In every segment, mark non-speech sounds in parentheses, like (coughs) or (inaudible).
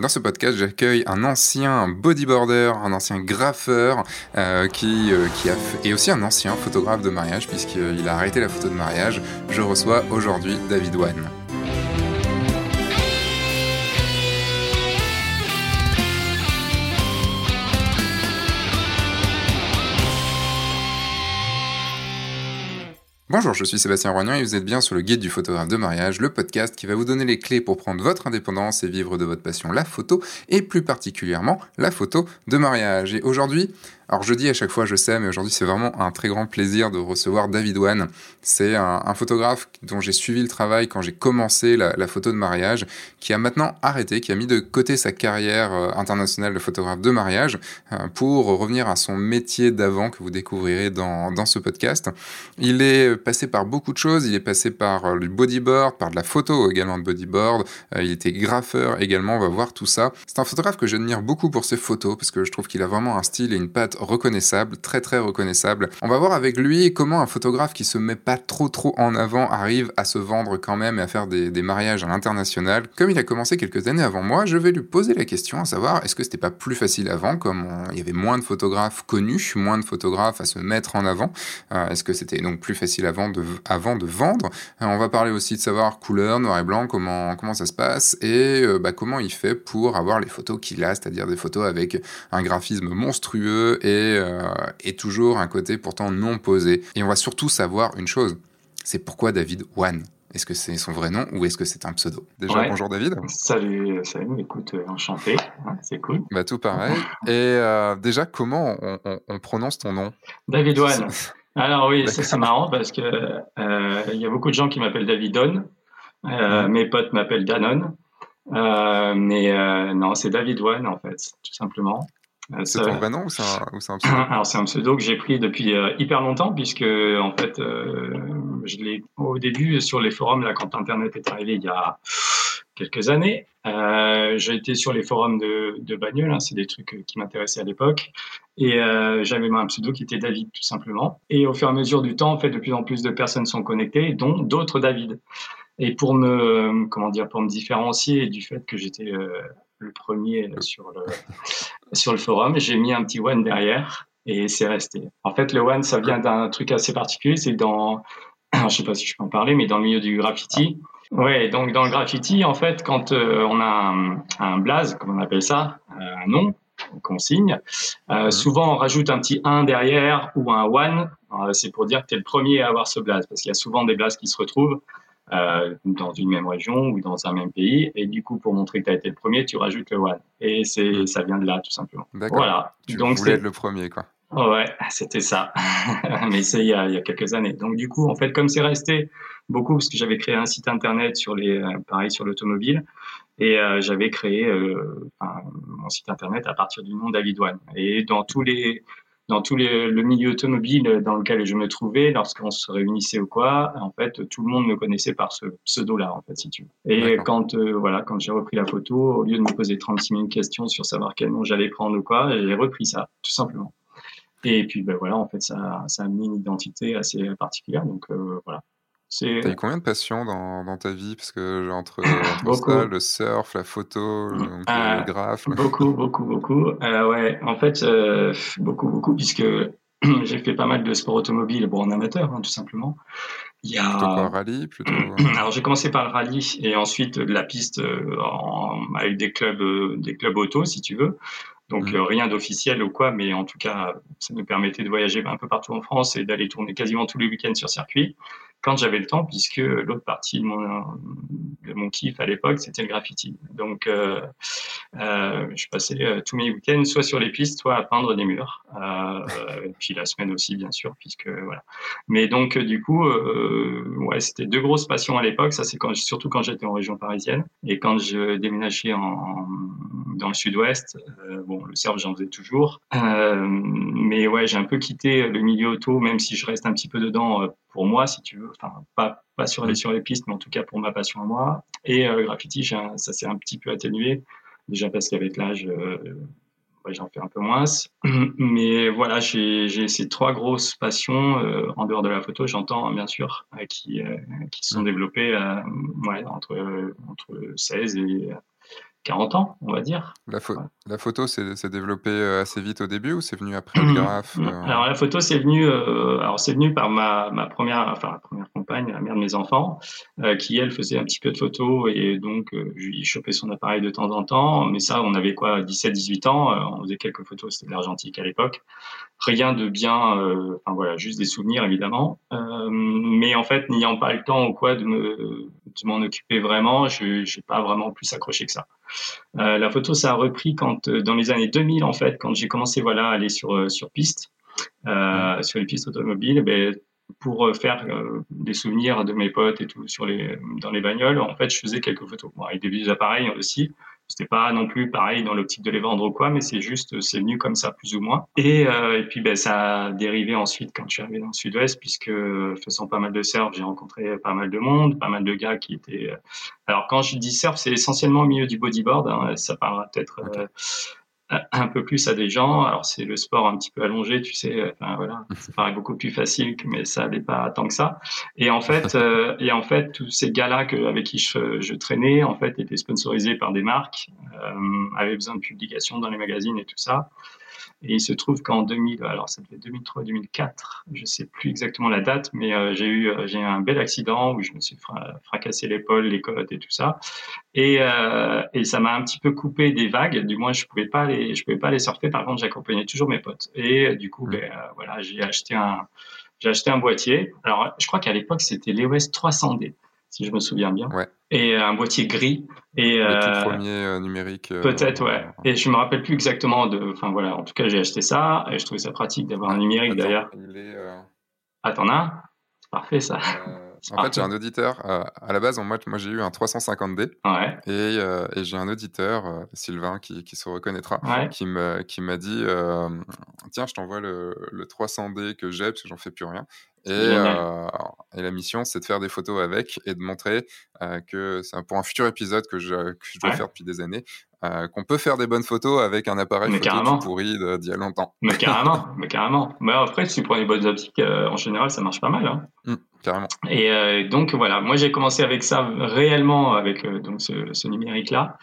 Dans ce podcast, j'accueille un ancien bodyboarder, un ancien graffeur, euh, qui, euh, qui a et aussi un ancien photographe de mariage, puisqu'il a arrêté la photo de mariage. Je reçois aujourd'hui David Wan. Bonjour, je suis Sébastien Roignan et vous êtes bien sur le guide du photographe de mariage, le podcast qui va vous donner les clés pour prendre votre indépendance et vivre de votre passion, la photo, et plus particulièrement la photo de mariage. Et aujourd'hui, alors je dis à chaque fois, je sais, mais aujourd'hui c'est vraiment un très grand plaisir de recevoir David Wan. C'est un, photographe dont j'ai suivi le travail quand j'ai commencé la, photo de mariage, qui a maintenant arrêté, qui a mis de côté sa carrière euh, internationale de photographe de mariage euh, pour revenir à son métier d'avant que vous découvrirez dans, dans ce podcast. Il est passé par beaucoup de choses, il est passé par euh, le bodyboard, par de la photo également de bodyboard, il était graffeur également, on va voir tout ça. C'est un photographe que j'admire beaucoup pour ses photos parce que je trouve qu'il a vraiment un style et une patte reconnaissable, très très reconnaissable. On va voir avec lui comment un photographe qui se met pas trop trop en avant arrive à se vendre quand même et à faire des, mariages à l'international. Comme il a commencé quelques années avant moi, je vais lui poser la question à savoir est-ce que c'était pas plus facile avant, comme il y avait moins de photographes connus, moins de photographes à se mettre en avant. Euh, est-ce que c'était donc plus facile avant de, avant de vendre? Euh, On va parler aussi de savoir couleur, noir et blanc, comment, comment ça se passe et euh, bah, comment il fait pour avoir les photos qu'il a, c'est-à-dire des photos avec un graphisme monstrueux et et, toujours un côté pourtant non posé. Et on va surtout savoir une chose, c'est pourquoi David Wan? Est-ce que c'est son vrai nom ou est-ce que c'est un pseudo? Déjà, bonjour David. Salut, salut, écoute, euh, enchanté, c'est cool. Bah, tout pareil. Et euh, déjà, comment on, prononce ton nom? David Wan. Alors oui, c'est marrant parce que euh, il y a beaucoup de gens qui m'appellent Davidon. mes potes m'appellent Danon. mais non, c'est David Wan en fait, tout simplement. Euh, c'est ton vrai nom ou c'est un, pseudo? Alors c'est un pseudo que j'ai pris depuis euh, hyper longtemps puisque en fait euh, je l'ai au début sur les forums là quand Internet est arrivé il y a quelques années. j'ai été sur les forums de, de bagnole, hein, c'est des trucs qui m'intéressaient à l'époque, et j'avais un pseudo qui était David tout simplement. Et au fur et à mesure du temps, en fait, de plus en plus de personnes sont connectées, dont d'autres David. Et pour me, comment dire, pour me différencier du fait que j'étais le premier sur le, sur le forum. J'ai mis un petit one derrière et c'est resté. En fait, le one, ça vient d'un truc assez particulier. C'est dans, (clears throat) je sais pas si je peux en parler, mais dans le milieu du graffiti. Ouais, donc dans le graffiti, en fait, quand euh, on a un, un, blaze, comme on appelle ça, euh, un nom qu'on signe, euh, mhm. souvent on rajoute un petit 1 derrière ou un one. c'est pour dire que tu es le premier à avoir ce blaze, parce qu'il y a souvent des blazes qui se retrouvent. Euh, dans une même région ou dans un même pays. Et du coup, pour montrer que tu as été le premier, tu rajoutes le one. Et c'est, hmm. ça vient de là, tout simplement. D'accord. Voilà. Tu Donc, voulais être le premier, quoi. Ouais, c'était ça. (laughs) Mais c'est il, y a, il y a quelques années. Donc du coup, en fait, comme c'est resté beaucoup, parce que j'avais créé un site internet sur les, euh, pareil sur l'automobile, et euh, j'avais créé euh, mon site internet à partir du nom David One. Et dans tous les dans tout le milieu automobile dans lequel je me trouvais, lorsqu'on se réunissait ou quoi, en fait, tout le monde me connaissait par ce pseudo-là, en fait, si tu veux. Et quand, euh, voilà, quand j'ai repris la photo, au lieu de me poser 36 000 questions sur savoir quel nom j'allais prendre ou quoi, j'ai repris ça, tout simplement. Et puis, ben voilà, en fait, ça, ça a amené une identité assez particulière. Donc, euh, voilà. T'as eu combien de passions dans, dans ta vie? Parce que entre, (coughs) entre le surf, la photo, le, le ah, graphe. Beaucoup, beaucoup, beaucoup. Euh, ouais, en fait, euh, beaucoup, beaucoup, puisque (coughs) j'ai fait pas mal de sport automobile, bon, en amateur, hein, tout simplement. Il y a... Plutôt quoi, rallye plutôt... (coughs) Alors j'ai commencé par le rallye et ensuite la piste euh, en... avec des clubs, euh, des clubs auto, si tu veux. Donc mmh. euh, rien d'officiel ou quoi, mais en tout cas, ça nous permettait de voyager un peu partout en France et d'aller tourner quasiment tous les week-ends sur circuit quand j'avais le temps, puisque l'autre partie de mon, de mon kiff à l'époque, c'était le graffiti. Donc, euh, euh, je passais euh, tous mes week-ends soit sur les pistes, soit à peindre des murs. Euh, puis la semaine aussi, bien sûr, puisque voilà. Mais donc, du coup, ouais, c'était deux grosses passions à l'époque. Ça, c'est surtout quand j'étais en région parisienne et quand je déménageais dans le sud-ouest. Bon, le surf, j'en faisais toujours. mais ouais, j'ai un peu quitté le milieu auto, même si je reste un petit peu dedans pour moi, si tu veux. Enfin, pas, pas sur, les, sur les pistes, mais en tout cas pour ma passion à moi. Et euh, graffiti, ça s'est un petit peu atténué. Déjà parce qu'avec l'âge, euh, j'en fais un peu moins. (clears throat) Mais voilà, j'ai ces trois grosses passions euh, en dehors de la photo, j'entends hein, bien sûr, qui, qui se sont développées ouais, entre, entre 16 et 40 ans, on va dire. La, la photo s'est développée euh, assez vite au début ou c'est venu après le graphe euh Alors la photo c'est venu, euh, alors c'est venu par ma, ma, première, enfin la première compagne, la mère de mes enfants, qui elle faisait un petit peu de photos et donc je lui chopais son appareil de temps en temps. Mais ça, on avait quoi, 17-18 ans, on faisait quelques photos, c'était de l'argentique à l'époque. Rien de bien, enfin voilà, juste des souvenirs évidemment. mais en fait, n'ayant pas le temps ou quoi de me, de m'en occuper vraiment, je n'ai pas vraiment plus accroché que ça. Euh, la photo, ça a repris quand, euh, dans les années 2000, en fait, quand j'ai commencé voilà, à aller sur, euh, sur piste, mmh. sur les pistes automobiles, ben, pour faire des souvenirs de mes potes et tout sur les, dans les bagnoles, en fait, je faisais quelques photos. Bon, avec des vieux appareils aussi, c'était pas non plus pareil dans l'optique de les vendre ou quoi, mais c'est juste, c'est venu comme ça plus ou moins. Et, euh, et puis ben, ça a dérivé ensuite quand je suis arrivé dans le Sud-Ouest, puisque faisant pas mal de surf, j'ai rencontré pas mal de monde, pas mal de gars qui étaient. Euh, alors quand je dis surf, c'est essentiellement au milieu du bodyboard. Hein, ça parlera peut-être. Euh, un peu plus à des gens. Alors c'est le sport un petit peu allongé, tu sais. Enfin voilà, (laughs) ça paraît beaucoup plus facile, mais ça n'est pas tant que ça. Et en fait, (laughs) euh, et en fait, tous ces gars-là que, avec qui je, je, traînais, en fait, étaient sponsorisés par des marques, euh, avaient besoin de publications dans les magazines et tout ça. Et il se trouve qu'en 2000, alors ça devait 2003, 2004, je sais plus exactement la date, mais euh, j'ai eu euh, j'ai eu un bel accident où je me suis fracassé l'épaule, les côtes et tout ça, et, euh, et ça m'a un petit peu coupé des vagues. Du moins, je pouvais pas les je pouvais pas les surfer. Par contre, j'accompagnais toujours mes potes. Et du coup, mmh. ben voilà, j'ai acheté un j'ai acheté un boîtier. Alors, je crois qu'à l'époque, c'était l'EOS 300D si je me souviens bien. Ouais. Et un boîtier gris. Et, le tout euh, premier euh, numérique. Euh, peut-être, ouais. Et je me rappelle plus exactement de. Enfin voilà, en tout cas, j'ai acheté ça et je trouvais ça pratique d'avoir un numérique d'ailleurs. Est... Ah, t'en as Parfait ça. En fait, j'ai un auditeur. Euh, à la base, moi, moi j'ai eu un 350D. Ouais. Et, euh, et j'ai un auditeur, euh, Sylvain, qui, qui, se reconnaîtra, qui m'a qui dit Tiens, je t'envoie le, le 300D que j'ai, parce que j'en fais plus rien. Et, et, la mission, c'est de faire des photos avec et de montrer que c'est pour un futur épisode que je, que je dois faire depuis des années, qu'on peut faire des bonnes photos avec un appareil photo pourri d'il y a longtemps. Mais carrément, (laughs) mais carrément. Mais après, si tu prends les bonnes optiques, en général, ça marche pas mal. Hein. Mmh. Carrément. Et euh, donc voilà, moi j'ai commencé avec ça réellement avec euh, donc ce, ce numérique là.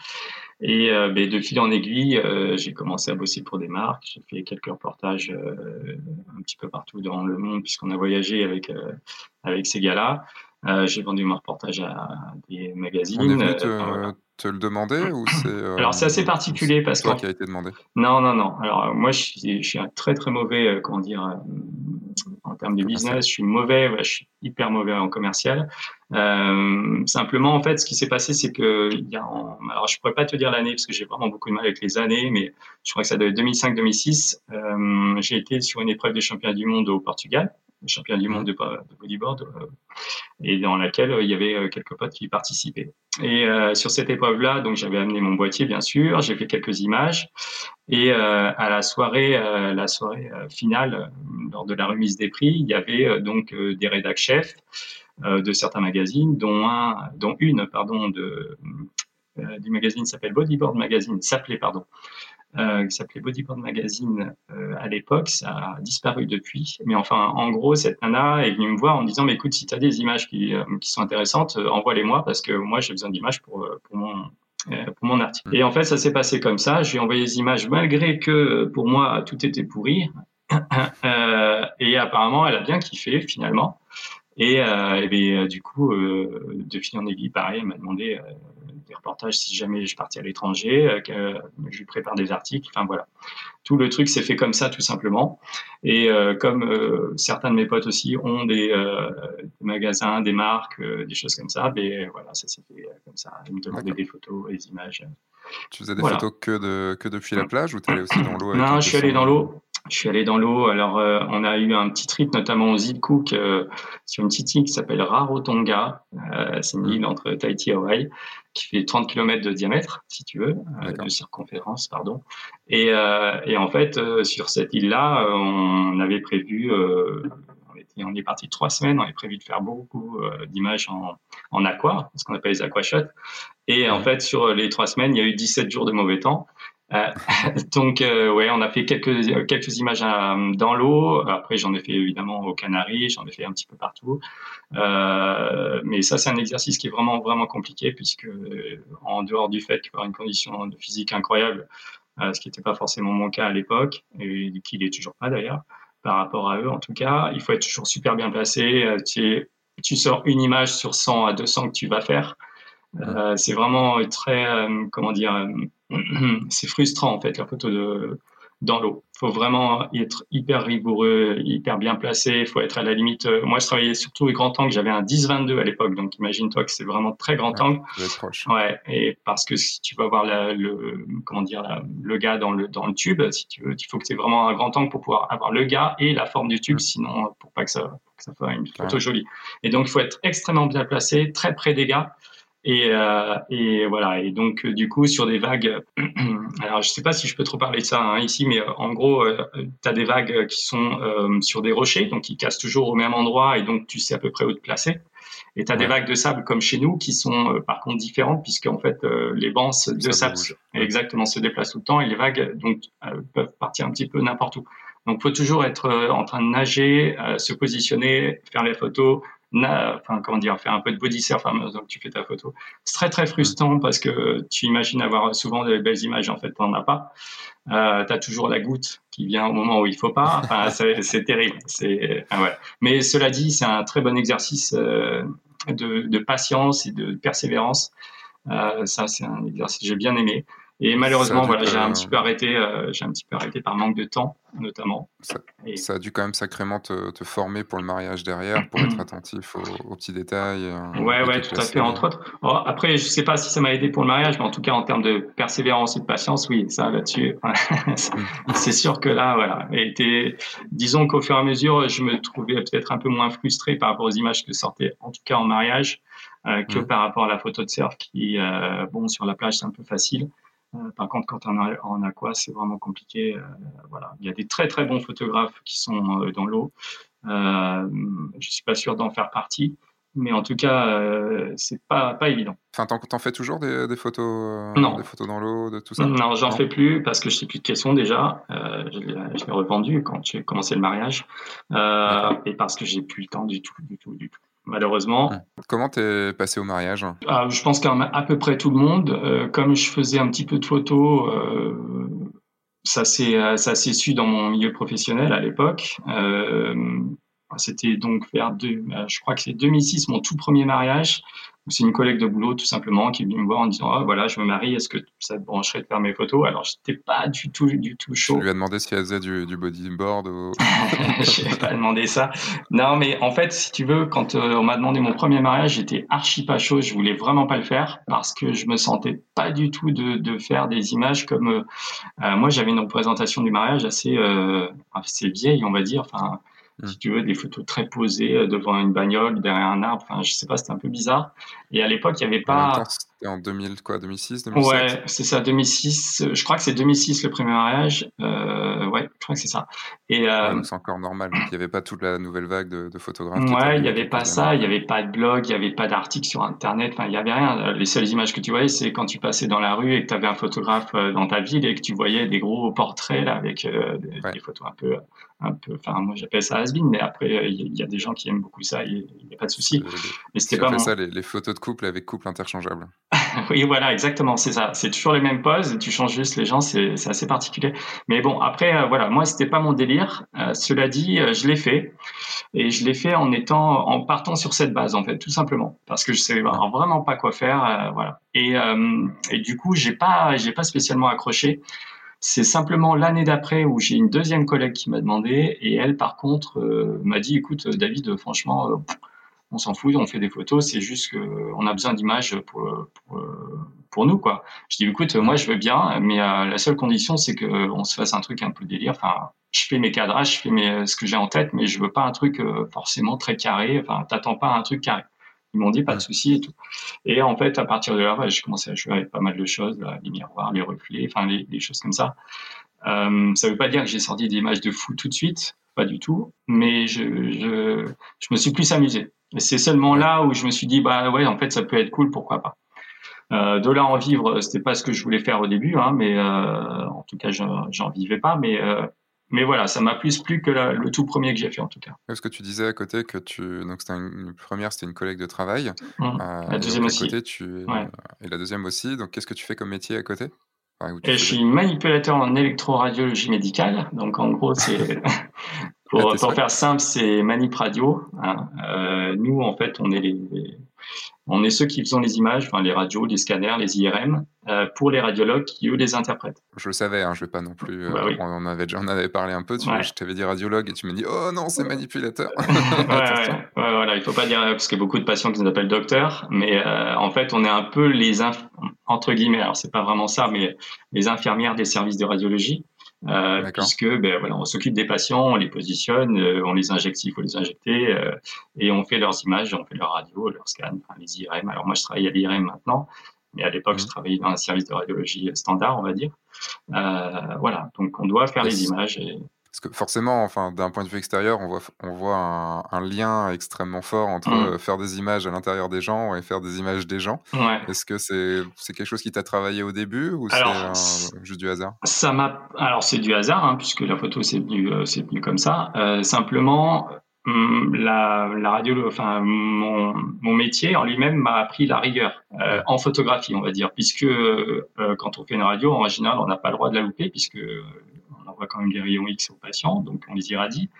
Et euh, ben, de fil en aiguille, euh, j'ai commencé à bosser pour des marques. J'ai fait quelques reportages euh, un petit peu partout dans le monde puisqu'on a voyagé avec avec ces gars-là. j'ai vendu mon reportage à des magazines. On est te, te, le demander ou c'est (clears throat) Alors c'est assez particulier parce que. qui a été demandé? Non non non. Alors moi je suis, je suis un très très mauvais comment dire en termes de business, je suis mauvais, je suis hyper mauvais en commercial. Euh, simplement, en fait, ce qui s'est passé, c'est que il y a, alors je pourrais pas te dire l'année parce que j'ai vraiment beaucoup de mal avec les années, mais je crois que ça doit être 2005-2006. Euh, j'ai été sur une épreuve des championnats du monde au Portugal championnat du monde de, bodyboard, euh, et dans laquelle euh, il y avait euh, quelques potes qui participaient. Et sur cette épreuve-là, donc j'avais amené mon boîtier, bien sûr, j'ai fait quelques images, et à la soirée, la soirée finale, lors de la remise des prix, il y avait donc des rédacs chefs de certains magazines, dont un, dont une, pardon, de du magazine s'appelle Bodyboard Magazine, s'appelait pardon, euh, qui s'appelait Bodyboard Magazine euh, à l'époque. Ça a disparu depuis. Mais enfin, en gros, cette nana est venue me voir en disant, mais écoute, si tu as des images qui, euh, sont intéressantes, envoie-les-moi parce que moi, j'ai besoin d'images pour, mon, article. Et en fait, ça s'est passé comme ça. Je lui ai envoyé des images malgré que pour moi, tout était pourri. (clears throat) et apparemment, elle a bien kiffé finalement. Et, bien, du coup, euh, de fil en aiguille, pareil, elle m'a demandé des reportages si jamais je partais à l'étranger, euh, que je lui prépare des articles. Enfin voilà, tout le truc s'est fait comme ça tout simplement. Et euh, comme euh, certains de mes potes aussi ont des, magasins, des marques, des choses comme ça, ben voilà, ça s'est fait comme ça. Ils me demandaient des photos, des images. Tu faisais des photos que, de, que depuis la plage ou tu allais aussi dans l'eau Non, je suis allé dans l'eau. Je suis allé dans l'eau. Alors, on a eu un petit trip, notamment aux îles Cook, sur une petite île qui s'appelle Rarotonga. c'est une île entre Tahiti et Hawaï qui fait 30 km de diamètre, si tu veux, euh, de circonférence, pardon. Et, euh, et en fait, euh, sur cette île-là, on avait prévu, on, était, on est parti trois semaines, on avait prévu de faire beaucoup d'images en, en aqua, ce qu'on appelle les aquashots. Et en fait, sur les trois semaines, il y a eu 17 jours de mauvais temps. Euh, (laughs) donc, euh, ouais, on a fait quelques, quelques images euh, dans l'eau. Après, j'en ai fait évidemment aux Canaries, j'en ai fait un petit peu partout. Mais ça, c'est un exercice qui est vraiment, vraiment compliqué puisque, en dehors du fait qu'il faut avoir une condition de physique incroyable, ce qui n'était pas forcément mon cas à l'époque, et qui n'est toujours pas d'ailleurs, par rapport à eux en tout cas, il faut être toujours super bien placé. Tu sors une image sur 100 à 200 que tu vas faire. Euh, c'est vraiment très, comment dire, (clears throat) c'est frustrant en fait la photo de dans l'eau. Il faut vraiment être hyper rigoureux, hyper bien placé. Il faut être à la limite. Euh, moi, je travaillais surtout avec grand angle. J'avais un 10-22 à l'époque, donc imagine-toi que c'est vraiment très grand angle. Ouais. Et parce que si tu vas voir le comment dire le gars dans le dans le tube, si tu veux, il faut que tu aies vraiment un grand angle pour pouvoir avoir le gars et la forme du tube, sinon pour pas que ça que ça fasse une photo jolie. Et donc il faut être extrêmement bien placé, très près des gars. Et, euh, et, voilà. Et donc, euh, du coup, sur des vagues, (clears throat) alors je sais pas si je peux trop parler de ça hein, ici, mais euh, en gros, euh, tu as des vagues qui sont euh, sur des rochers, donc ils cassent toujours au même endroit, et donc tu sais à peu près où te placer. Et tu as des vagues de sable comme chez nous qui sont par contre différentes, puisque en fait, les bancs de sable exactement se déplacent tout le temps, et les vagues donc peuvent partir un petit peu n'importe où. Donc, faut toujours être en train de nager, se positionner, faire les photos, enfin comment dire, faire un peu de body surf donc tu fais ta photo. C'est très très frustrant parce que tu imagines avoir souvent des belles images, en fait, t'en as pas. Euh, tu as toujours la goutte qui vient au moment où il faut pas. Enfin, (laughs) c'est terrible. C'est ouais. Mais cela dit, c'est un très bon exercice euh, de, de, patience et de persévérance. Euh, ça, c'est un exercice que j'ai bien aimé. Et malheureusement, voilà, j'ai un petit peu arrêté, euh, j'ai un petit peu arrêté par manque de temps, notamment. Ça, ça a dû quand même sacrément te, te, former pour le mariage derrière, pour être (clears throat) attentif aux, petits détails. Euh, ouais, ouais, tout à fait, entre autres. après, je sais pas si ça m'a aidé pour le mariage, mais en tout cas, en termes de persévérance et de patience, oui, ça là-dessus, (laughs) c'est sûr que là, voilà. Et disons qu'au fur et à mesure, je me trouvais peut-être un peu moins frustré par rapport aux images que sortaient, en tout cas en mariage, euh, que mmh. par rapport à la photo de surf, qui, euh, bon, sur la plage, c'est un peu facile. Euh, par contre, quand on est en aqua, c'est vraiment compliqué. Euh, voilà. Il y a des très très bons photographes qui sont euh, dans l'eau. je suis pas sûr d'en faire partie, mais en tout cas, c'est pas pas évident. Enfin, t'en fais toujours des, des photos, non. des photos dans l'eau, de tout ça? Non, j'en fais plus parce que je sais plus de questions déjà. je l'ai revendu quand j'ai commencé le mariage et parce que j'ai plus le temps du tout, du tout, du tout malheureusement. Comment t'es passé au mariage? Ah, Je pense qu'à à peu près tout le monde. Euh, comme je faisais un petit peu de photos, euh, ça s'est euh, ça s'est su dans mon milieu professionnel à l'époque. C'était donc vers deux, je crois que c'est 2006 mon tout premier mariage c'est une collègue de boulot tout simplement qui est venue me voir en disant oh, voilà je me marie est-ce que ça te brancherait de faire mes photos? Alors j'étais pas du tout du tout chaud. tu lui as demandé si elle faisait du, du bodyboard ou (laughs) je n'ai pas demandé ça. Non mais en fait si tu veux quand euh, on m'a demandé mon premier mariage j'étais archi pas chaud je voulais vraiment pas le faire parce que je me sentais pas du tout de, de faire des images comme euh, euh, moi j'avais une représentation du mariage assez assez vieille on va dire enfin si mm. tu veux, des photos très posées euh, devant une bagnole, derrière un arbre. Enfin, je sais pas, c'était un peu bizarre. Et à l'époque, il n'y avait pas. C'était en 2000, quoi, 2006, 2007 Ouais, c'est ça, 2006. Je crois que c'est 2006 le premier mariage. Euh, ouais, je crois que c'est ça. Et euh, c'est encore normal. Il n'y avait pas toute la nouvelle vague de, de photographes. Ouais, il n'y avait pas ça. Il n'y avait pas de blog, il n'y avait pas d'article sur Internet. Enfin, il n'y avait rien. Les seules images que tu voyais, c'est quand tu passais dans la rue et que tu avais un photographe euh, dans ta ville et que tu voyais des gros portraits là avec euh, des, des, photos un peu un peu, enfin moi j'appelle ça has mais après il y, a des gens qui aiment beaucoup ça, il n'y a pas de souci. Mais c'était pas ça les, photos de couple avec couple interchangeable. (laughs) oui voilà exactement c'est ça, c'est toujours les mêmes poses, tu changes juste les gens, c'est assez particulier. Mais bon après euh, voilà moi c'était pas mon délire. Euh, cela dit euh, je l'ai fait et je l'ai fait en étant en partant sur cette base en fait tout simplement parce que je savais vraiment pas quoi faire voilà et, et du coup j'ai pas j'ai pas spécialement accroché. C'est simplement l'année d'après où j'ai une deuxième collègue qui m'a demandé et elle, par contre, m'a dit écoute, David, franchement, on s'en fout, on fait des photos, c'est juste qu'on a besoin d'images pour, pour, nous, quoi. Je dis écoute, moi je veux bien, mais euh, la seule condition, c'est qu'on se fasse un truc un peu délire. Enfin, je fais mes cadrages, je fais mes, ce que j'ai en tête, mais je veux pas un truc forcément très carré. Enfin, t'attends pas un truc carré. Ils m'ont dit pas de souci et tout. Et en fait, à partir de là, bah, j'ai commencé à jouer avec pas mal de choses, les miroirs, les reflets, enfin les, choses comme ça. Euh, ça veut pas dire que j'ai sorti des images de fou tout de suite, pas du tout, mais je, je, je me suis plus amusé. C'est seulement là où je me suis dit, bah ouais, en fait, ça peut être cool, pourquoi pas. de là en vivre, c'était pas ce que je voulais faire au début, hein, mais en tout cas, j'en vivais pas. Mais mais voilà, ça m'a plus plu que le tout premier que j'ai fait en tout cas. Parce que tu disais à côté que tu donc c'était une, première, c'était une collègue de travail. Mmh. la deuxième aussi. Côté, tu... Et la deuxième aussi. Donc qu'est-ce que tu fais comme métier à côté? Je suis manipulateur en électroradiologie médicale. Donc en gros, c'est (laughs) pour, pour faire simple, c'est manip radio. Hein. Euh, nous, en fait, on est les, on est ceux qui faisons les images, enfin les radios, les scanners, les IRM, euh, pour les radiologues qui eux les interprètent. Je le savais, hein, je vais pas non plus. Euh, bah on avait déjà, on avait parlé un peu. Tu je t'avais dit radiologue et tu m'as dit oh non c'est manipulateur. (laughs) (laughs) ouais, voilà, il faut pas dire parce qu'il y a beaucoup de patients qui nous appellent docteur, mais euh, en fait on est un peu les entre guillemets, alors c'est pas vraiment ça, mais les infirmières des services de radiologie. Euh, puisque ben, voilà, on s'occupe des patients, on les positionne, euh, on les injecte s'il faut les injecter, euh, et on fait leurs images, on fait leurs radios, leurs scans, enfin, les IRM. Alors moi, je travaille à l'IRM maintenant, mais à l'époque, je mmh. travaillais dans un service de radiologie standard, on va dire. voilà, donc on doit faire les images. Et... Parce que forcément, enfin, d'un point de vue extérieur, on voit, on voit un, lien extrêmement fort entre mmh. euh, faire des images à l'intérieur des gens et faire des images des gens. Est-ce que c'est quelque chose qui t'a travaillé au début ou c'est juste du hasard? Ça m'a. Alors c'est du hasard hein, puisque la photo c'est venu euh, venu comme ça. Euh, simplement. La, la, radio, enfin mon, mon métier en lui-même m'a appris la rigueur en photographie, on va dire, puisque quand on fait une radio, en général, on n'a pas le droit de la louper, puisque voit quand même des rayons X aux patients, donc on les irradie.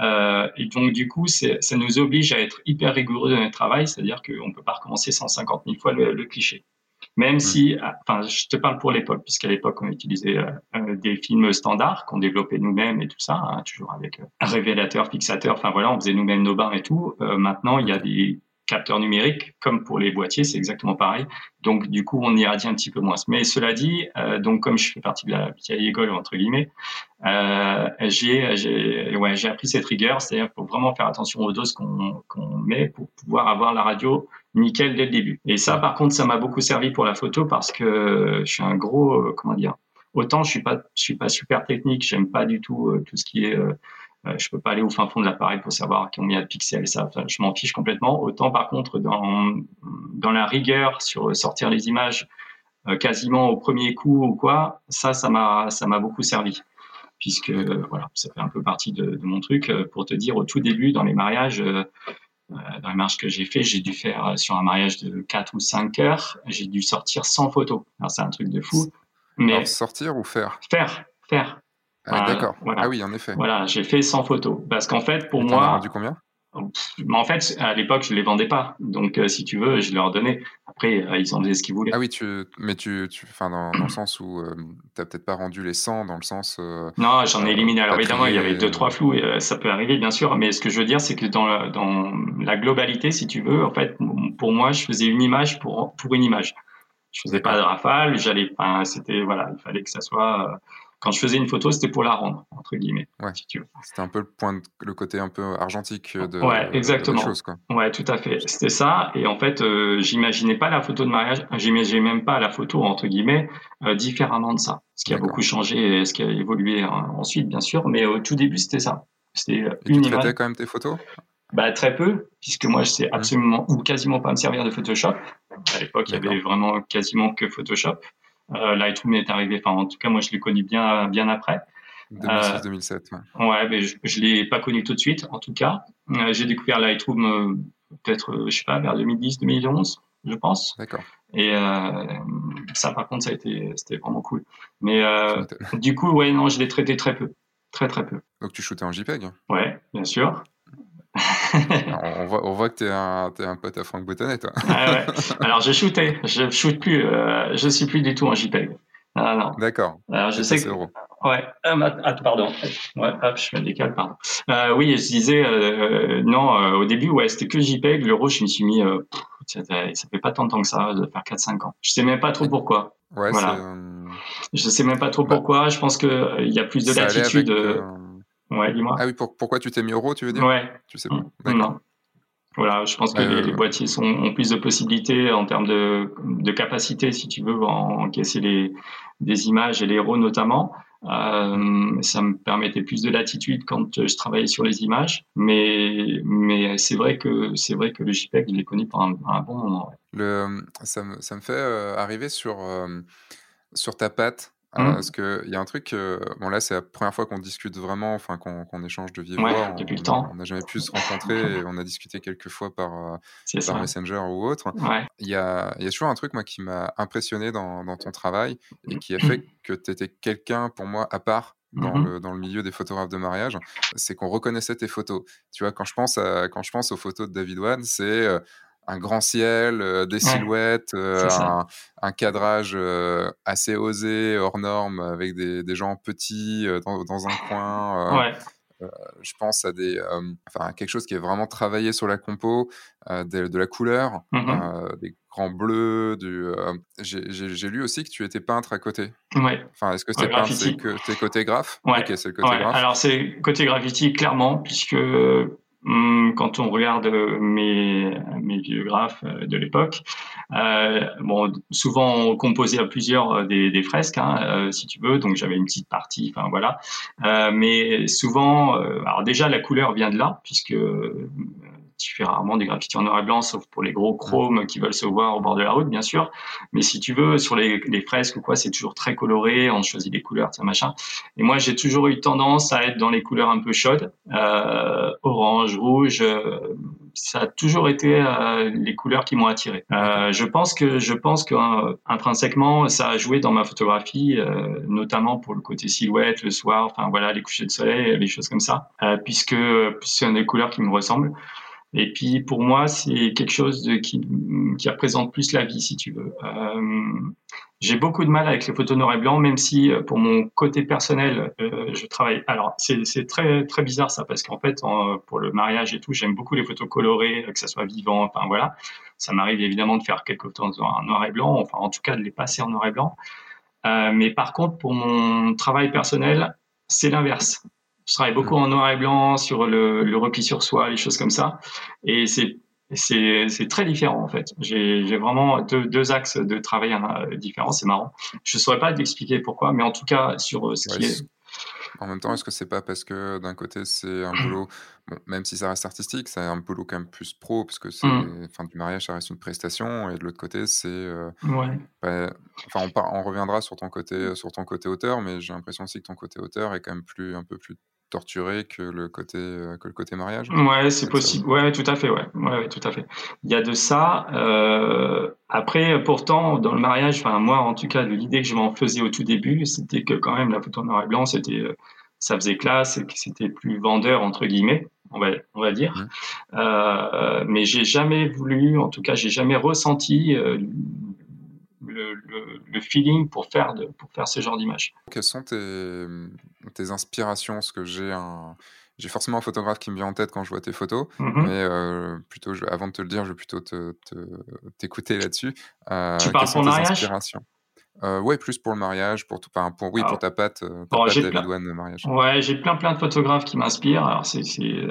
Euh, et donc, du coup, ça nous oblige à être hyper rigoureux dans notre travail, c'est-à-dire qu'on ne peut pas recommencer 150 000 fois le, cliché. Même mmh. si, enfin, je te parle pour l'époque, puisqu'à l'époque, on utilisait euh, euh, des films standards qu'on développait nous-mêmes et tout ça, hein, toujours avec un révélateur, fixateur, enfin voilà, on faisait nous-mêmes nos bains et tout. maintenant, il y a des capteurs numériques, comme pour les boîtiers, c'est exactement pareil. Donc, du coup, on irradie un petit peu moins. Mais cela dit, euh, donc comme je fais partie de la vieille école, entre guillemets, euh, j'ai j'ai ouais, j'ai appris cette rigueur, c'est-à-dire qu'il faut vraiment faire attention aux doses qu'on qu'on met pour pouvoir avoir la radio nickel dès le début. Et ça, par contre, ça m'a beaucoup servi pour la photo parce que je suis un gros, euh, comment dire, autant je suis pas, je suis pas super technique, j'aime pas du tout euh, tout ce qui est euh, je peux pas aller au fin fond de l'appareil pour savoir combien de pixels ça. je m'en fiche complètement. Autant par contre dans dans la rigueur sur sortir les images euh, quasiment au premier coup ou quoi, ça ça m'a ça m'a beaucoup servi puisque voilà ça fait un peu partie de, de, mon truc euh, pour te dire au tout début dans les mariages. dans les mariages que j'ai fait, j'ai dû faire sur un mariage de 4 ou 5 heures, j'ai dû sortir 100 photos. Alors c'est un truc de fou. Mais sortir ou faire? Faire, faire. Ah, d'accord. Ah oui, en effet. Voilà, j'ai fait 100 photos. Parce qu'en fait, pour moi. vendu combien? Mais en fait, à l'époque, je les vendais pas. Donc, euh, si tu veux, je leur donnais. Après, euh, ils en faisaient ce qu'ils voulaient. Ah oui, tu, mais tu, tu enfin, dans, dans le sens où euh, tu n'as peut-être pas rendu les 100, dans le sens. non, j'en ai éliminé. Alors, évidemment, il y avait deux, trois flous, et, ça peut arriver, bien sûr. Mais ce que je veux dire, c'est que dans la, dans la globalité, si tu veux, en fait, pour moi, je faisais une image pour, pour une image. Je faisais pas de rafale, j'allais, enfin, c'était, voilà, il fallait que ça soit quand je faisais une photo, c'était pour la rendre, entre guillemets. Ouais. C'était un peu le point, le côté un peu argentique de, ouais, exactement. choses, quoi. Ouais, tout à fait. C'était ça. Et en fait, euh, j'imaginais pas la photo de mariage, j'imaginais même pas la photo, entre guillemets, euh, différemment de ça. Ce qui a beaucoup changé et ce qui a évolué hein, ensuite, bien sûr. Mais au tout début, c'était ça. C'était une tu image. quand même tes photos? Bah, très peu, puisque moi, je sais absolument ou quasiment pas me servir de Photoshop. À l'époque, il y avait vraiment quasiment que Photoshop. Euh, Lightroom est arrivé, enfin en tout cas moi je l'ai connu bien bien après. 2006-2007. Ouais, ouais mais je, je l'ai pas connu tout de suite en tout cas. Euh, j'ai découvert Lightroom euh, peut-être je sais pas vers 2010-2011 je pense. D'accord. Et ça, par contre, ça a été, c'était vraiment cool. Mais du coup, ouais, non, je l'ai traité très peu, très très peu. Donc tu shootais en JPEG? Ouais, bien sûr on, voit, on, voit, que tu es, es, un pote à Franck Boutonnet, toi. ah ouais. Alors, je shootais. Je shoot plus. Euh, je suis plus du tout en JPEG. Ah, non. D'accord. Alors, je sais que. Ouais. Ah, pardon. Ouais, hop, je me décale, pardon. Euh, oui, je disais, euh, non, euh, au début, ouais, c'était que JPEG. L'euro, je me suis mis, euh, ça fait pas tant de temps que ça, de faire 4-5 ans. Je sais même pas trop pourquoi. Ouais, voilà. Je sais même pas trop bah, pourquoi. Je pense qu'il y a plus de latitude. Ouais, dis-moi. Ah oui, pourquoi tu t'es mis euro, tu veux dire Ouais. Tu sais pas. Non. Voilà, je pense que les, euh. boîtiers sont, ont plus de possibilités en termes de, de capacité, si tu veux, en encaisser les, des images et les RAW notamment. Euh, ça me permettait plus de latitude quand je travaillais sur les images, mais mais c'est vrai que c'est vrai que le JPEG, je l'ai connu pendant un, bon moment. Le, ça me ça me fait euh, arriver sur euh, sur ta patte. Mmh. parce qu'il y a un truc, bon là c'est la première fois qu'on discute vraiment, enfin qu'on échange de vive voix. depuis on, le temps. On n'a jamais pu se rencontrer et on a discuté quelques fois par, par Messenger ou autre. Il y, a, y, a, toujours un truc moi qui m'a impressionné dans, dans, ton travail et qui a fait que tu étais quelqu'un pour moi à part dans, mmh le, dans, le, milieu des photographes de mariage, c'est qu'on reconnaissait tes photos. Tu vois, quand je pense, à, quand je pense aux photos de David Wan, c'est un grand ciel, euh, des silhouettes, euh, un, cadrage euh, assez osé, hors norme, avec des, des gens petits dans, dans, un coin. je pense à des, enfin, quelque chose qui est vraiment travaillé sur la compo, de, de, la couleur, mmh des grands bleus. Du, j'ai lu aussi que tu étais peintre à côté. Ouais. Enfin, est-ce que c'est peintre, c'est que côtés graphes? Ouais. c'est le côté graphe. Alors c'est côté graffiti clairement, puisque quand on regarde euh, mes, mes vieux graphes euh, de l'époque, euh, bon, souvent composé à plusieurs des, fresques, hein, si tu veux. Donc j'avais une petite partie, enfin voilà. Mais souvent, alors déjà la couleur vient de là, puisque tu fais rarement des graffitis en noir et blanc, sauf pour les gros chromes qui veulent se voir au bord de la route, bien sûr. Mais si tu veux, sur les, les fresques ou quoi, c'est toujours très coloré, on choisit des couleurs, ça machin. Et moi, j'ai toujours eu tendance à être dans les couleurs un peu chaudes, euh, orange, rouge. Euh, ça a toujours été euh, les couleurs qui m'ont attiré. Euh, je pense que je pense qu'intrinsèquement, ça a joué dans ma photographie, euh, notamment pour le côté silhouette, le soir, enfin voilà, les couchers de soleil, les choses comme ça, puisque puisque c'est des couleurs qui me ressemblent. Et puis pour moi, c'est quelque chose de, qui, qui représente plus la vie, si tu veux. Euh, j'ai beaucoup de mal avec les photos noir et blanc, même si euh, pour mon côté personnel, euh, je travaille. Alors c'est très très bizarre ça, parce qu'en fait, pour le mariage et tout, j'aime beaucoup les photos colorées, que ça soit vivant. Enfin voilà, ça m'arrive évidemment de faire quelques photos en noir et blanc, enfin en tout cas de les passer en noir et blanc. Euh, mais par contre, pour mon travail personnel, c'est l'inverse. Je travaille beaucoup en noir et blanc sur le, le repli sur soi, les choses comme ça. Et c'est c'est très différent en fait. J'ai vraiment deux, deux, axes de travail euh, différents, c'est marrant. Je ne saurais pas t'expliquer pourquoi, mais en tout cas sur euh, ce qui est... En même temps, est-ce que c'est pas parce que d'un côté c'est un boulot, (coughs) bon, même si ça reste artistique, c'est un boulot quand même plus pro, parce que c'est, mmh. fin du mariage, ça reste une prestation, et de l'autre côté c'est, euh, ouais. bah, enfin on, on, reviendra sur ton côté, sur ton côté auteur, mais j'ai l'impression aussi que ton côté auteur est quand même plus, un peu plus torturé que le côté euh, que le côté mariage. Ouais, c'est possible. Ouais, tout à fait. Ouais. ouais, tout à fait. Il y a de ça. Euh, après, pourtant, dans le mariage, enfin moi, en tout cas, l'idée que je m'en faisais au tout début, c'était que quand même la photo noir et blanc, c'était euh, ça faisait classe et que c'était plus vendeur entre guillemets, on va on va dire. Mmh. Euh, mais j'ai jamais voulu, en tout cas, j'ai jamais ressenti le, le, feeling pour faire, de, pour faire ce genre d'image. Quelles sont tes, tes inspirations? Parce que j'ai un. J'ai forcément un photographe qui me vient en tête quand je vois tes photos, mm-hmm. mais euh, plutôt, je, avant de te le dire, je vais plutôt t'écouter te, là-dessus. Euh, tu parles pour mariage? Euh, ouais, plus pour le mariage, pour tout, enfin, pour, oui, pour ta patte, euh, ta patte David One de mariage. Ouais, j'ai plein plein de photographes qui m'inspirent. Alors c'est,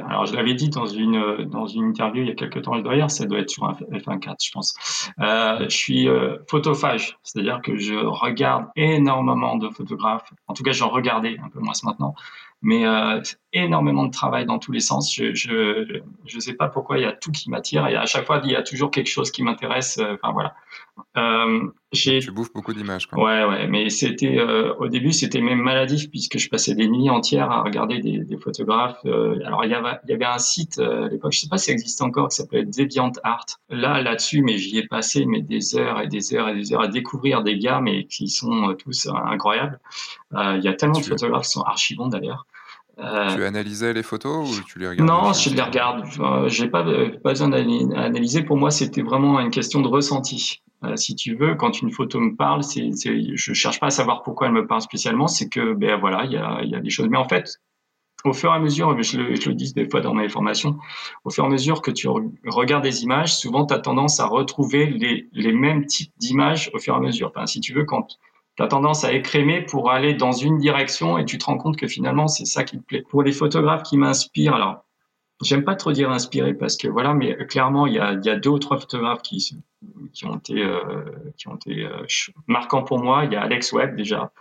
alors je l'avais dit dans une dans une interview il y a quelques temps, d'ailleurs, ça doit être sur un F1.4, je pense. Euh, je suis euh, photophage, c'est-à-dire que je regarde énormément de photographes. En tout cas, j'en regardais un peu moins maintenant, mais énormément de travail dans tous les sens. Je je je sais pas pourquoi il y a tout qui m'attire et à chaque fois il y a toujours quelque chose qui m'intéresse. Euh, enfin voilà. Euh, tu bouffes beaucoup d'images. Ouais, ouais, mais c'était euh, au début c'était même maladif puisque je passais des nuits entières à regarder des, des photographes. Euh, alors il y avait il y avait un site euh, à l'époque, je sais pas si ça existe encore, qui s'appelait Deviant Art. Là là-dessus, mais j'y ai passé mais des heures et des heures et des heures à découvrir des gars mais qui sont euh, tous incroyables. Il y a tellement de photographes qui sont archi bons d'ailleurs. Euh, tu analysais les photos ou tu les regardais Non, je les regarde. J'ai pas, pas besoin d'analyser. Pour moi, c'était vraiment une question de ressenti. Euh, si tu veux, quand une photo me parle, c'est, je cherche pas à savoir pourquoi elle me parle spécialement. C'est que, ben voilà, il y a, y a des choses. Mais en fait, au fur et à mesure, je le, je le dis des fois dans mes formations, au fur et à mesure que tu regardes des images, souvent tu as tendance à retrouver les, les mêmes types d'images au fur et à mesure. Enfin, si tu veux, quand tu as tendance à écrémer pour aller dans une direction et tu te rends compte que finalement c'est ça qui te plaît. Pour les photographes qui m'inspirent, alors j'aime pas trop dire inspiré parce que voilà, mais clairement il y a, deux ou trois photographes qui ont été euh, euh, marquants pour moi. Il y a Alex Webb déjà.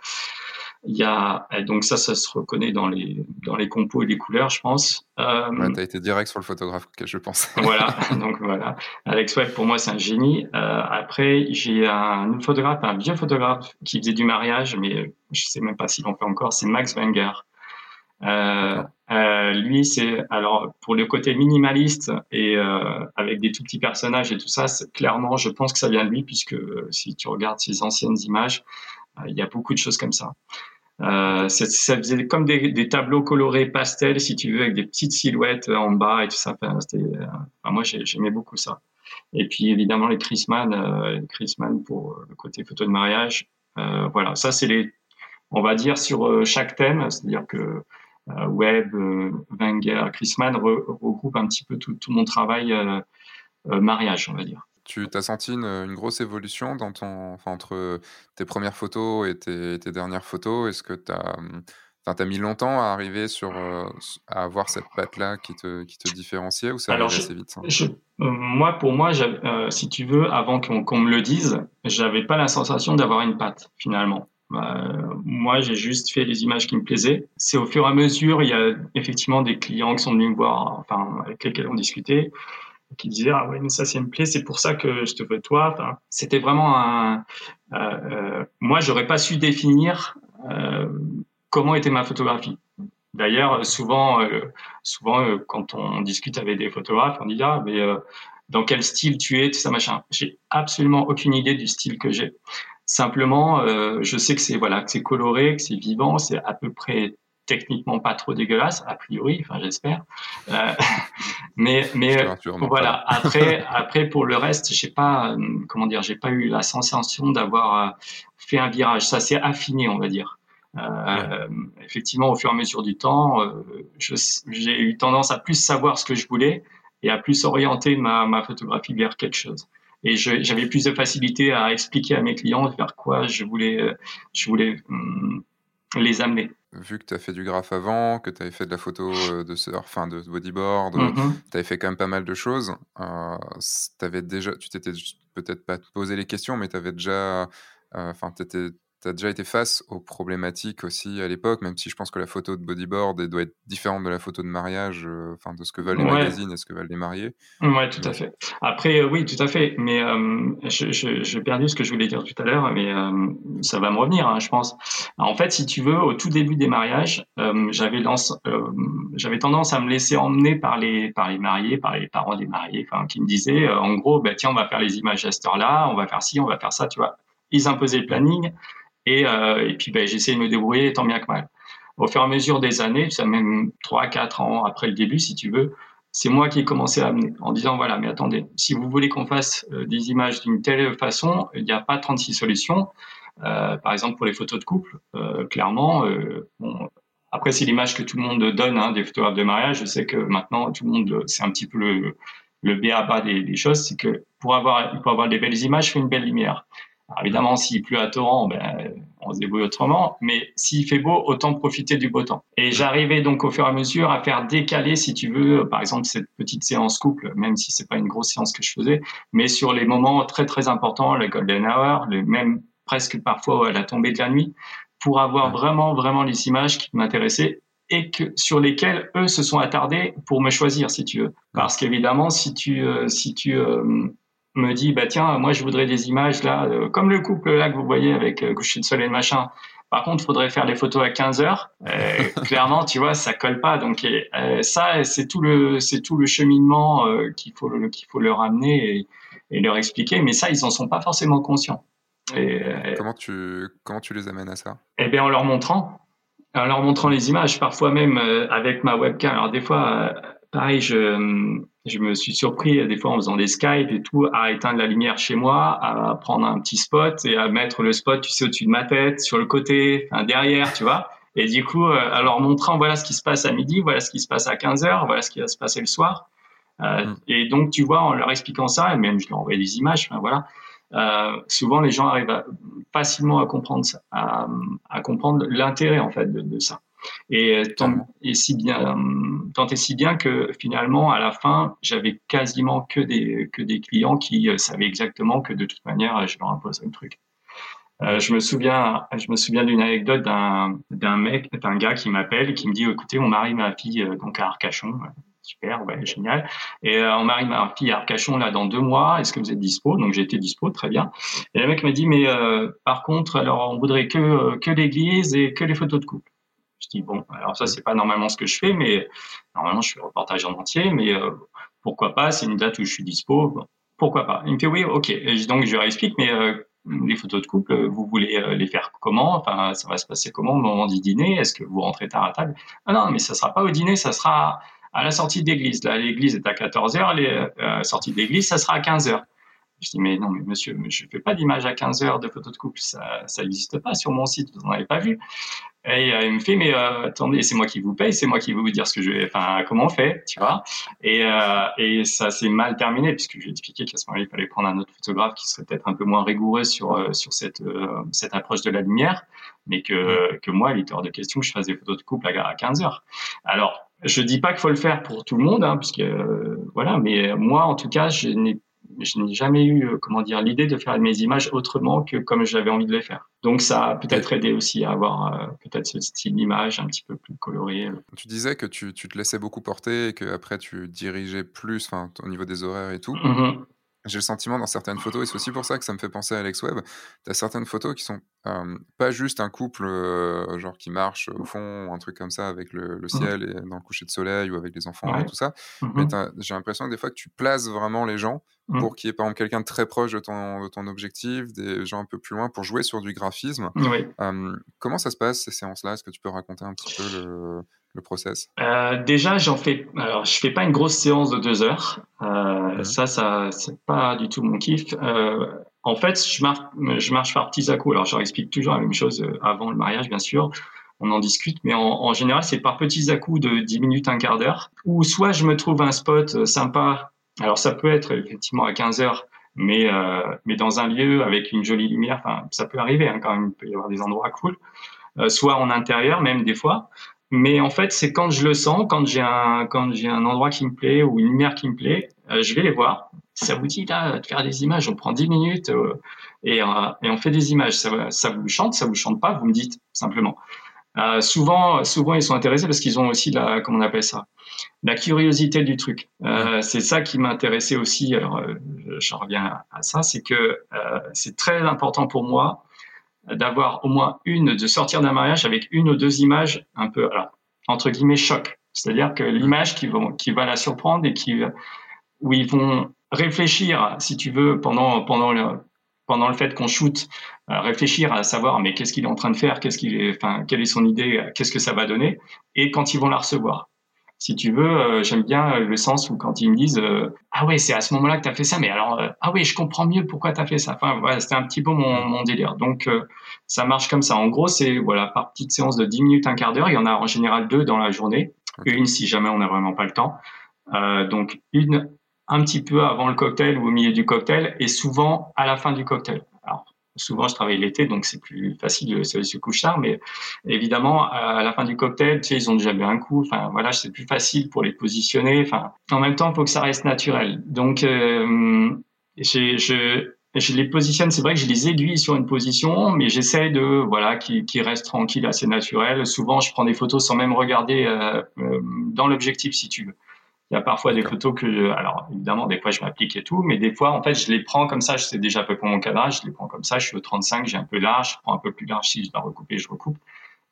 Il y a donc ça, ça se reconnaît dans les dans les compos et les couleurs, je pense. Euh, ouais, t'as été direct sur le photographe que je pense. (laughs) voilà, donc voilà. Alex Webb pour moi c'est un génie. Euh, après j'ai un photographe, un vieux photographe qui faisait du mariage, mais je sais même pas s'il en fait encore. C'est Max Wenger. Euh, euh, lui, c'est alors pour le côté minimaliste et euh, avec des tout petits personnages et tout ça, clairement, je pense que ça vient de lui puisque euh, si tu regardes ses anciennes images, euh, il y a beaucoup de choses comme ça. Euh, ça faisait comme des, des, tableaux colorés pastel, si tu veux, avec des petites silhouettes en bas et tout ça. Enfin, enfin, moi, j'aimais beaucoup ça. Et puis évidemment les Chrisman, euh, Chrisman pour le côté photo de mariage. voilà, ça c'est les, on va dire sur chaque thème, c'est-à-dire que euh, Webb, euh, Wenger, Chrisman regroupe un petit peu tout, mon travail euh, mariage, on va dire. Tu as senti une, grosse évolution dans ton, enfin, entre tes premières photos et tes, dernières photos? Est-ce que tu as, as mis longtemps à arriver sur, à avoir cette patte-là qui te, qui te différenciait ou ça allait assez vite Moi, pour moi, si tu veux, avant qu'on me le dise, j'avais pas la sensation d'avoir une patte finalement. Bah, moi, j'ai juste fait les images qui me plaisaient. C'est au fur et à mesure, il y a effectivement des clients qui sont venus me voir, enfin, avec lesquels on discutait, qui disaient ah ouais mais ça c'est me plaît, c'est pour ça que je te veux toi. C'était vraiment un. Euh, euh, moi, j'aurais pas su définir euh, comment était ma photographie. D'ailleurs, souvent, euh, souvent euh, quand on discute avec des photographes, on dit ah mais dans quel style tu es, tout ça machin. J'ai absolument aucune idée du style que j'ai. Simplement, je sais que c'est voilà, que c'est coloré, que c'est vivant, c'est à peu près techniquement pas trop dégueulasse, a priori, enfin j'espère. Euh, (laughs) mais mais voilà. Après après pour le reste, j'ai pas comment dire, j'ai pas eu la sensation d'avoir euh, fait un virage. Ça s'est affiné, on va dire. Euh, Effectivement, au fur et à mesure du temps, euh, j'ai eu tendance à plus savoir ce que je voulais et à plus orienter ma, ma photographie vers quelque chose et j'avais plus de facilité à expliquer à mes clients vers quoi je voulais, euh, je voulais hum, les amener. Vu que tu as fait du graphe avant, que tu avais fait de la photo euh, de surf, enfin de bodyboard, mm-hmm. tu avais fait quand même pas mal de choses. Euh, avais déjà, tu t'étais peut-être pas posé les questions, mais tu avais déjà, euh, enfin, tu as déjà été face aux problématiques aussi à l'époque, même si je pense que la photo de bodyboard doit être différente de la photo de mariage, euh, enfin de ce que veulent les magazines et ce que veulent les mariés. Oui, tout à fait. Après, euh, oui, tout à fait. Mais euh, j'ai perdu ce que je voulais dire tout à l'heure, mais ça va me revenir, hein, je pense. En fait, si tu veux, au tout début des mariages, j'avais j'avais tendance à me laisser emmener par les par les mariés, par les parents des mariés, qui me disaient, en gros, bah, tiens, on va faire les images à cette heure-là, on va faire ci, on va faire ça, tu vois. Ils imposaient le planning. Et, euh, et puis, ben, j'essaie de me débrouiller tant bien que mal. Au fur et à mesure des années, ça même 3-4 ans après le début, si tu veux, c'est moi qui ai commencé à amener en disant voilà, mais attendez, si vous voulez qu'on fasse euh, des images d'une telle façon, il n'y a pas 36 solutions. Euh, par exemple, pour les photos de couple, clairement, bon, après, c'est l'image que tout le monde donne hein, des photographes de mariage. Je sais que maintenant, tout le monde, c'est un petit peu le, le B à bas des, des choses, c'est que pour avoir, pour avoir des belles images, il faut une belle lumière évidemment, s'il pleut à torrent, ben, on se débrouille autrement. Mais s'il fait beau, autant profiter du beau temps. Et j'arrivais donc au fur et à mesure à faire décaler, si tu veux, par exemple, cette petite séance couple, même si c'est pas une grosse séance que je faisais, mais sur les moments très, très importants, le golden hour, même presque parfois à la tombée de la nuit, pour avoir vraiment, vraiment les images qui m'intéressaient et que sur lesquelles eux se sont attardés pour me choisir, si tu veux. Parce qu'évidemment, si tu, euh, si tu euh, me dit bah tiens moi je voudrais des images là euh, comme le couple là que vous voyez avec euh, coucher de soleil machin. Par contre faudrait faire les photos à 15 heures. Euh, (laughs) clairement tu vois ça colle pas. Donc euh, ça c'est tout le c'est tout le cheminement qu'il faut qu'il faut leur amener et, et, leur expliquer. Mais ça ils en sont pas forcément conscients. Et, comment tu comment tu les amènes à ça? Eh bien en leur montrant. En leur montrant les images parfois même avec ma webcam. Alors des fois pareil je je me suis surpris des fois en faisant des Skype et tout à éteindre la lumière chez moi, à prendre un petit spot et à mettre le spot, tu sais, au-dessus de ma tête, sur le côté, enfin, derrière, tu vois. Et du coup, euh, alors montrant voilà ce qui se passe à midi, voilà ce qui se passe à 15 heures, voilà ce qui va se passer le soir. Euh, mm. Et donc, tu vois, en leur expliquant ça, et même je leur envoie des images, enfin, voilà, euh, souvent les gens arrivent facilement à comprendre ça, à, à comprendre l'intérêt en fait de, de ça. Et euh, tant, et si bien, tant et si bien que finalement, à la fin, j'avais quasiment que des, que des clients qui euh, savaient exactement que de toute manière, je leur imposerais le truc. Euh, je me souviens, je me souviens d'une anecdote d'un d'un mec, d'un gars qui m'appelle et qui me dit écoutez, on marie ma fille euh, donc à Arcachon. Super, ouais, génial. Et euh, on marie ma fille à Arcachon là dans deux mois. Est-ce que vous êtes dispo? Donc j'étais dispo, très bien. Et le mec m'a dit mais euh, par contre, alors on voudrait que que l'église et que les photos de couple. Bon, alors ça c'est pas normalement ce que je fais, mais normalement je fais reportage en entier, mais pourquoi pas C'est une date où je suis dispo. pourquoi pas Il me fait oui, ok. Donc je lui explique, mais les photos de couple, vous voulez euh, les faire comment? Enfin, ça va se passer comment? Au moment du dîner Est-ce que vous rentrez tard à table? Ah non, mais ça sera pas au dîner, ça sera à la sortie d'église. Là, l'église est à 14 h la euh, sortie d'église, ça sera à 15 h Je dis mais non, mais monsieur, je fais pas d'image à 15 heures de photos de couple, ça, ça n'existe pas sur mon site, vous n'en avez pas vu. Et euh, il me fait, mais euh, attendez, c'est moi qui vous paye, c'est moi qui vais vous dire ce que je vais, enfin, comment on fait, tu vois. Et, euh, et ça s'est mal terminé, puisque je lui ai expliqué qu'à ce moment-là, il fallait prendre un autre photographe qui serait peut-être un peu moins rigoureux sur, euh, sur cette, euh, cette approche de la lumière, mais que, que moi, il était hors de question que je fasse des photos de couple à, à 15 heures. Alors, je dis pas qu'il faut le faire pour tout le monde, hein, puisque, voilà, mais moi, en tout cas, je n'ai je n'ai jamais eu, euh, comment dire, l'idée de faire mes images autrement que comme j'avais envie de les faire. Donc ça a peut-être aidé aussi à avoir euh, peut-être ce style d'image un petit peu plus coloré. Tu disais que tu, tu te laissais beaucoup porter et qu'après tu dirigeais plus au niveau des horaires et tout. Mmh j'ai le sentiment dans certaines photos, et c'est aussi pour ça que ça me fait penser à Alex Webb, tu as certaines photos qui sont pas juste un couple genre qui marche au fond, un truc comme ça avec le, le, mmh. ciel et dans le coucher de soleil ou avec les enfants et tout ça, mmh mais j'ai l'impression que des fois que tu places vraiment les gens mmh. pour qu'il y ait par exemple quelqu'un de très proche de ton, de ton objectif, des gens un peu plus loin pour jouer sur du graphisme. comment ça se passe ces séances-là? Est-ce que tu peux raconter un petit peu le le process? Euh, Déjà, j'en fais. Alors, je fais pas une grosse séance de deux heures. Euh, Ça, ça, c'est pas du tout mon kiff. Euh, en fait, je marche, je marche par petits à coups. Alors, je leur explique toujours la même chose avant le mariage, bien sûr. On en discute, mais en, en général, c'est par petits à coups de 10 minutes, un quart d'heure. Ou soit je me trouve un spot sympa. Alors, ça peut être effectivement à 15 heures, mais euh, mais dans un lieu avec une jolie lumière. Enfin, ça peut arriver hein, quand même. Il peut y avoir des endroits cool. Euh, soit en intérieur, même des fois. Mais en fait, c'est quand je le sens, quand j'ai un, quand j'ai un endroit qui me plaît ou une lumière qui me plaît, euh, je vais les voir. Ça vous dit là de faire des images, on prend 10 minutes euh, et, euh, et, on fait des images. Ça, ça, vous chante, ça vous chante pas, vous me dites simplement. Souvent, souvent ils sont intéressés parce qu'ils ont aussi la, comment on appelle ça, la curiosité du truc. c'est ça qui m'intéressait aussi. Alors, je reviens à ça, c'est que c'est très important pour moi d'avoir au moins une, de sortir d'un mariage avec une ou deux images un peu, alors, entre guillemets, choc. C'est-à-dire que l'image qui, vont, qui va la surprendre et qui, où ils vont réfléchir, si tu veux, pendant, pendant le, pendant le fait qu'on shoot, euh, réfléchir à savoir mais qu'est-ce qu'il est en train de faire, qu'est-ce qu'il est, enfin, quelle est son idée, qu'est-ce que ça va donner, et quand ils vont la recevoir si tu veux, euh, j'aime bien le sens où quand ils me disent euh, ah ouais c'est à ce moment-là que tu as fait ça, mais alors euh, ah ouais je comprends mieux pourquoi tu as fait ça. Enfin voilà, c'était un petit peu mon, mon délire. Donc ça marche comme ça. En gros c'est voilà par petite séance de 10 minutes, un quart d'heure. Il y en a en général deux dans la journée, une si jamais on n'a vraiment pas le temps. donc une un petit peu avant le cocktail ou au milieu du cocktail et souvent à la fin du cocktail. Souvent je travaille l'été, donc c'est plus facile de se, coucher tard. Mais évidemment, à la fin du cocktail, tu sais, ils ont déjà bu un coup. Enfin, voilà, c'est plus facile pour les positionner. Enfin, en même temps, il faut que ça reste naturel. Donc, euh, je, les positionne. C'est vrai que je les aiguille sur une position, mais j'essaie de voilà qui, reste assez naturel. Souvent, je prends des photos sans même regarder euh, euh, dans l'objectif, si tu veux. Il y a parfois des photos que, alors évidemment, des fois je m'applique et tout, mais des fois, en fait, je les prends comme ça. Je sais déjà un peu pour mon cadrage, je les prends comme ça. Je suis au 35, j'ai un peu large, je prends un peu plus large si je dois recouper, je recoupe.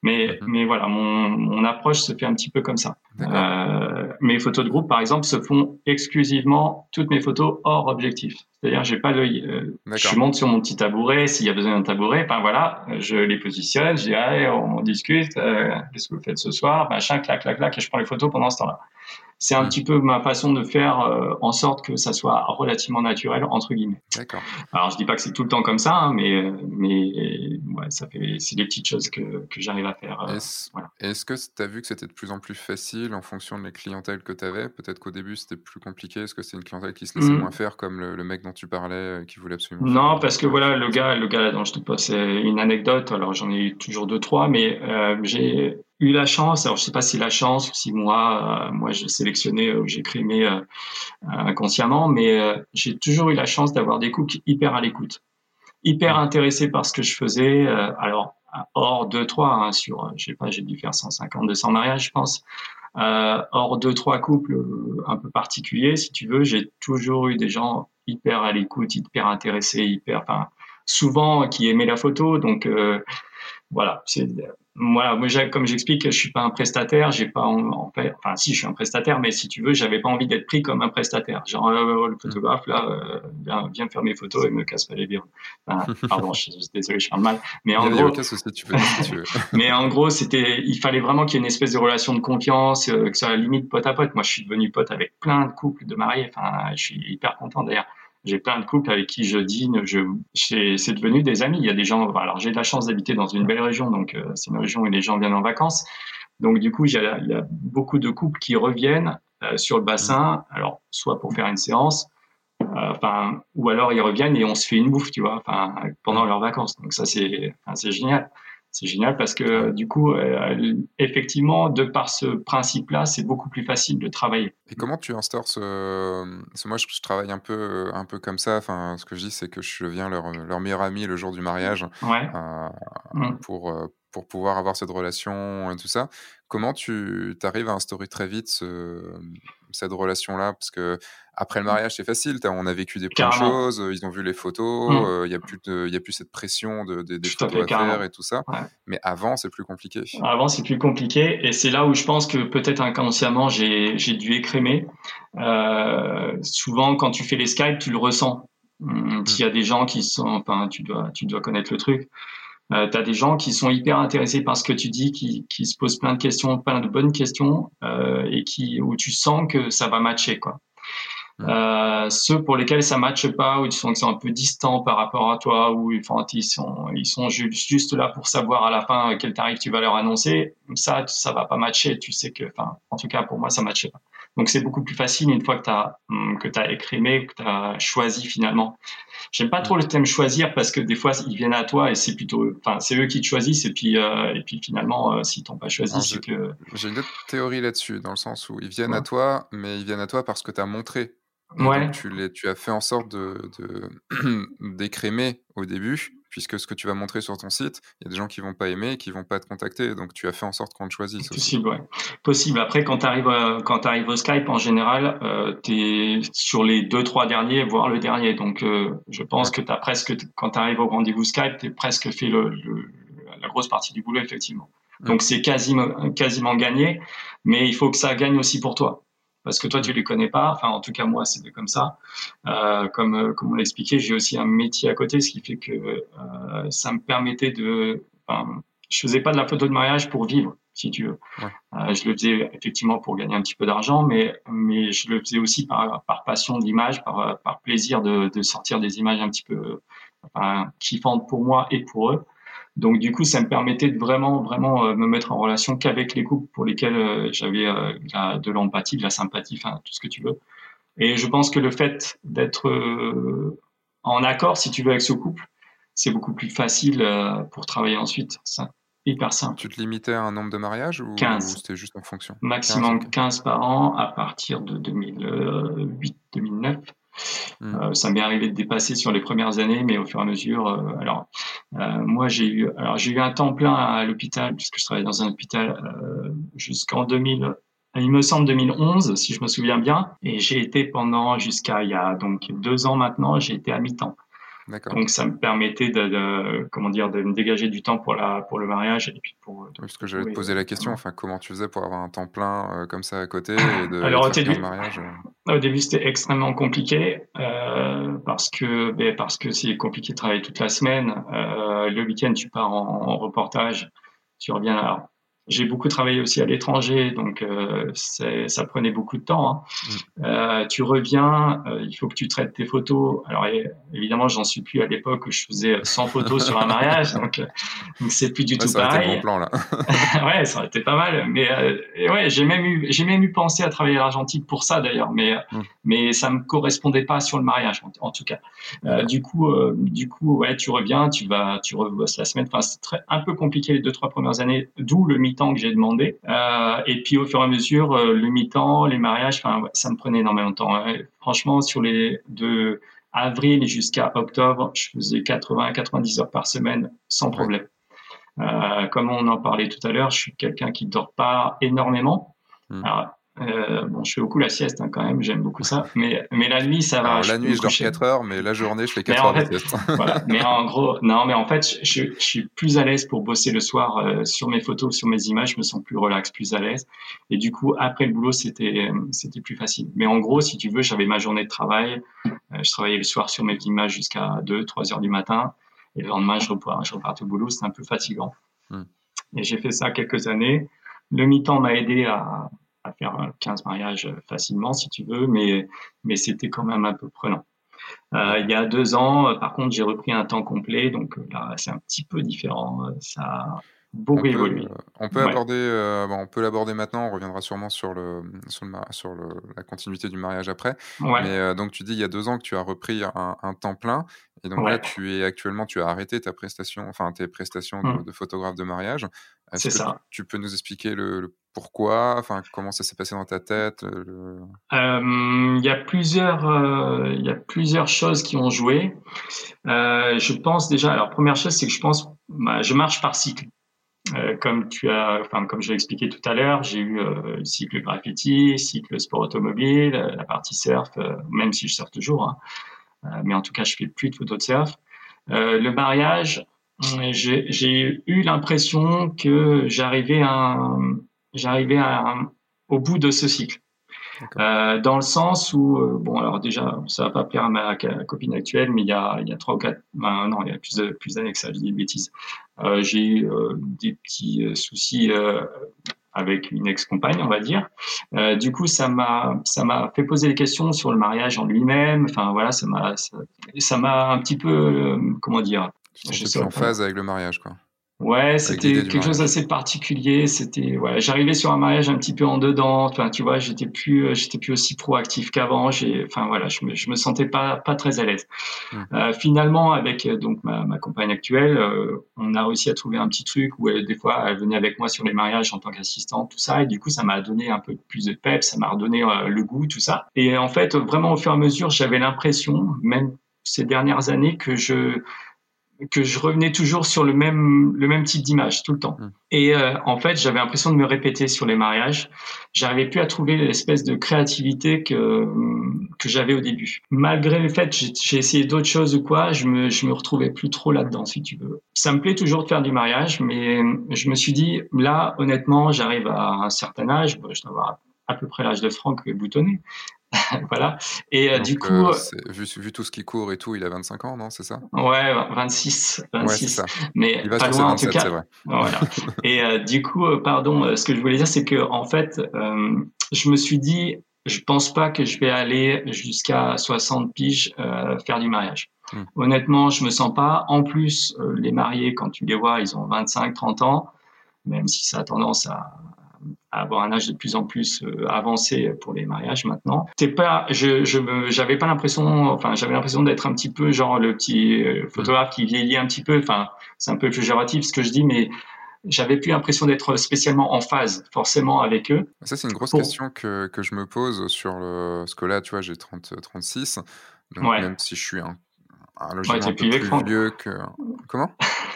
Mais, mhm. mais voilà, mon, mon approche se fait un petit peu comme ça. Euh, mes photos de groupe, par exemple, se font exclusivement toutes mes photos hors objectif. C'est-à-dire, j'ai pas l'œil. Euh, je monte sur mon petit tabouret. S'il y a besoin d'un tabouret, enfin voilà, je les positionne. Je dis, allez, on discute. Euh, Qu'est-ce que vous faites ce soir Machin, clac, clac, clac, et je prends les photos pendant ce temps-là c'est un petit peu ma façon de faire euh, en sorte que ça soit relativement naturel entre guillemets. D'accord. Alors je dis pas que c'est tout le temps comme ça, hein, mais euh, mais ouais, ça fait c'est des petites choses que, que j'arrive à faire. Euh, est-ce, voilà. que tu as vu que c'était de plus en plus facile en fonction de la clientèle que tu avais Peut-être qu'au début c'était plus compliqué. Est-ce que c'est une clientèle qui se laissait mmh. moins faire, comme le, mec dont tu parlais, qui voulait absolument Non, parce que voilà le gars le gars dont je te passe une anecdote. Alors j'en ai eu toujours deux trois, mais j'ai eu la chance, alors je sais pas si la chance ou si moi, euh, moi j'ai sélectionné ou j'ai créé euh, inconsciemment, mais euh, j'ai toujours eu la chance d'avoir des cooks hyper à l'écoute. hyper intéressés par ce que je faisais. alors, hors 2-3, hein, sur, je sais pas, j'ai dû faire 150, 200 mariages, je pense. Euh, hors deux trois couples un peu particuliers, si tu veux, j'ai toujours eu des gens hyper à l'écoute, hyper intéressés, hyper, enfin, souvent qui aimaient la photo. Donc euh, voilà, c'est voilà, moi, comme j'explique, je suis pas un prestataire, j'ai pas en, enfin si, je suis un prestataire, mais si tu veux, j'avais pas envie d'être pris comme un prestataire. Genre euh, le photographe là, euh, viens, viens, faire mes photos et me casse pas les biens. (laughs) pardon, je, suis désolé, je parle mal, mais en gros, tu peux, tu veux. (laughs) mais en gros, c'était, il fallait vraiment qu'il y ait une espèce de relation de confiance, euh, que ça limite pote à pote. Moi, je suis devenu pote avec plein de couples de mariés. Enfin, je suis hyper content d'ailleurs j'ai plein de couples avec qui je dîne. Je, c'est devenu des amis. Il y a des gens. Alors j'ai de la chance d'habiter dans une belle région, donc euh, c'est une région où les gens viennent en vacances. Donc du coup, il y a, beaucoup de couples qui reviennent euh, sur le bassin. Alors soit pour faire une séance, euh, enfin, ou alors ils reviennent et on se fait une bouffe, tu vois, enfin pendant leurs vacances. Donc ça c'est, c'est génial c'est génial parce que du coup, euh, effectivement, de par ce principe-là, c'est beaucoup plus facile de travailler. Et comment tu instaures ce... moi, je, travaille un peu, un peu comme ça. Enfin, ce que je dis, c'est que je deviens leur, leur meilleur ami le jour du mariage euh, mmh. pour, euh, pour pouvoir avoir cette relation et tout ça. Comment tu arrives à instaurer très vite ce, cette relation-là Parce que après le mmh. mariage, c'est facile. On a vécu des plein de choses, ils ont vu les photos, mmh. il n'y a, a plus cette pression de, des photos à, faire et tout ça. Mais avant, c'est plus compliqué. Avant, c'est plus compliqué. Et c'est là où je pense que peut-être inconsciemment, j'ai dû écrémer. Euh, souvent, quand tu fais les Skype, tu le ressens. Mmh. S'il y a des gens qui sont, enfin, tu dois, tu dois connaître le truc. Euh, tu as des gens qui sont hyper intéressés par ce que tu dis, qui, qui se posent plein de questions, plein de bonnes questions, euh, et qui où tu sens que ça va matcher, quoi. Euh, ceux pour lesquels ça matche pas, où tu sens qu'ils sont un peu distants par rapport à toi, ou enfin, ils sont ils sont juste là pour savoir à la fin quel tarif tu vas leur annoncer, ça ça va pas matcher. Tu sais que, enfin, en tout cas pour moi ça matchait pas. Donc c'est beaucoup plus facile une fois que tu as, hum, que as écrémé, que tu as choisi finalement. J'aime pas trop le thème choisir parce que des fois ils viennent à toi et c'est plutôt, enfin c'est eux qui te choisissent et puis euh, et puis finalement euh, s'ils t'ont pas choisi c'est que. J'ai une autre théorie là-dessus dans le sens où ils viennent à toi mais ils viennent à toi parce que tu as montré. Ouais. tu, les, tu as fait en sorte de (clears throat) d'écrémer au début puisque ce que tu vas montrer sur ton site, il y a des gens qui vont pas aimer et qui vont pas te contacter. Donc, tu as fait en sorte qu'on te choisisse. Possible, ouais. Possible. Après, quand tu arrives, euh, arrives au Skype, en général, euh, tu es sur les deux, trois derniers, voire le dernier. Donc, euh, je pense que tu as presque, quand tu arrives au rendez-vous Skype, tu presque fait le, la grosse partie du boulot, effectivement. Donc, c'est quasiment, quasiment gagné, mais il faut que ça gagne aussi pour toi parce que toi tu les connais pas. Enfin, en tout cas moi c'était comme ça. Euh, comme euh, comme on l'expliquait, j'ai aussi un métier à côté, ce qui fait que euh, ça me permettait de. Enfin, je faisais pas de la photo de mariage pour vivre, si tu veux. Euh, je le faisais effectivement pour gagner un petit peu d'argent, mais mais je le faisais aussi par par passion d'image, par par plaisir de, de sortir des images un petit peu enfin, kiffantes pour moi et pour eux. Donc du coup, ça me permettait de vraiment, vraiment euh, me mettre en relation qu'avec les couples pour lesquels euh, j'avais euh, de l'empathie, de la sympathie, enfin tout ce que tu veux. Et je pense que le fait d'être en accord, si tu veux, avec ce couple, c'est beaucoup plus facile pour travailler ensuite. C'est hyper simple. Tu te limitais à un nombre de mariages ou, 15. c'était juste en fonction? Maximum 15, 15 par an à partir de 2008-2009. Hmm. Euh, ça m'est arrivé de dépasser sur les premières années, mais au fur et à mesure. Euh, alors, euh, moi, j'ai eu, j'ai eu un temps plein à l'hôpital puisque je travaillais dans un hôpital jusqu'en 2000. Il me semble 2011, si je me souviens bien, et j'ai été pendant jusqu'à il y a donc deux ans maintenant, j'ai été à mi-temps. Donc ça me permettait de, comment dire de me dégager du temps pour la pour le mariage et puis pour. Oui, parce que j'allais te poser la question. Enfin, comment tu faisais pour avoir un temps plein euh, comme ça à côté (coughs) et de Alors au début, mariage euh? au début c'était extrêmement compliqué euh, parce que ben, parce que c'est compliqué de travailler toute la semaine. Euh, le week-end tu pars en, en reportage, tu reviens à j'ai beaucoup travaillé aussi à l'étranger, donc euh, ça prenait beaucoup de temps. Hein. Mm. Euh, tu reviens, euh, il faut que tu traites tes photos. Alors évidemment, j'en suis plus à l'époque où je faisais 100 photos sur un (laughs) mariage, donc donc c'est plus du tout ça pareil. Bon plan, là. (laughs) ouais, ça aurait été pas mal. Mais ouais, j'ai même eu j'ai même eu pensé à travailler à l'Argentine pour ça d'ailleurs, mais mm. mais ça me correspondait pas sur le mariage en, tout cas. du coup du coup ouais, tu reviens, tu vas tu rebosses la semaine. Enfin, c'est très un peu compliqué les deux trois premières années, d'où le mythe que j'ai demandé. Euh, et puis au fur et à mesure, euh, le mi-temps, les mariages, ça me prenait énormément de temps. Hein. Franchement, sur les deux, avril jusqu'à octobre, je faisais 80-90 heures par semaine sans problème. Euh, comme on en parlait tout à l'heure, je suis quelqu'un qui ne dort pas énormément. Hmm. Euh, bon, je fais beaucoup la sieste hein, quand même, j'aime beaucoup ça. Mais, mais la nuit, ça va. la nuit, je dors 4 heures, mais la journée, je fais 4 heures de sieste. (laughs) voilà. Mais en gros, non, mais en fait, je, je suis plus à l'aise pour bosser le soir euh, sur mes photos, sur mes images. Je me sens plus relax, plus à l'aise. Et du coup, après le boulot, c'était c'était plus facile. Mais en gros, si tu veux, j'avais ma journée de travail. Euh, je travaillais le soir sur mes images jusqu'à 2, 3 heures du matin. Et le lendemain, je, repars, je repartais au boulot. C'était un peu fatigant. Hmm. Et j'ai fait ça quelques années. Le mi-temps m'a aidé à à faire 15 mariages facilement, si tu veux, mais, mais c'était quand même un peu prenant. Euh, il y a deux ans, euh, par contre, j'ai repris un temps complet, donc euh, là, c'est un petit peu différent. Ça a beaucoup évolué. on peut aborder, on peut l'aborder maintenant. On reviendra sûrement sur le sur, le, sur le, la continuité du mariage après. Mais donc, tu dis il y a deux ans que tu as repris un, temps plein, et donc là, tu es actuellement, tu as arrêté ta prestation, enfin tes prestations de, mmh. photographe de mariage. C'est ça. Tu peux nous expliquer le pourquoi Enfin, comment ça s'est passé dans ta tête euh, Il y a plusieurs, euh, il y a plusieurs choses qui ont joué. Euh, je pense déjà. Alors, première chose, c'est que je pense, bah, je marche par cycle. comme tu as, enfin, comme je l'ai expliqué tout à l'heure, j'ai eu le cycle graffiti, cycle sport automobile, la partie surf, même si je surfe toujours, hein. Mais en tout cas, je fais plus de photos de surf. le mariage, j'ai eu l'impression que j'arrivais à un, j'arrivais au bout de ce cycle. Euh, dans le sens où, euh, bon, alors déjà, ça va pas plaire à ma, copine actuelle, mais il y a, il y a trois ou quatre, ben, non, il y a plus de, plus d'années que ça, je dis des bêtises. Euh, j'ai eu euh, des petits euh, soucis avec une ex-compagne, on va dire. du coup, ça m'a, ça m'a fait poser des questions sur le mariage en lui-même. Enfin, voilà, ça m'a, ça m'a un petit peu, comment dire. Je suis en phase avec le mariage, quoi. Ouais, c'était quelque chose d'assez particulier. C'était, ouais, j'arrivais sur un mariage un petit peu en dedans. Enfin, tu vois, j'étais plus, euh, j'étais plus aussi proactif qu'avant. J'ai, enfin voilà, je me, je me sentais pas, pas très à l'aise. Mmh. Euh, finalement, avec euh, donc ma, ma compagne actuelle, euh, on a réussi à trouver un petit truc où elle, des fois, elle venait avec moi sur les mariages en tant qu'assistante, tout ça. Et du coup, ça m'a donné un peu plus de pep, ça m'a redonné le goût, tout ça. Et en fait, vraiment au fur et à mesure, j'avais l'impression, même ces dernières années, que je que je revenais toujours sur le même le même type d'image tout le temps. Mmh. Et euh, en fait, j'avais l'impression de me répéter sur les mariages. J'arrivais plus à trouver l'espèce de créativité que que j'avais au début. Malgré le fait j'ai essayé d'autres choses ou quoi, je me je me retrouvais plus trop là-dedans si tu veux. Ça me plaît toujours de faire du mariage, mais je me suis dit là, honnêtement, j'arrive à un certain âge, je dois avoir à peu près l'âge de Franck boutonné. (laughs) voilà. Et euh, du coup. Euh, vu, vu, tout ce qui court et tout, il a 25 ans, non C'est ça? Ouais, 26. 26. ça. Mais pas loin en tout cas. Vrai. Voilà. (laughs) et euh, du coup, pardon, ce que je voulais dire, c'est que en fait, je me suis dit, je pense pas que je vais aller jusqu'à 60 piges faire du mariage. Hmm. Honnêtement, je me sens pas. En plus, les mariés, quand tu les vois, ils ont 25, 30 ans, même si ça a tendance à, à avoir un âge de plus en plus euh, avancé pour les mariages maintenant. C'est pas, je, j'avais pas l'impression, enfin, j'avais l'impression d'être un petit peu genre le petit euh, photographe qui vieillit un petit peu. Enfin, c'est un peu péjoratif ce que je dis, mais j'avais plus l'impression d'être spécialement en phase forcément avec eux. Ça, c'est une grosse question que, que je me pose sur le, ce que là, tu vois, j'ai 30, 36. Donc, même si je suis un ah, un peu plus vieux que. (laughs) Comment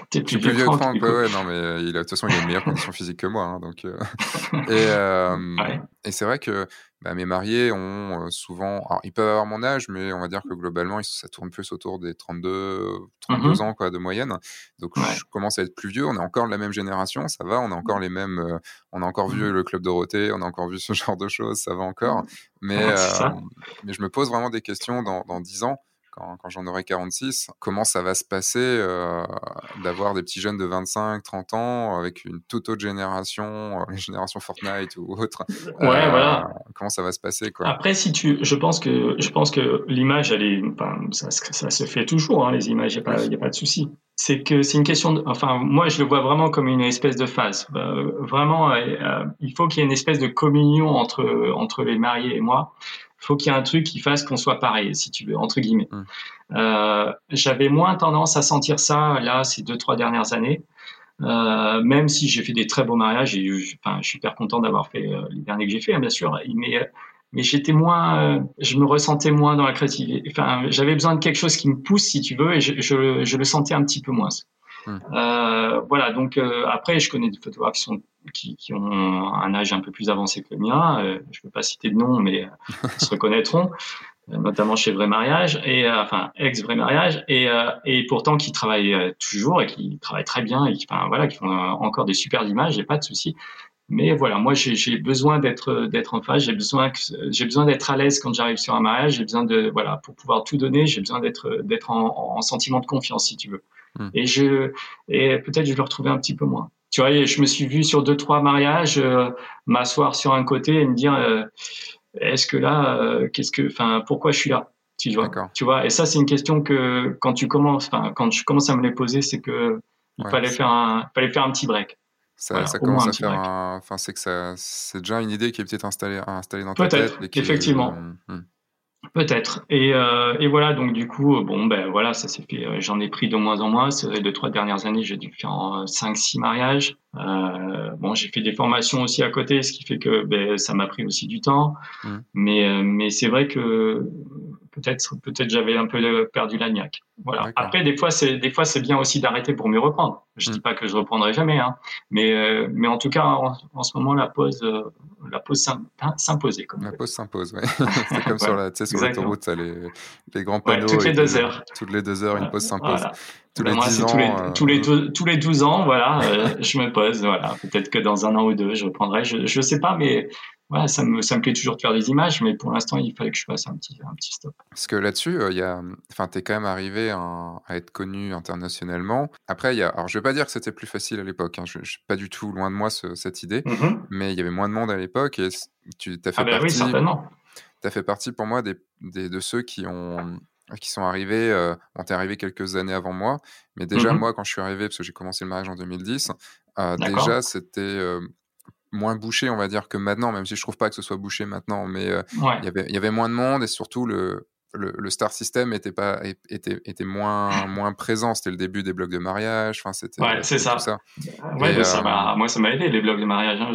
T'es plus, plus vieux que Franck. Ouais, non, mais euh, il a, de toute façon, il a une meilleure condition physique que moi. Hein, donc, euh, (laughs) et, euh, et c'est vrai que bah, mes mariés ont souvent. Alors, ils peuvent avoir mon âge, mais on va dire que globalement, ça tourne plus autour des 32, 32 mmh ans quoi, de moyenne. Donc, je commence à être plus vieux. On est encore de la même génération, ça va. On a encore les mêmes. on a encore vu mmh le Club Dorothée, on a encore vu ce (laughs) genre de choses, ça va encore. Mais, mais je me pose vraiment des questions dans, dans 10 ans quand, quand j'en aurai 46, comment ça va se passer euh, d'avoir des petits jeunes de 25, 30 ans avec une toute autre génération, euh, génération Fortnite ou autre. Ouais, euh, voilà. Comment ça va se passer quoi? Après, si tu, je pense que je pense que l'image, elle est, ça, ça, se fait toujours, hein, les images, il n'y a, a pas de souci c'est que c'est une question de, enfin moi je le vois vraiment comme une espèce de phase euh, vraiment euh, il faut qu'il y ait une espèce de communion entre entre les mariés et moi faut qu'il y ait un truc qui fasse qu'on soit pareil, si tu veux, entre guillemets. Mmh. Euh, J'avais moins tendance à sentir ça là ces deux trois dernières années, euh, même si j'ai fait des très beaux mariages et enfin, je suis hyper content d'avoir fait euh, les derniers que j'ai fait, hein, bien sûr. Mais mais j'étais moins, euh, je me ressentais moins dans la créativité. Enfin, j'avais besoin de quelque chose qui me pousse, si tu veux, et je, je, je le sentais un petit peu moins. Euh, voilà, donc euh, après, je connais des photographes qui, sont, qui, qui, ont un âge un peu plus avancé que le mien. Euh, je ne veux pas citer de nom, mais (laughs) ils se reconnaîtront, notamment chez Vrai Mariage, et enfin ex Vrai Mariage, et, et pourtant qui travaillent toujours et qui travaillent très bien et qui, enfin, voilà, qui font encore des super images, j'ai pas de souci. Mais voilà, moi j'ai besoin d'être d'être en phase, j'ai besoin j'ai besoin d'être à l'aise quand j'arrive sur un mariage, j'ai besoin de voilà pour pouvoir tout donner, j'ai besoin d'être d'être en, en, sentiment de confiance si tu veux. Hmm. Et je et peut-être je le retrouvais un petit peu moins. Tu vois, je me suis vu sur deux trois mariages euh, m'asseoir sur un côté et me dire euh, est-ce que là euh, qu'est-ce que enfin pourquoi je suis là tu vois, tu vois et ça c'est une question que quand tu commences enfin quand je commence à me les poser c'est que il fallait faire un fallait faire un petit break ça, ça commence à faire un... Enfin, c'est que ça, c'est déjà une idée qui est peut-être installée, installée dans ta tête. Peut-être, effectivement. Hmm. Peut-être. Et, euh, et, voilà, donc du coup, bon, ben voilà, ça s'est fait. Euh, j'en ai pris de moins en moins. Ces deux, trois dernières années, j'ai dû faire cinq, six mariages. Euh, bon, j'ai fait des formations aussi à côté, ce qui fait que ben, ça m'a pris aussi du temps. Hmm. Mais, euh, mais c'est vrai que peut-être peut-être j'avais un peu perdu la niaque. Voilà. Après des fois c'est des fois c'est bien aussi d'arrêter pour mieux reprendre. Je dis mm. pas que je reprendrai jamais hein, mais euh, mais en tout cas en, ce moment la pause euh, la pause hein, s'imposait comme La pause s'impose, ouais. (laughs) c'est comme sur la sur l'autoroute les, les grands panneaux toutes les deux heures. Toutes les deux heures une pause s'impose. Tous, ben les moi, ans, tous, les, euh, tous, les tous les 12 ans, voilà, je me pose, voilà. Peut-être que dans un an ou deux, je reprendrai. Je, je sais pas, mais voilà, ça me, ça me plaît toujours de faire des images, mais pour l'instant, il fallait que je fasse un petit, un petit stop. Parce que là-dessus, euh, a, enfin, es quand même arrivé à, être connu internationalement. Après, il y a, alors je vais pas dire que c'était plus facile à l'époque. Hein, je, je suis pas du tout loin de moi cette idée, mm-hmm. mais il y avait moins de monde à l'époque et tu as fait ah ben partie. Oui, certainement. as fait partie pour moi des, des, de ceux qui ont qui sont arrivés, euh, on t'es arrivé quelques années avant moi, mais déjà mm-hmm. moi quand je suis arrivé, parce que j'ai commencé le mariage en 2010, euh, déjà c'était euh, moins bouché, on va dire, que maintenant, même si je trouve pas que ce soit bouché maintenant, mais euh, il y avait, y avait moins de monde et surtout le, le, star system était pas était, était moins (clears throat) moins présent c'était le début des blogs de mariage enfin c'était ouais c'est ça, ça. Ouais, bah, ça euh, moi ça m'a aidé les blogs de mariage hein,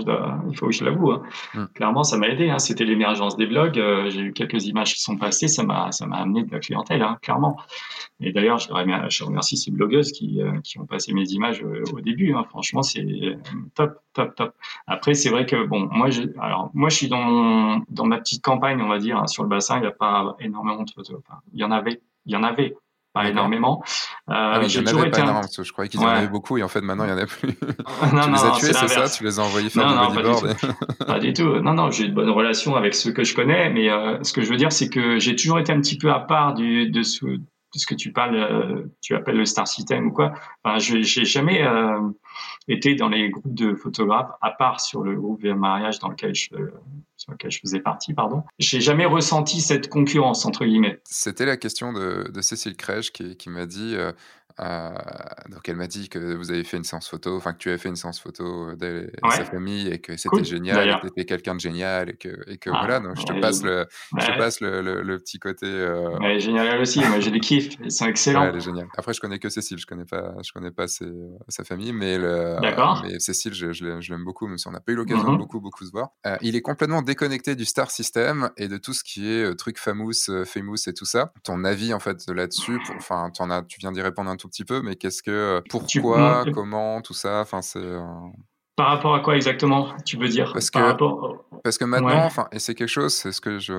il faut que je l'avoue hein. hmm. clairement ça m'a aidé hein. c'était l'émergence des blogs euh, j'ai eu quelques images qui sont passées ça m'a ça m'a amené de la clientèle clairement et d'ailleurs je, je, remercie ces blogueuses qui euh, qui ont passé mes images au début franchement c'est top top top. Après c'est vrai que bon moi je alors moi je suis dans dans ma petite campagne on va dire sur le bassin il n'y a pas énormément il y en avait, il y en avait pas énormément. Euh, ah oui, pas énormément, je croyais qu'il y en avait beaucoup et en fait maintenant il n'y en a plus. (laughs) non, tu les as tués, c'est ça? Tu les as envoyés faire non, du bodyboard (laughs) Pas du tout. Non, non, j'ai une bonne relation avec ceux que je connais, mais euh, ce que je veux dire, c'est que j'ai toujours été un petit peu à part du, de, ce, de ce que tu parles, euh, tu appelles le star system ou quoi. Enfin, je j'ai jamais euh, été dans les groupes de photographes, à part sur le groupe vers mariage dans lequel je, sur lequel je faisais partie, pardon. J'ai jamais ressenti cette concurrence entre guillemets. C'était la question de, Cécile Crèche qui, m'a dit euh, euh, donc elle m'a dit que vous avez fait une séance photo, enfin que tu avais fait une séance photo de, sa famille et que c'était génial, que tu quelqu'un de génial et que, et que ah, voilà, donc je te passe, le, je te passe le, le, petit côté. Euh... Ouais, génial aussi, moi j'ai des kiffs, ils sont excellents. Ouais, elle est géniale. Après je connais que Cécile, je connais pas, je connais pas ses, sa famille, mais, le, mais Cécile je, je l'aime beaucoup, même si on n'a pas eu l'occasion de mm-hmm. beaucoup beaucoup se voir. Euh, il est complètement déconnecté du star system et de tout ce qui est euh, truc famous, euh, famous et tout ça. Ton avis en fait là-dessus, enfin tu viens d'y répondre un tout petit peu, mais qu'est-ce que, euh, pourquoi, comment, tout ça, enfin c'est. Euh, Par rapport à quoi exactement tu veux dire? Parce que, parce que maintenant, enfin, et c'est quelque chose, c'est ce que je,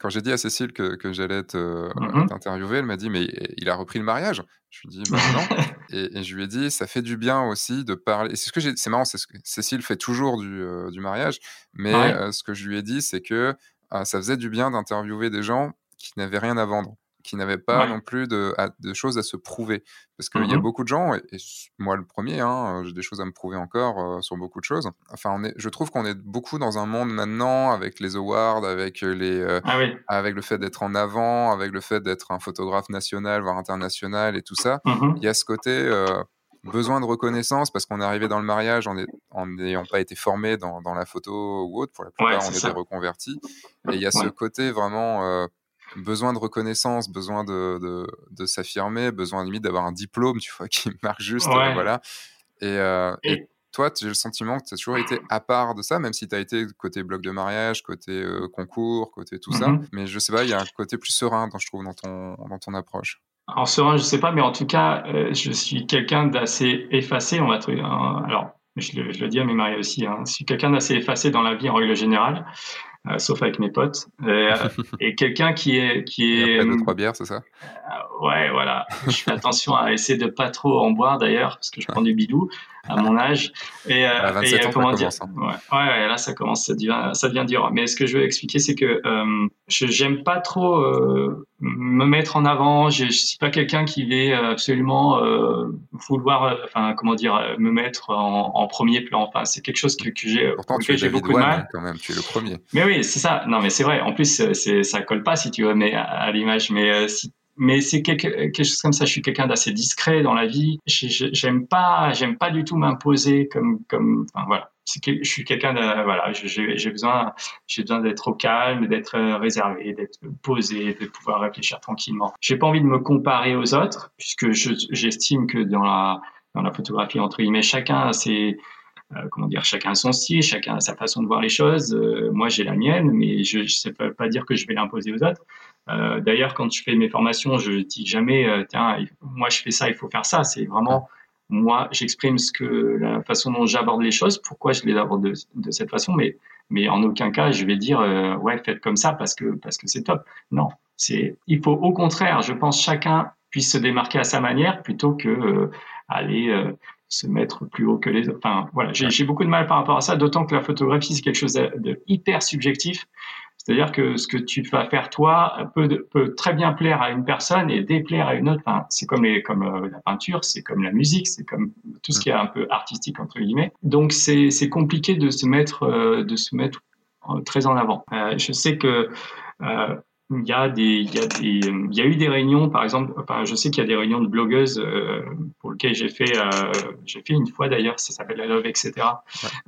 quand j'ai dit à Cécile que, que j'allais mm-hmm. t'interviewer, elle m'a dit mais il a repris le mariage. Je lui ai dit bah, non, (laughs) et, je lui ai dit ça fait du bien aussi de parler. C'est ce que j'ai, c'est marrant, c'est ce que Cécile fait toujours du, euh, du mariage, mais ce que je lui ai dit c'est que ça faisait du bien d'interviewer des gens qui n'avaient rien à vendre qui n'avaient pas non plus de, de, choses à se prouver. Parce qu'il y a mmh beaucoup de gens, et, moi le premier, hein, j'ai des choses à me prouver encore euh, sur beaucoup de choses. Enfin, on est, je trouve qu'on est beaucoup dans un monde maintenant avec les awards, avec, les, euh, ah avec le fait d'être en avant, avec le fait d'être un photographe national, voire international et tout ça. Mmh il y a ce côté euh, besoin de reconnaissance parce qu'on est arrivé dans le mariage en n'ayant pas été formé dans, dans, la photo ou autre. Pour la plupart, on est, des reconvertis. Et il y a ce côté vraiment besoin de reconnaissance, besoin de, de, de s'affirmer, besoin limite d'avoir un diplôme, tu vois, (laughs) qui marque juste, euh, voilà. Et, euh, et, toi, j'ai le sentiment que tu as toujours été à part de ça, même si tu as été côté bloc de mariage, côté concours, côté tout ça. Mm-hmm. Mais je sais pas, il y a un côté plus serein, je trouve, dans ton, dans ton approche. En serein, je sais pas, mais en tout cas, je suis quelqu'un d'assez effacé. On va trouver. alors, je le, je le, dis à mes mariés aussi. Hein, je suis quelqu'un d'assez effacé dans la vie en règle générale. Euh, sauf avec mes potes. Euh, (laughs) et quelqu'un qui est qui est. Et après deux trois bières, c'est ça euh, Ouais, voilà. Je fais attention à essayer de pas trop en boire d'ailleurs, parce que je prends du bidou à mon âge. Et, à 27 ans, comment dire hein. ouais, ouais, là ça commence, ça devient, ça devient dur. Mais ce que je veux expliquer, c'est que euh, je j'aime pas trop euh, me mettre en avant. Je, je suis pas quelqu'un qui va absolument euh, vouloir, enfin comment dire, me mettre en, en premier plan. Enfin, c'est quelque chose que, que j'ai. Pourtant, tu es beaucoup de mal. Quand même, tu es le premier. Mais oui, c'est ça. Non, mais c'est vrai. En plus, ça colle pas si tu veux, mais à, l'image. Mais si mais c'est quelque, chose comme ça. Je suis quelqu'un d'assez discret dans la vie. J'aime pas, j'aime pas du tout m'imposer comme, comme, enfin voilà. Je suis quelqu'un de, voilà, j'ai besoin, j'ai besoin d'être au calme, d'être réservé, d'être posé, de pouvoir réfléchir tranquillement. J'ai pas envie de me comparer aux autres, puisque j'estime que dans la, dans la photographie entre guillemets, chacun ses, euh, comment dire, chacun son style, chacun sa façon de voir les choses. Euh, moi, j'ai la mienne, mais je ne sais pas, dire que je vais l'imposer aux autres. Euh, d'ailleurs, quand je fais mes formations, je dis jamais, euh, tiens, moi je fais ça, il faut faire ça. C'est vraiment moi, j'exprime ce que la façon dont j'aborde les choses, pourquoi je les aborde de, de, cette façon, mais mais en aucun cas je vais dire euh, ouais faites comme ça parce que parce que c'est top. Non, c'est il faut au contraire, je pense chacun puisse se démarquer à sa manière plutôt que aller se mettre plus haut que les autres. Enfin voilà, j'ai beaucoup de mal par rapport à ça, d'autant que la photographie c'est quelque chose de, de hyper subjectif. C'est-à-dire que ce que tu vas faire toi peut, peut, très bien plaire à une personne et déplaire à une autre. Enfin, c'est comme, les, comme euh, la peinture, c'est comme la musique, c'est comme tout ce qui est un peu artistique entre guillemets. Donc c'est compliqué de se mettre euh, de se mettre euh, très en avant. je sais que il y a des, il y a des, il y a eu des réunions, par exemple, enfin, je sais qu'il y a des réunions de blogueuses pour lesquelles j'ai fait, j'ai fait une fois d'ailleurs, ça s'appelle la Love, etc.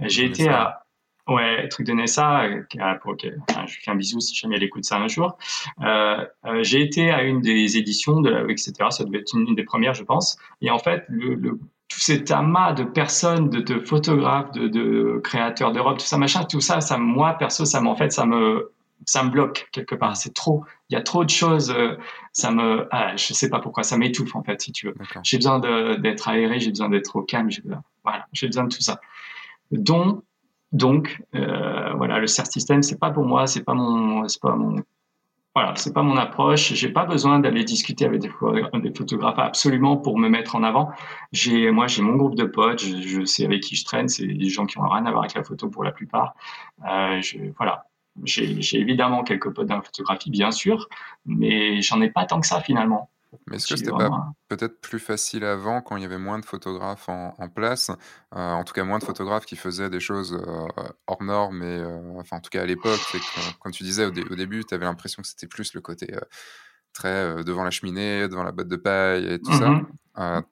j'ai été à, Ouais, truc de Nessa, euh, pour, je lui fais un bisou si jamais elle écoute ça un jour. Euh, euh, j'ai été à une des éditions de la, etc. Ça devait être une, des premières, je pense. Et en fait, le, le tout cet amas de personnes, de, de photographes, de, de créateurs d'Europe, tout ça, machin, tout ça, ça, moi perso, ça m'en fait, ça me, ça me bloque quelque part. C'est trop. Il y a trop de choses. Euh, ça me, ah, je sais pas pourquoi, ça m'étouffe en fait, si tu veux. J'ai besoin d'être aéré, j'ai besoin d'être au calme, j'ai besoin, voilà, j'ai besoin de tout ça. Dont donc, euh, voilà, le CERT système, c'est pas pour moi, c'est pas mon, c'est pas mon, voilà, c'est pas mon approche. J'ai pas besoin d'aller discuter avec des, photographes absolument pour me mettre en avant. J'ai, moi, j'ai mon groupe de potes, je, sais avec qui je traîne, c'est des gens qui ont rien à voir avec la photo pour la plupart. Euh, je, voilà, j'ai évidemment quelques potes dans la photographie, bien sûr, mais j'en ai pas tant que ça finalement. Mais est-ce que c'était pas peut-être plus facile avant quand il y avait moins de photographes en, place euh, En tout cas, moins de photographes qui faisaient des choses euh, hors normes. Et, euh, enfin, en tout cas, à l'époque, comme tu disais au, début, tu avais l'impression que c'était plus le côté très devant la cheminée, devant la botte de paille et tout ça. Mmh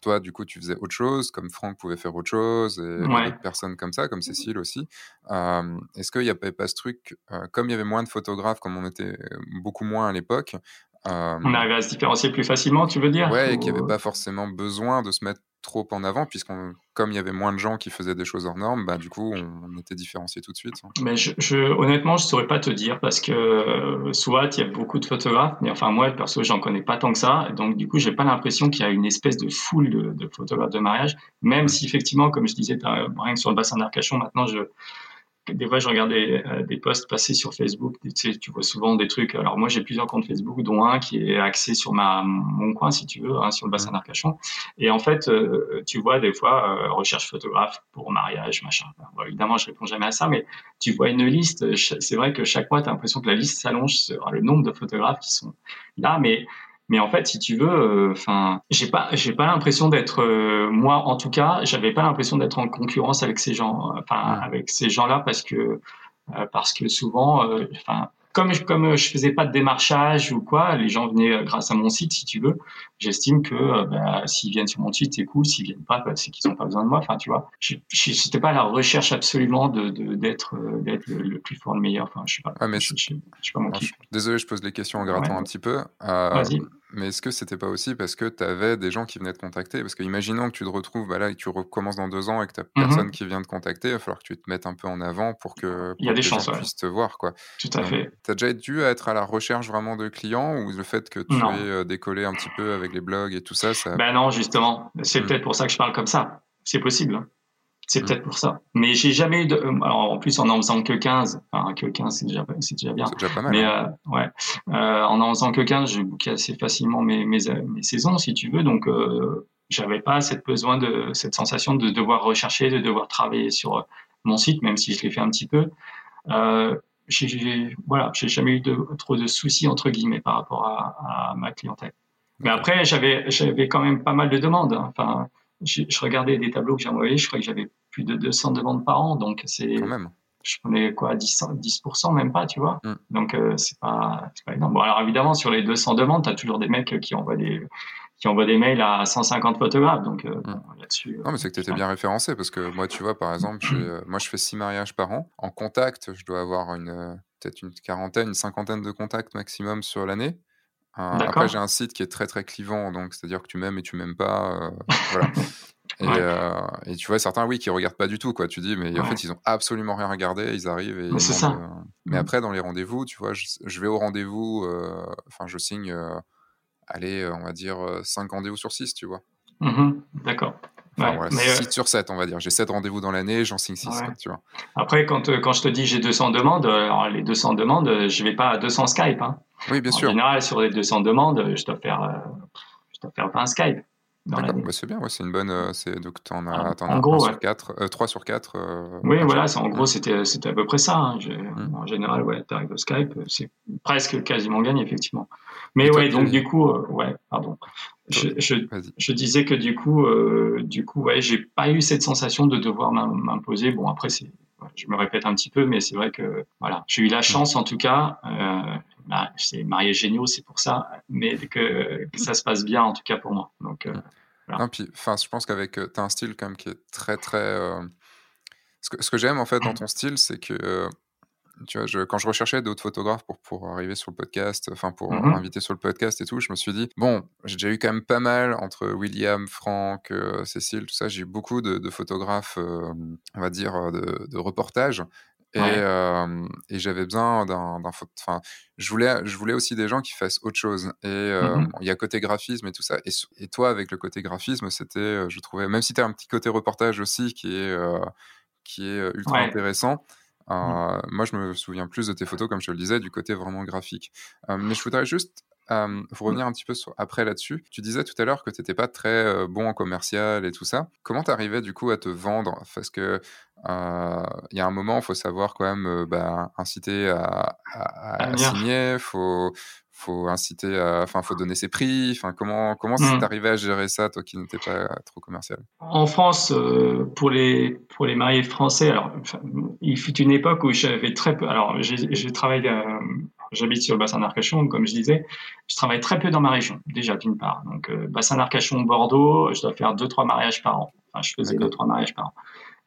toi, du coup, tu faisais autre chose, comme Franck pouvait faire autre chose, et d'autres personnes comme ça, comme Cécile aussi. Est-ce qu'il n'y avait pas ce truc, comme il y avait moins de photographes, comme on était beaucoup moins à l'époque, on arrive à se différencier plus facilement, tu veux dire Ouais, et qu'il n'y avait pas forcément besoin de se mettre trop en avant, puisqu'on, comme il y avait moins de gens qui faisaient des choses hors normes, bah, du coup, on, était différencié tout de suite. Hein. Mais je, honnêtement, je ne saurais pas te dire, parce que euh, soit il y a beaucoup de photographes, mais enfin, moi, perso, j'en connais pas tant que ça, donc du coup, j'ai pas l'impression qu'il y a une espèce de foule de, de photographes de mariage, même si effectivement, comme je disais, rien que sur le bassin d'Arcachon, maintenant, je des fois, je regarde des, euh, des posts passés sur Facebook. Tu, sais, tu vois souvent des trucs. Alors, moi, j'ai plusieurs comptes Facebook, dont un qui est axé sur ma, mon coin, si tu veux, hein, sur le bassin d'Arcachon. Et en fait, euh, tu vois des fois, euh, recherche photographe pour mariage, machin. Bon, évidemment, je réponds jamais à ça, mais tu vois une liste. C'est vrai que chaque mois, tu as l'impression que la liste s'allonge sur le nombre de photographes qui sont là, mais mais en fait, si tu veux, euh, enfin, j'ai pas, j'ai pas l'impression d'être, euh, moi en tout cas, j'avais pas l'impression d'être en concurrence avec ces gens, enfin, avec ces gens-là parce que, euh, parce que souvent, enfin, comme je, comme je faisais pas de démarchage ou quoi, les gens venaient euh, grâce à mon site, si tu veux. J'estime que euh, bah, s'ils viennent sur mon site, c'est cool. S'ils viennent pas, bah, c'est qu'ils ont pas besoin de moi. Enfin, tu vois, je n'étais pas à la recherche absolument de d'être euh, d'être le, plus fort, le meilleur. Enfin, je sais pas. Ah, mais je, je, pas mon Désolé, je pose les questions en grattant un petit peu. Vas-y. Mais est-ce que c'était pas aussi parce que tu avais des gens qui venaient te contacter? Parce que imaginons que tu te retrouves bah là et que tu recommences dans deux ans et que tu n'as Mhm. personne qui vient te contacter, il va falloir que tu te mettes un peu en avant pour que, Il y a des les chances, gens ouais. puissent te voir. Quoi. Tout à fait. Tu as déjà dû être à la recherche vraiment de clients ou le fait que tu Non. aies euh, décollé un petit peu avec les blogs et tout ça, ça... Ben non, justement. C'est Mm. peut-être pour ça que je parle comme ça. C'est possible. C'est Mm. peut-être pour ça. Mais j'ai jamais eu de. euh, Alors, en plus, en en faisant que 15, enfin, que 15, c'est déjà, c'est déjà bien. c'est déjà pas mal. Mais hein. euh, ouais, euh, en en faisant que 15, j'ai booké assez facilement mes, mes, mes saisons, si tu veux. Donc, euh, j'avais pas cette besoin de cette sensation de devoir rechercher, de devoir travailler sur mon site, même si je l'ai fait un petit peu. Euh, j'ai, j'ai- voilà, j'ai jamais eu de, trop de soucis entre guillemets par rapport à, à ma clientèle. Mais après, j'avais, j'avais quand même pas mal de demandes. hein. Enfin, je, je regardais des tableaux que j'ai envoyés, je crois que j'avais plus de 200 demandes par an, donc c'est Quand même. je prenais quoi 10, 10% même pas tu vois Mm. donc euh, c'est pas énorme bon alors évidemment sur les 200 demandes tu as toujours des mecs qui envoient des qui envoient des mails à 150 photographes donc euh, bon, là-dessus euh, Non, mais c'est que tu étais bien référencé parce que moi, tu vois, par exemple, moi, je fais six mariages par an. En contact, je dois avoir une, peut-être une quarantaine, une cinquantaine de contacts maximum sur l'année. Euh, après, j'ai un site qui est très très clivant, donc c'est-à-dire que tu m'aimes et tu m'aimes pas. euh, (laughs) voilà. Et, Ouais. euh, et tu vois, certains, oui, qui regardent pas du tout, quoi. Tu dis, mais en Ouais. fait, ils ont absolument rien regardé, ils arrivent et Mais ils c'est ça. euh, Mais Mm. après, dans les rendez-vous, tu vois, je, je vais au rendez-vous, euh, enfin, je signe, euh, allez, euh, on va dire 5 rendez-vous sur 6, tu vois. Mhm, d'accord Enfin, Ouais, voilà, mais, euh, 6 sur 7, on va dire. J'ai 7 rendez-vous dans l'année, j'en signe 6, Ouais. tu vois. après quand euh, quand je te dis j'ai 200 demandes euh, alors les 200 demandes euh, je vais pas à 200 Skype hein. Oui, bien en sûr. général sur les 200 demandes euh, je dois faire euh, je dois faire 20 Skype D'accord, bah, c'est bien, ouais, c'est une bonne. euh, donc, t'en En- as, en as gros, ouais. sur 4, 3 sur 4. Oui, voilà, en gros, c'était, à peu près ça. hein. Je- Mm. En général, ouais, t'arrives au Skype, c'est presque quasiment gagné, effectivement. Mais toi, ouais, tu- donc du coup, euh, ouais, pardon. Je, je, disais que du coup, du coup, ouais, j'ai pas eu cette sensation de devoir m'im- m'imposer. Bon, après, c'est, je me répète un petit peu, mais c'est vrai que voilà, j'ai eu la chance, en tout cas. Euh, bah, c'est marié géniaux, c'est pour ça, mais que, que ça se passe bien, en tout cas pour moi. Donc, euh, Non, puis, enfin, je pense qu'avec. euh, t'as un style quand même qui est très, très. euh, Ce que, ce que j'aime en fait dans ton style, c'est que. Tu vois, je, quand je recherchais d'autres photographes pour, pour arriver sur le podcast, enfin pour Mhm. m'inviter sur le podcast et tout, je me suis dit, bon, j'ai déjà eu quand même pas mal entre William, Franck, euh, Cécile, tout ça, j'ai eu beaucoup de, de photographes, euh, on va dire, euh, de, de reportages. Et, Ouais. euh, et j'avais besoin d'un, enfin, je voulais, je voulais aussi des gens qui fassent autre chose. Et euh, bon, il y a côté graphisme et tout ça. Et, toi, avec le côté graphisme, c'était, je trouvais, même si tu as un petit côté reportage aussi qui est, euh, qui est ultra Ouais. intéressant. Euh, Moi, je me souviens plus de tes photos, comme je te le disais, du côté vraiment graphique. Euh, mais je voudrais juste euh, revenir un petit peu sur, après là-dessus. Tu disais tout à l'heure que tu n'étais pas très euh, bon en commercial et tout ça. Comment tu arrivais du coup à te vendre? Parce que euh, il y a un moment, il faut savoir quand même bah, inciter à, à- signer, faut faut inciter à, enfin, faut donner ses prix. Enfin, comment comment Mm. c'est arrivé à gérer ça, toi qui n'étais pas trop commercial? En France, euh, pour les pour les mariés français, alors il fut une époque où j'avais très peu. Alors j'ai travaillé, euh, j'habite sur le bassin d'Arcachon, comme je disais, je travaille très peu dans ma région déjà d'une part. Donc euh, bassin d'Arcachon, Bordeaux, je dois faire deux trois mariages par an. Enfin, je faisais deux trois mariages par an.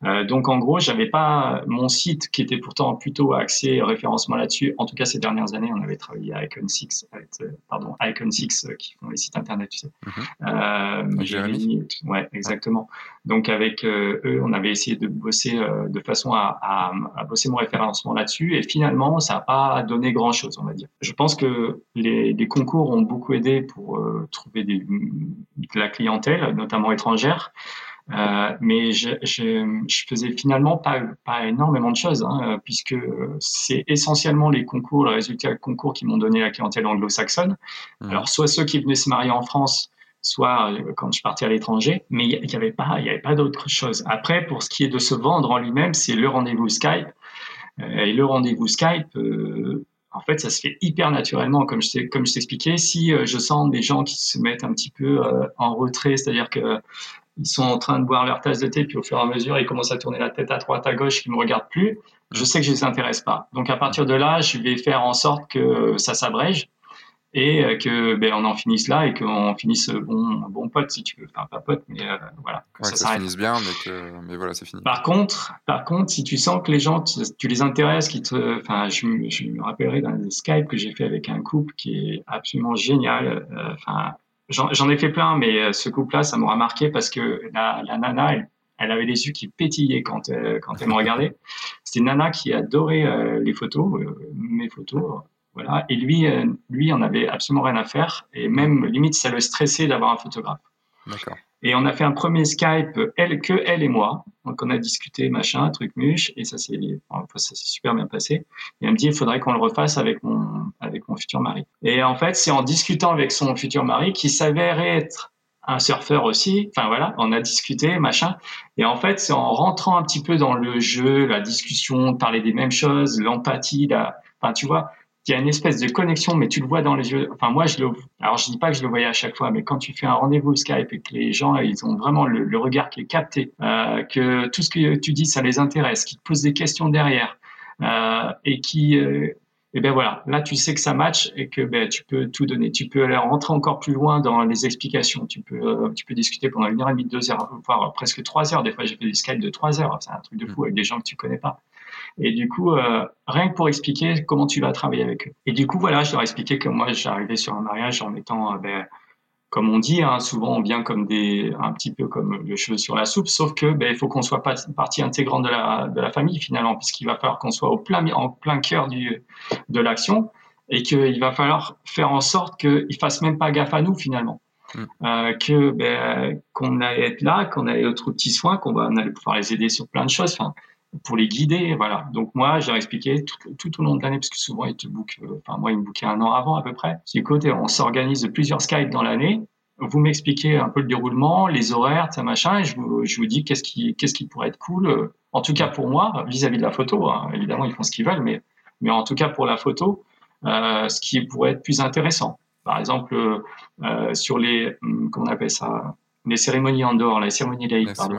Euh, donc en gros, j'avais pas mon site qui était pourtant plutôt axé référencement là-dessus. En tout cas, ces dernières années, on avait travaillé avec Icon6, avec, euh, pardon, Icon6 euh, qui font les sites internet, tu sais. Mhm. Euh, Jérémy. Ouais, exactement. Donc avec euh, eux, on avait essayé de bosser euh, de façon à, à, à bosser mon référencement là-dessus, et finalement, ça n'a pas donné grand-chose, on va dire. Je pense que les, les concours ont beaucoup aidé pour trouver des, de la clientèle, notamment étrangère. Euh, mais je, je, je faisais finalement pas, pas énormément de choses, hein, puisque c'est essentiellement les concours, les résultats de concours qui m'ont donné la clientèle anglo-saxonne. Mhm. Alors, soit ceux qui venaient se marier en France, soit euh, quand je partais à l'étranger, mais il n'y avait pas, y avait pas d'autre chose. Après, pour ce qui est de se vendre en lui-même, c'est le rendez-vous Skype. Euh, et le rendez-vous Skype, euh, en fait, ça se fait hyper naturellement, comme je t'ai- comme je t'expliquais. Si euh, je sens des gens qui se mettent un petit peu euh, en retrait, c'est-à-dire que ils sont en train de boire leur tasse de thé, puis au fur et à mesure, ils commencent à tourner la tête à droite, à gauche, qu'ils me regardent plus. Je sais que je les intéresse pas. Donc à partir de là, je vais faire en sorte que ça s'abrège. et que ben, on en finisse là et qu'on finisse bon, bon pote si tu veux. Enfin, pas pote, mais voilà. Que ça, finisse bien, mais, que, mais voilà, c'est fini. Par contre, par contre, si tu sens que les gens, tu, les intéresses, qui te, enfin, je, je me rappellerai d'un Skype que j'ai fait avec un couple qui est absolument génial. Enfin, J'en ai fait plein, mais euh, ce couple-là, ça m'aura marqué parce que la, la nana, elle, elle, avait les yeux qui pétillaient quand, euh, quand elle me regardait. C'était une nana qui adorait euh, les photos, mes photos, voilà. Et lui, lui, on avait absolument rien à faire, et même limite, ça le stressait d'avoir un photographe. D'accord. Et on a fait un premier Skype, elle, que elle et moi. Donc on a discuté, machin, truc muche, et ça s'est, ça s'est super bien passé. Et elle me dit, il faudrait qu'on le refasse avec mon, avec mon futur mari. Et en fait, c'est en discutant avec son futur mari qui s'avérait être un surfeur aussi. Enfin voilà, on a discuté, machin. Et en fait, c'est en rentrant un petit peu dans le jeu, la discussion, parler des mêmes choses, l'empathie, la, enfin tu vois, il y a une espèce de connexion, mais tu le vois dans les yeux. Enfin, moi, je le, alors je dis pas que je le voyais à chaque fois, mais quand tu fais un rendez-vous Skype et que les gens, ils ont vraiment le, regard qui est capté, euh, que tout ce que tu dis, ça les intéresse, qui te posent des questions derrière, euh, et qui, euh, et ben voilà, là tu sais que ça match et que ben tu peux tout donner. Tu peux aller rentrer encore plus loin dans les explications. Tu peux, euh, tu peux discuter pendant une heure et demie, deux heures, voire presque trois heures. Des fois, j'ai fait des Skype de trois heures. C'est un truc de fou avec des gens que tu connais pas. Et du coup, euh, rien que pour expliquer comment tu vas travailler avec eux. Et du coup, voilà, je leur ai expliqué que moi, j'arrivais sur un mariage en étant, euh, ben, comme on dit, hein, souvent on vient comme des, un petit peu comme le cheveu sur la soupe, sauf que ben, il faut qu'on soit pas partie intégrante de la, de la famille finalement, puisqu'il va falloir qu'on soit au plein, en plein cœur du, de l'action et qu'il va falloir faire en sorte qu'ils fassent même pas gaffe à nous finalement. Mm. Euh, que ben, qu'on allait être là, qu'on allait être petits soins, qu'on va on allait pouvoir les aider sur plein de choses. Enfin, pour les guider, voilà. Donc moi, j'ai expliqué tout, au long de l'année, parce que souvent ils te bookent, euh, enfin moi ils me bookaient un an avant à peu près. C'est côté, on s'organise plusieurs Skype dans l'année. Vous m'expliquez un peu le déroulement, les horaires, ça machin, et je vous, je vous dis qu'est-ce qui, qu'est-ce qui pourrait être cool. Euh, en tout cas pour moi, vis-à-vis de la photo. Hein. Évidemment, ils font ce qu'ils veulent, mais, mais en tout cas pour la photo, euh, ce qui pourrait être plus intéressant. Par exemple, sur les, hum, comment on appelle ça, les cérémonies en dehors, les cérémonies laïques. pardon.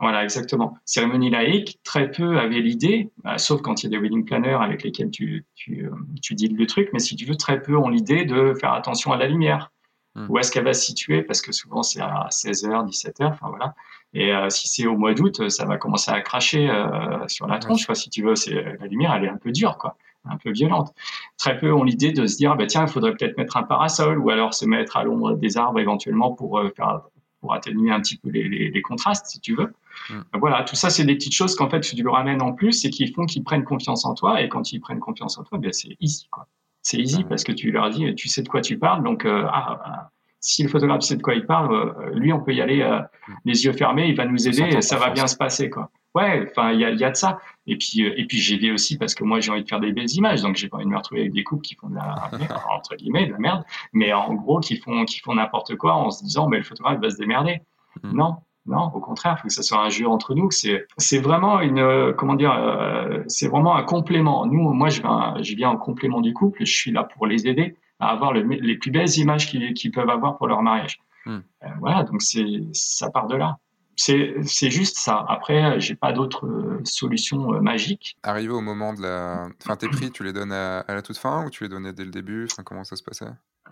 Voilà, exactement. Cérémonie laïque, très peu avaient l'idée, bah, sauf quand il y a des wedding planners avec lesquels tu, tu, euh, tu dis le truc, mais si tu veux, très peu ont l'idée de faire attention à la lumière. Hmm. Où est-ce qu'elle va se situer? Parce que souvent c'est à 16h, 17h, enfin voilà. Et euh, si c'est au mois d'août, ça va commencer à cracher euh, sur la tronche, quoi, si tu veux. C'est, la lumière, elle est un peu dure, quoi, un peu violente. Très peu ont l'idée de se dire, bah, tiens, il faudrait peut-être mettre un parasol, ou alors se mettre à l'ombre des arbres éventuellement pour faire pour atténuer un petit peu les, les, les contrastes, si tu veux. Mm. Voilà, tout ça, c'est des petites choses qu'en fait, tu lui ramènes en plus et qui font qu'ils prennent confiance en toi. Et quand ils prennent confiance en toi, bien, c'est easy, quoi. C'est easy parce que tu leur dis, tu sais de quoi tu parles. Donc, euh, ah, bah, si le photographe sait de quoi il parle, euh, lui, on peut y aller euh, mm. les yeux fermés, il va nous aider et ça va bien se passer, quoi. Ouais, enfin, il y a, y a, de ça. Et puis, et puis j'ai aidé aussi parce que moi, j'ai envie de faire des belles images, donc j'ai pas envie de me retrouver avec des couples qui font de la, (laughs) entre guillemets, de la merde, mais en gros, qui font, qui font n'importe quoi en se disant, mais le photographe va se démerder. Mm. Non, non, au contraire, il faut que ça soit un jeu entre nous. C'est, c'est vraiment une, euh, comment dire, euh, c'est vraiment un complément. Nous, moi, je viens, je viens en complément du couple. Je suis là pour les aider à avoir les plus belles images qu'ils, peuvent avoir pour leur mariage. Hmm. Euh, voilà, donc c'est, ça part de là. C'est, juste ça. Après, j'ai pas d'autres solutions magiques. Arrivé au moment de la, enfin, tes prix, tu les donnes à, la toute fin ou tu les donnais dès le début? Enfin, comment ça se passait?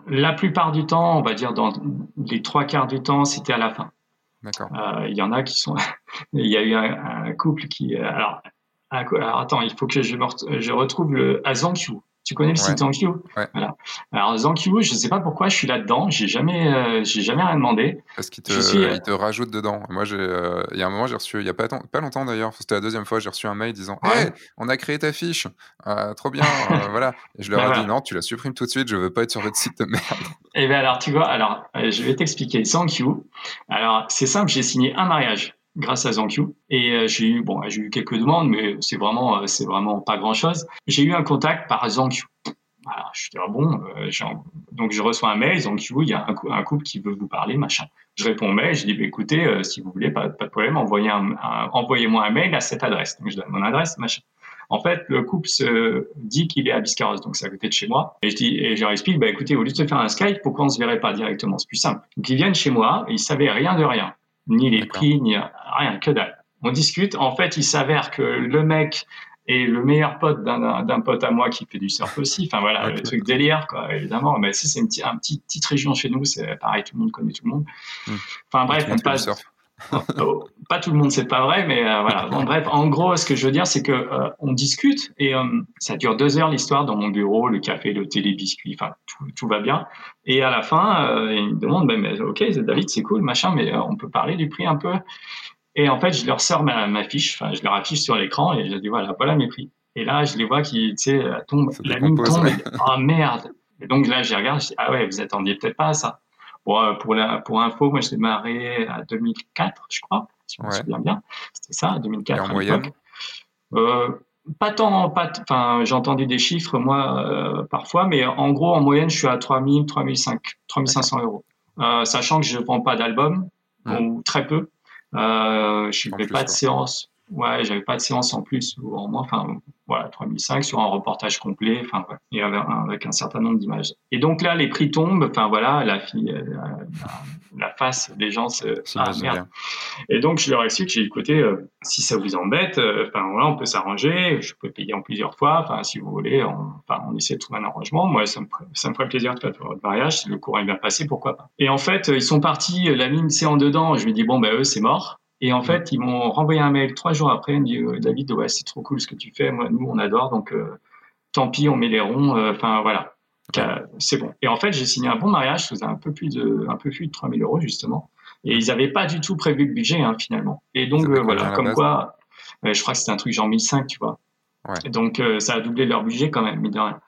La plupart du temps, on va dire dans les trois quarts du temps, c'était à la fin. D'accord. Euh, il y en a qui sont. (laughs) il y a eu un, couple qui. Euh, alors, attends, il faut que je, je retrouve le. À tu connais le site Zankyu Voilà. Alors Zankyu, je ne sais pas pourquoi je suis là-dedans. J'ai jamais, euh, j'ai jamais rien demandé. Parce qu'il te, il te rajoute dedans. Moi, j'ai, euh, il y a un moment, j'ai reçu, il y a pas, pas longtemps d'ailleurs, c'était la deuxième fois, j'ai reçu un mail disant, hey, on a créé ta fiche, euh, trop bien, (laughs) voilà. Et je leur ai dit non, tu la supprimes tout de suite, je veux pas être sur votre site de merde. Et (laughs) eh bien alors, tu vois, alors, je vais t'expliquer. Zankyu. Alors, c'est simple, j'ai signé un mariage grâce à ZenQ. Et euh, j'ai eu, bon, j'ai eu quelques demandes, mais c'est vraiment, euh, c'est vraiment pas grand chose. J'ai eu un contact par ZenQ. Voilà, je suis ah bon, euh, donc je reçois un mail, ZenQ, il y a un, couple qui veut vous parler, machin. Je réponds au mail, je dis, bah, écoutez, si vous voulez, pas, de problème, envoyez-moi un mail à cette adresse. Donc je donne mon adresse, machin. En fait, le couple se dit qu'il est à Biscarros, donc c'est à côté de chez moi. Et je dis, et je leur explique, bah, écoutez, au lieu de faire un Skype, pourquoi on se verrait pas directement? C'est plus simple. Donc ils viennent chez moi, et ils savaient rien de rien ni les prix, ni rien, que dalle. On discute. En fait, il s'avère que le mec et le meilleur pote d'un pote à moi qui fait du surf aussi. Enfin voilà, le truc délire, quoi, évidemment. Mais si c'est une, un petit, petite région chez nous, c'est pareil, tout le monde connaît tout le monde. Hmm. Enfin bref, on passe. (laughs) Oh, pas tout le monde, c'est pas vrai, mais euh, voilà. bref, en gros, ce que je veux dire, c'est que euh, on discute et euh, ça dure deux heures l'histoire dans mon bureau, le café, le thé, les biscuits, enfin tout, tout, va bien. Et à la fin, il me demande, ben, mais, ok, David, c'est cool, machin, mais on peut parler du prix un peu. Et en fait, je leur sors ma, ma fiche, enfin, je leur affiche sur l'écran et je dis voilà, voilà mes prix. Et là, je les vois qui, tu sais, tombe, la ligne tombe. oh merde. Et donc là, je les regarde, je dis ah ouais, vous attendiez peut-être pas à ça. Pour la, pour info, moi, j'ai démarré à 2004, je crois, si je me souviens bien. C'était ça, 2004 en à moyenne euh, pas tant, pas, enfin, j'ai entendu des chiffres, moi, euh, parfois, mais en gros, en moyenne, je suis à 3000, 3500, 3500 euros. Euh, sachant que je ne vends pas d'album, ou très peu. Je ne fais pas de séance. Ouais, j'avais pas de séance en plus ou en moins. Enfin, voilà, 3005 sur un reportage complet. Enfin, et avec, un certain nombre d'images. Et donc là, les prix tombent. Enfin, voilà, la fille, euh, la, face des gens se. Ah, merde. Et donc, je leur explique, j'ai écouté, euh, si ça vous embête, euh, enfin, voilà, on peut s'arranger. Je peux payer en plusieurs fois. Enfin, si vous voulez, on, on essaie de trouver un arrangement. Moi, ça me, ça me ferait plaisir de faire votre mariage. Si le courant est bien passé, pourquoi pas. Et en fait, ils sont partis, la mine, c'est en dedans. Je me dis, bon, ben, eux, c'est mort. Et en fait, ils m'ont renvoyé un mail trois jours après. Ils m'ont dit euh, David, ouais, c'est trop cool ce que tu fais. Moi, nous, on adore. Donc, euh, tant pis, on met les ronds. Euh, enfin, voilà. C'est bon. Et en fait, j'ai signé un bon mariage. Ça faisait un peu plus de, un peu plus de 3000 euros, justement. Et ils n'avaient pas du tout prévu le budget, hein, finalement. Et donc, voilà, comme quoi, je crois que c'était un truc genre 1005, tu vois. Ouais. donc, ça a doublé leur budget quand même, mine de rien.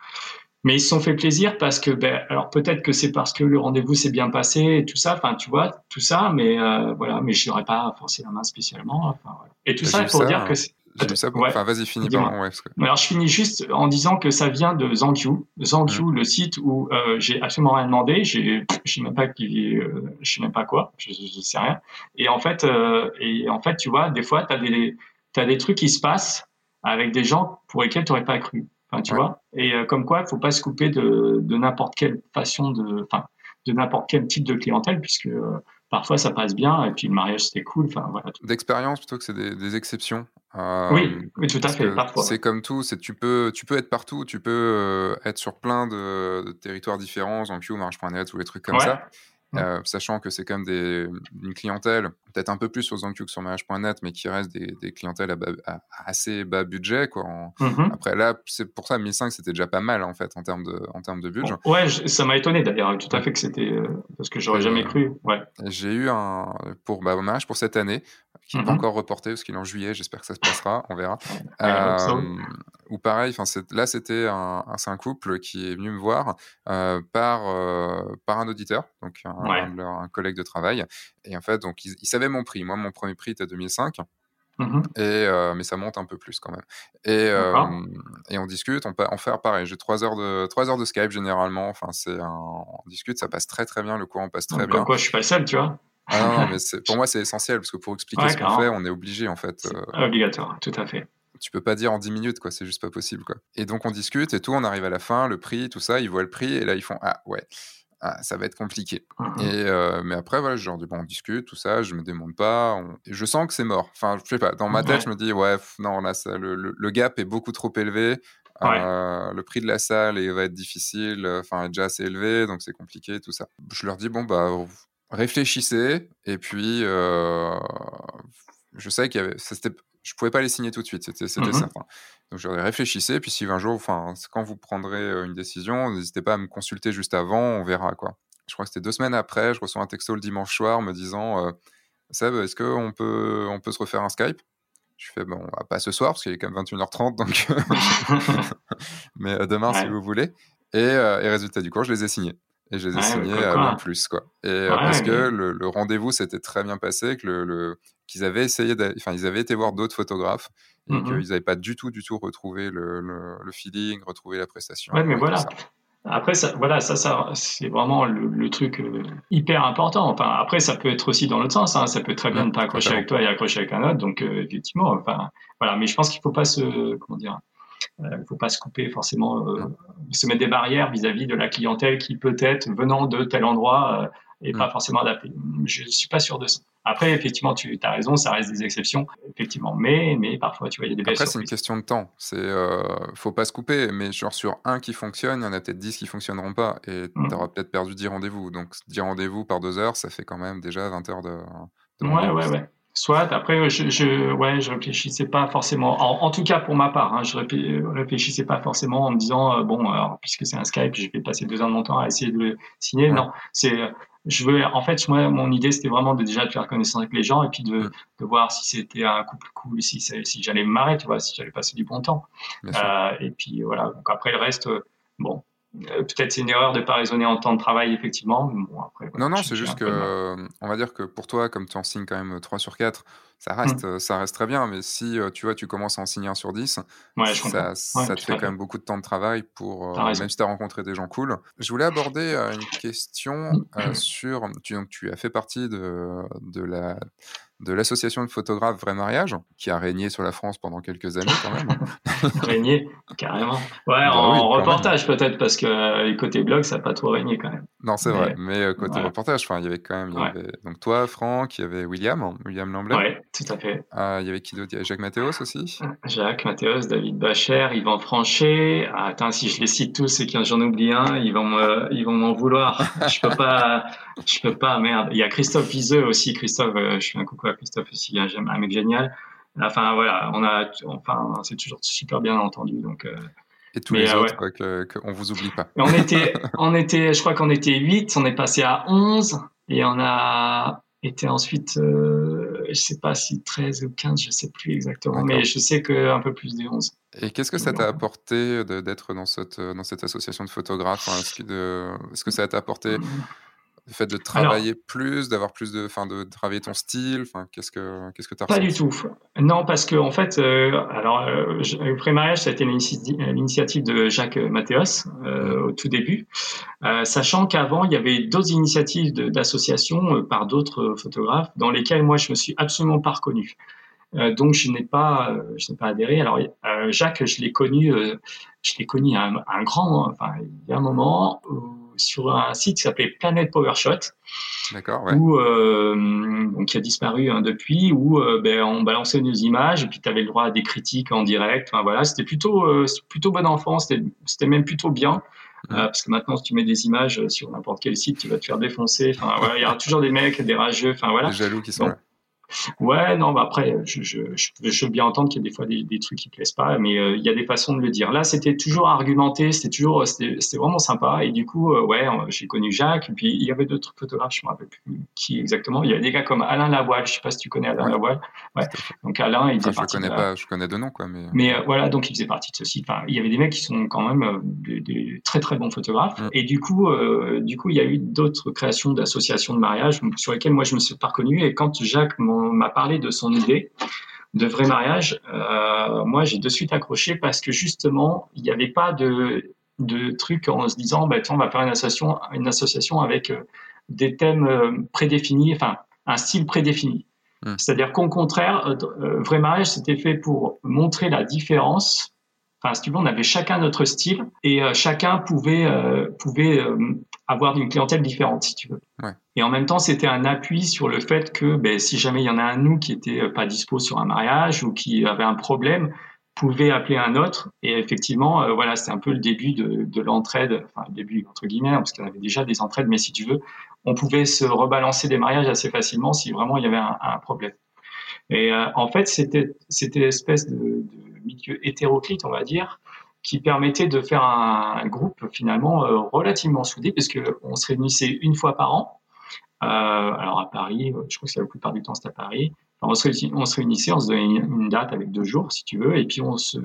Mais ils se sont fait plaisir parce que, ben, alors peut-être que c'est parce que le rendez-vous s'est bien passé et tout ça, enfin, tu vois, tout ça, mais euh, voilà, mais je n'aurais pas forcé la main spécialement. Et tout ça pour dire que c'est. Ça Enfin, vas-y, finis par. Ouais, Alors, je finis juste en disant que ça vient de Zangyu. Zangyu, mmh. le site où euh, j'ai absolument rien demandé. J'ai, je sais même pas qui, euh, je sais même pas quoi. Je, je, sais rien. Et en fait, euh, et en fait, tu vois, des fois, t'as des, t'as des trucs qui se passent avec des gens pour lesquels tu n'aurais pas cru tu vois. Et euh, comme quoi, il faut pas se couper de, de n'importe quelle façon de, enfin, de n'importe quel type de clientèle, puisque euh, parfois ça passe bien et puis le mariage c'était cool. Enfin voilà. D'expérience plutôt que c'est des, des, exceptions. Euh, oui, oui, tout à fait. Parfois. C'est comme tout, c'est tu peux, tu peux être partout, tu peux être sur plein de, de territoires différents, en Q, Marche.net ou les trucs comme ça. Euh, sachant que c'est quand même des, une clientèle, peut-être un peu plus sur Zanku que sur mariage.net, mais qui reste des, des clientèles à, assez bas budget. Quoi. Mmh après, là, c'est pour ça, 1005, c'était déjà pas mal, en fait, en termes de, en termes de budget. Ouais, ça m'a étonné d'ailleurs, tout à fait que c'était. Euh, parce que j'aurais jamais cru. Ouais. J'ai eu un. Pour bah, mariage pour cette année, qui n'est pas mmh encore reporté parce qu'il est en juillet. J'espère que ça se passera, on verra. euh, ou pareil, là c'était un, un, couple qui est venu me voir euh, par euh, par un auditeur, donc un, un, collègue de travail. Et en fait, donc il, savait mon prix. Moi, mon premier prix était 2005. Mmh et, euh, mais ça monte un peu plus quand même. Et, et on discute, on en faire pareil. J'ai trois heures de trois heures de Skype généralement. Enfin, c'est on discute, ça passe très très bien, le courant passe très bien. Quoi, je suis pas le seul, tu vois. Ah non, mais (laughs) pour moi, c'est essentiel parce que pour expliquer ce qu'on fait, on est obligé en fait. Euh, obligatoire, tout à fait. Tu peux pas dire en 10 minutes, quoi, c'est juste pas possible, quoi. Et donc, on discute et tout, on arrive à la fin, le prix, tout ça, ils voient le prix et là, ils font Ah, ouais. Ah, ça va être compliqué. Mm-hmm. Et euh, mais après, voilà, je leur dis, bon, on discute, tout ça, je me demande pas. Et je sens que c'est mort. Enfin, je sais pas, dans ma tête, je me dis, ouais, non, là, ça, le, le, gap est beaucoup trop élevé. Euh, le prix de la salle va être difficile, enfin, déjà assez élevé, donc c'est compliqué, tout ça. Je leur dis, bon, bah, réfléchissez et puis euh, je sais qu'il y avait c'était je pouvais pas les signer tout de suite c'était c'était mmh certain donc je réfléchissez puis si un jour enfin quand vous prendrez euh, une décision n'hésitez pas à me consulter juste avant on verra quoi. Je crois que c'était deux semaines après je reçois un texto le dimanche soir me disant euh, Seb est-ce qu'on peut on peut se refaire un Skype? Je fais bon pas ce soir parce qu'il est quand même 21h30 donc (laughs) (laughs) mais demain si vous voulez. Et, et résultat du coup je les ai signés et je les ai signés à plus quoi. Et euh, parce que le, rendez-vous s'était très bien passé, que le, qu'ils avaient essayé, enfin ils avaient été voir d'autres photographes et mmh qu'ils n'avaient pas du tout du tout retrouvé le, le feeling, retrouvé la prestation. Ouais, mais voilà. Après, ça, voilà, ça, ça c'est vraiment le, truc euh, hyper important. Enfin, après, ça peut être aussi dans l'autre sens. Hein. Ça peut très bien ne pas accrocher avec toi et accrocher avec un autre. Donc, euh, effectivement, enfin, voilà. Mais je pense qu'il faut pas se, comment dire, ne faut pas se couper forcément, se mettre des barrières vis-à-vis de la clientèle qui peut-être venant de tel endroit et pas forcément adapté. Je ne suis pas sûr de ça. Après, effectivement, tu as raison, ça reste des exceptions, effectivement. Mais, mais parfois, tu vois, il y a des belles Après, c'est une question de temps. C'est, euh, faut pas se couper, mais genre sur un qui fonctionne, il y en a peut-être dix qui fonctionneront pas, et mmh. tu auras peut-être perdu 10 rendez-vous. Donc, 10 rendez-vous par deux heures, ça fait quand même déjà 20 heures de. de ouais, ouais, ouais. Soit, après, je, je, ouais, je réfléchissais pas forcément, en, tout cas pour ma part, hein, je réfléchissais pas forcément en me disant, euh, bon, alors, puisque c'est un Skype, je vais passer deux heures de mon temps à essayer de le signer. Non, c'est, je veux, en fait, moi, mon idée, c'était vraiment de déjà de faire connaissance avec les gens et puis de, de voir si c'était un couple cool, si, si j'allais me marrer, tu vois, si j'allais passer du bon temps. Euh, et puis voilà. Donc après, le reste, euh, bon, euh, peut-être c'est une erreur de ne pas raisonner en temps de travail, effectivement. Bon, après, non, non, c'est juste que, on va dire que pour toi, comme tu en signes quand même 3 sur 4, ça reste, mmh. ça reste très bien. Mais si tu vois, tu commences à en signer un sur 10, ça, ça te fait quand même beaucoup de temps de travail pour, même si tu as rencontré des gens cool. Je voulais aborder une question mmh. sur. Tu, donc, tu as fait partie de, de la de l'association de photographes Vrai Mariage, qui a régné sur la France pendant quelques années quand même. (laughs) régné, carrément. Ouais, bah en, reportage peut-être, parce que euh, côté blog, ça n'a pas trop régné quand même. Non, c'est vrai, mais euh, côté reportage, il y avait quand même, donc toi, Franck, il y avait William, William Lamblay. Oui, tout à fait. Ah, il y avait qui d'autre? Il y avait Jacques Mathéos aussi Jacques Mathéos, David Bacher, Yvan Franchet. Ah, attends, si je les cite tous et que j'en oublie un, ils vont m'en vouloir. (laughs) je peux pas, je peux pas, merde. Il y a Christophe Viseux aussi. Christophe, euh, je suis un coucou Christophe aussi, hein, un mec génial. Enfin voilà, on a, enfin c'est toujours super bien entendu. Donc, euh, et tous les euh, autres, qu'on ne vous oublie pas. on était, (laughs) on était, je crois qu'on était 8, on est passé à 11 et on a été ensuite, euh, je sais pas si 13 ou 15, je sais plus exactement, mais je sais qu'un peu plus des 11. Et qu'est-ce que ça t'a apporté d'être dans cette, dans cette association de photographes Est-ce que ça t'a apporté mmh. Le fait de travailler plus, d'avoir plus de, enfin, de travailler ton style, enfin, qu'est-ce que, qu'est-ce que tu as Pas du tout. Non, parce que en fait, euh, alors, euh, le pré-mariage, ça a été l'initiative de Jacques Mathéos euh, au tout début, sachant qu'avant, il y avait d'autres initiatives d'associations par d'autres photographes dans lesquelles moi, je me suis absolument pas reconnu. donc je n'ai pas, je n'ai pas adhéré. Alors Jacques, je l'ai connu, je l'ai connu à un, un, grand, enfin il y a un moment où sur un site qui s'appelait Planet PowerShot. D'accord, euh, donc qui a disparu hein, depuis, où euh, ben, on balançait nos images et puis tu avais le droit à des critiques en direct. Enfin, voilà, c'était plutôt, euh, plutôt bon enfant, c'était même plutôt bien. Mmh. parce que maintenant, si tu mets des images sur n'importe quel site, tu vas te faire défoncer. Enfin, voilà, il y aura toujours des mecs, des rageux. Enfin, voilà. Des jaloux qui sont là. Ouais, non, bah après, je, je, je, veux bien entendre qu'il y a des fois des, des, trucs qui plaisent pas, mais euh, il y a des façons de le dire. Là, c'était toujours argumenté, c'était toujours, c'était vraiment sympa. Et du coup, euh, ouais, j'ai connu Jacques, et puis il y avait d'autres photographes, je me rappelle plus qui exactement. Il y avait des gars comme Alain Lavoile, je sais pas si tu connais Alain Lavoile. Ouais. Donc Alain, il faisait partie. Je connais pas, je connais de nom, quoi, mais. Mais euh, voilà, donc il faisait partie de ceci. Enfin, il y avait des mecs qui sont quand même des, très très bons photographes. Mm. Et du coup, du coup, il y a eu d'autres créations d'associations de mariage sur lesquelles moi je me suis pas reconnu. Et quand Jacques m'a parlé de son idée de vrai mariage, euh, moi j'ai de suite accroché parce que justement il n'y avait pas de, de truc en se disant bah, on va faire une association, une association avec euh, des thèmes euh, prédéfinis, enfin un style prédéfini. Hmm. C'est-à-dire qu'au contraire, vrai mariage c'était fait pour montrer la différence. Enfin, si tu veux, on avait chacun notre style et chacun pouvait pouvait avoir une clientèle différente, si tu veux. Et en même temps, c'était un appui sur le fait que ben, si jamais il y en a un nous qui était euh, pas dispo sur un mariage ou qui avait un problème, pouvait appeler un autre. Et effectivement, euh, voilà, c'était un peu le début de, de l'entraide, enfin le début entre guillemets, hein, parce qu'on avait déjà des entraides, mais si tu veux, on pouvait se rebalancer des mariages assez facilement si vraiment il y avait un, un problème. Et euh, en fait, c'était c'était l'espèce de, de milieu hétéroclite, on va dire, qui permettait de faire un, groupe finalement euh, relativement soudé, puisque on se réunissait une fois par an. Euh, alors à Paris, je crois que la plupart du temps c'était à Paris. on, se réunissait, on se donnait une, date avec deux jours, si tu veux, et puis on se,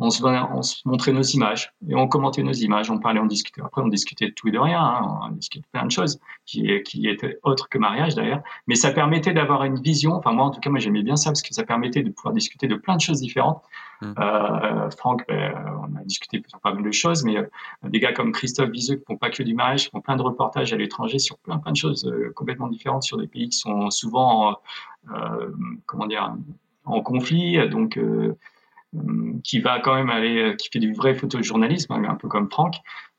on se, on se, montrait nos images et on commentait nos images, on parlait, on discutait. Après, on discutait de tout et de rien, hein, on discutait de plein de choses qui, qui étaient autres que mariage d'ailleurs. Mais ça permettait d'avoir une vision. Enfin, moi, en tout cas, moi, j'aimais bien ça parce que ça permettait de pouvoir discuter de plein de choses différentes. Mmh. Euh, Franck, ben, on a discuté sur pas mal de choses, mais euh, des gars comme Christophe Viseux qui font pas que du mariage, qui font plein de reportages à l'étranger sur plein, plein de choses euh, complètement différentes sur des pays qui sont souvent, comment dire, en conflit. Donc, qui va quand même aller, qui fait du vrai photojournalisme, hein, un peu comme Franck,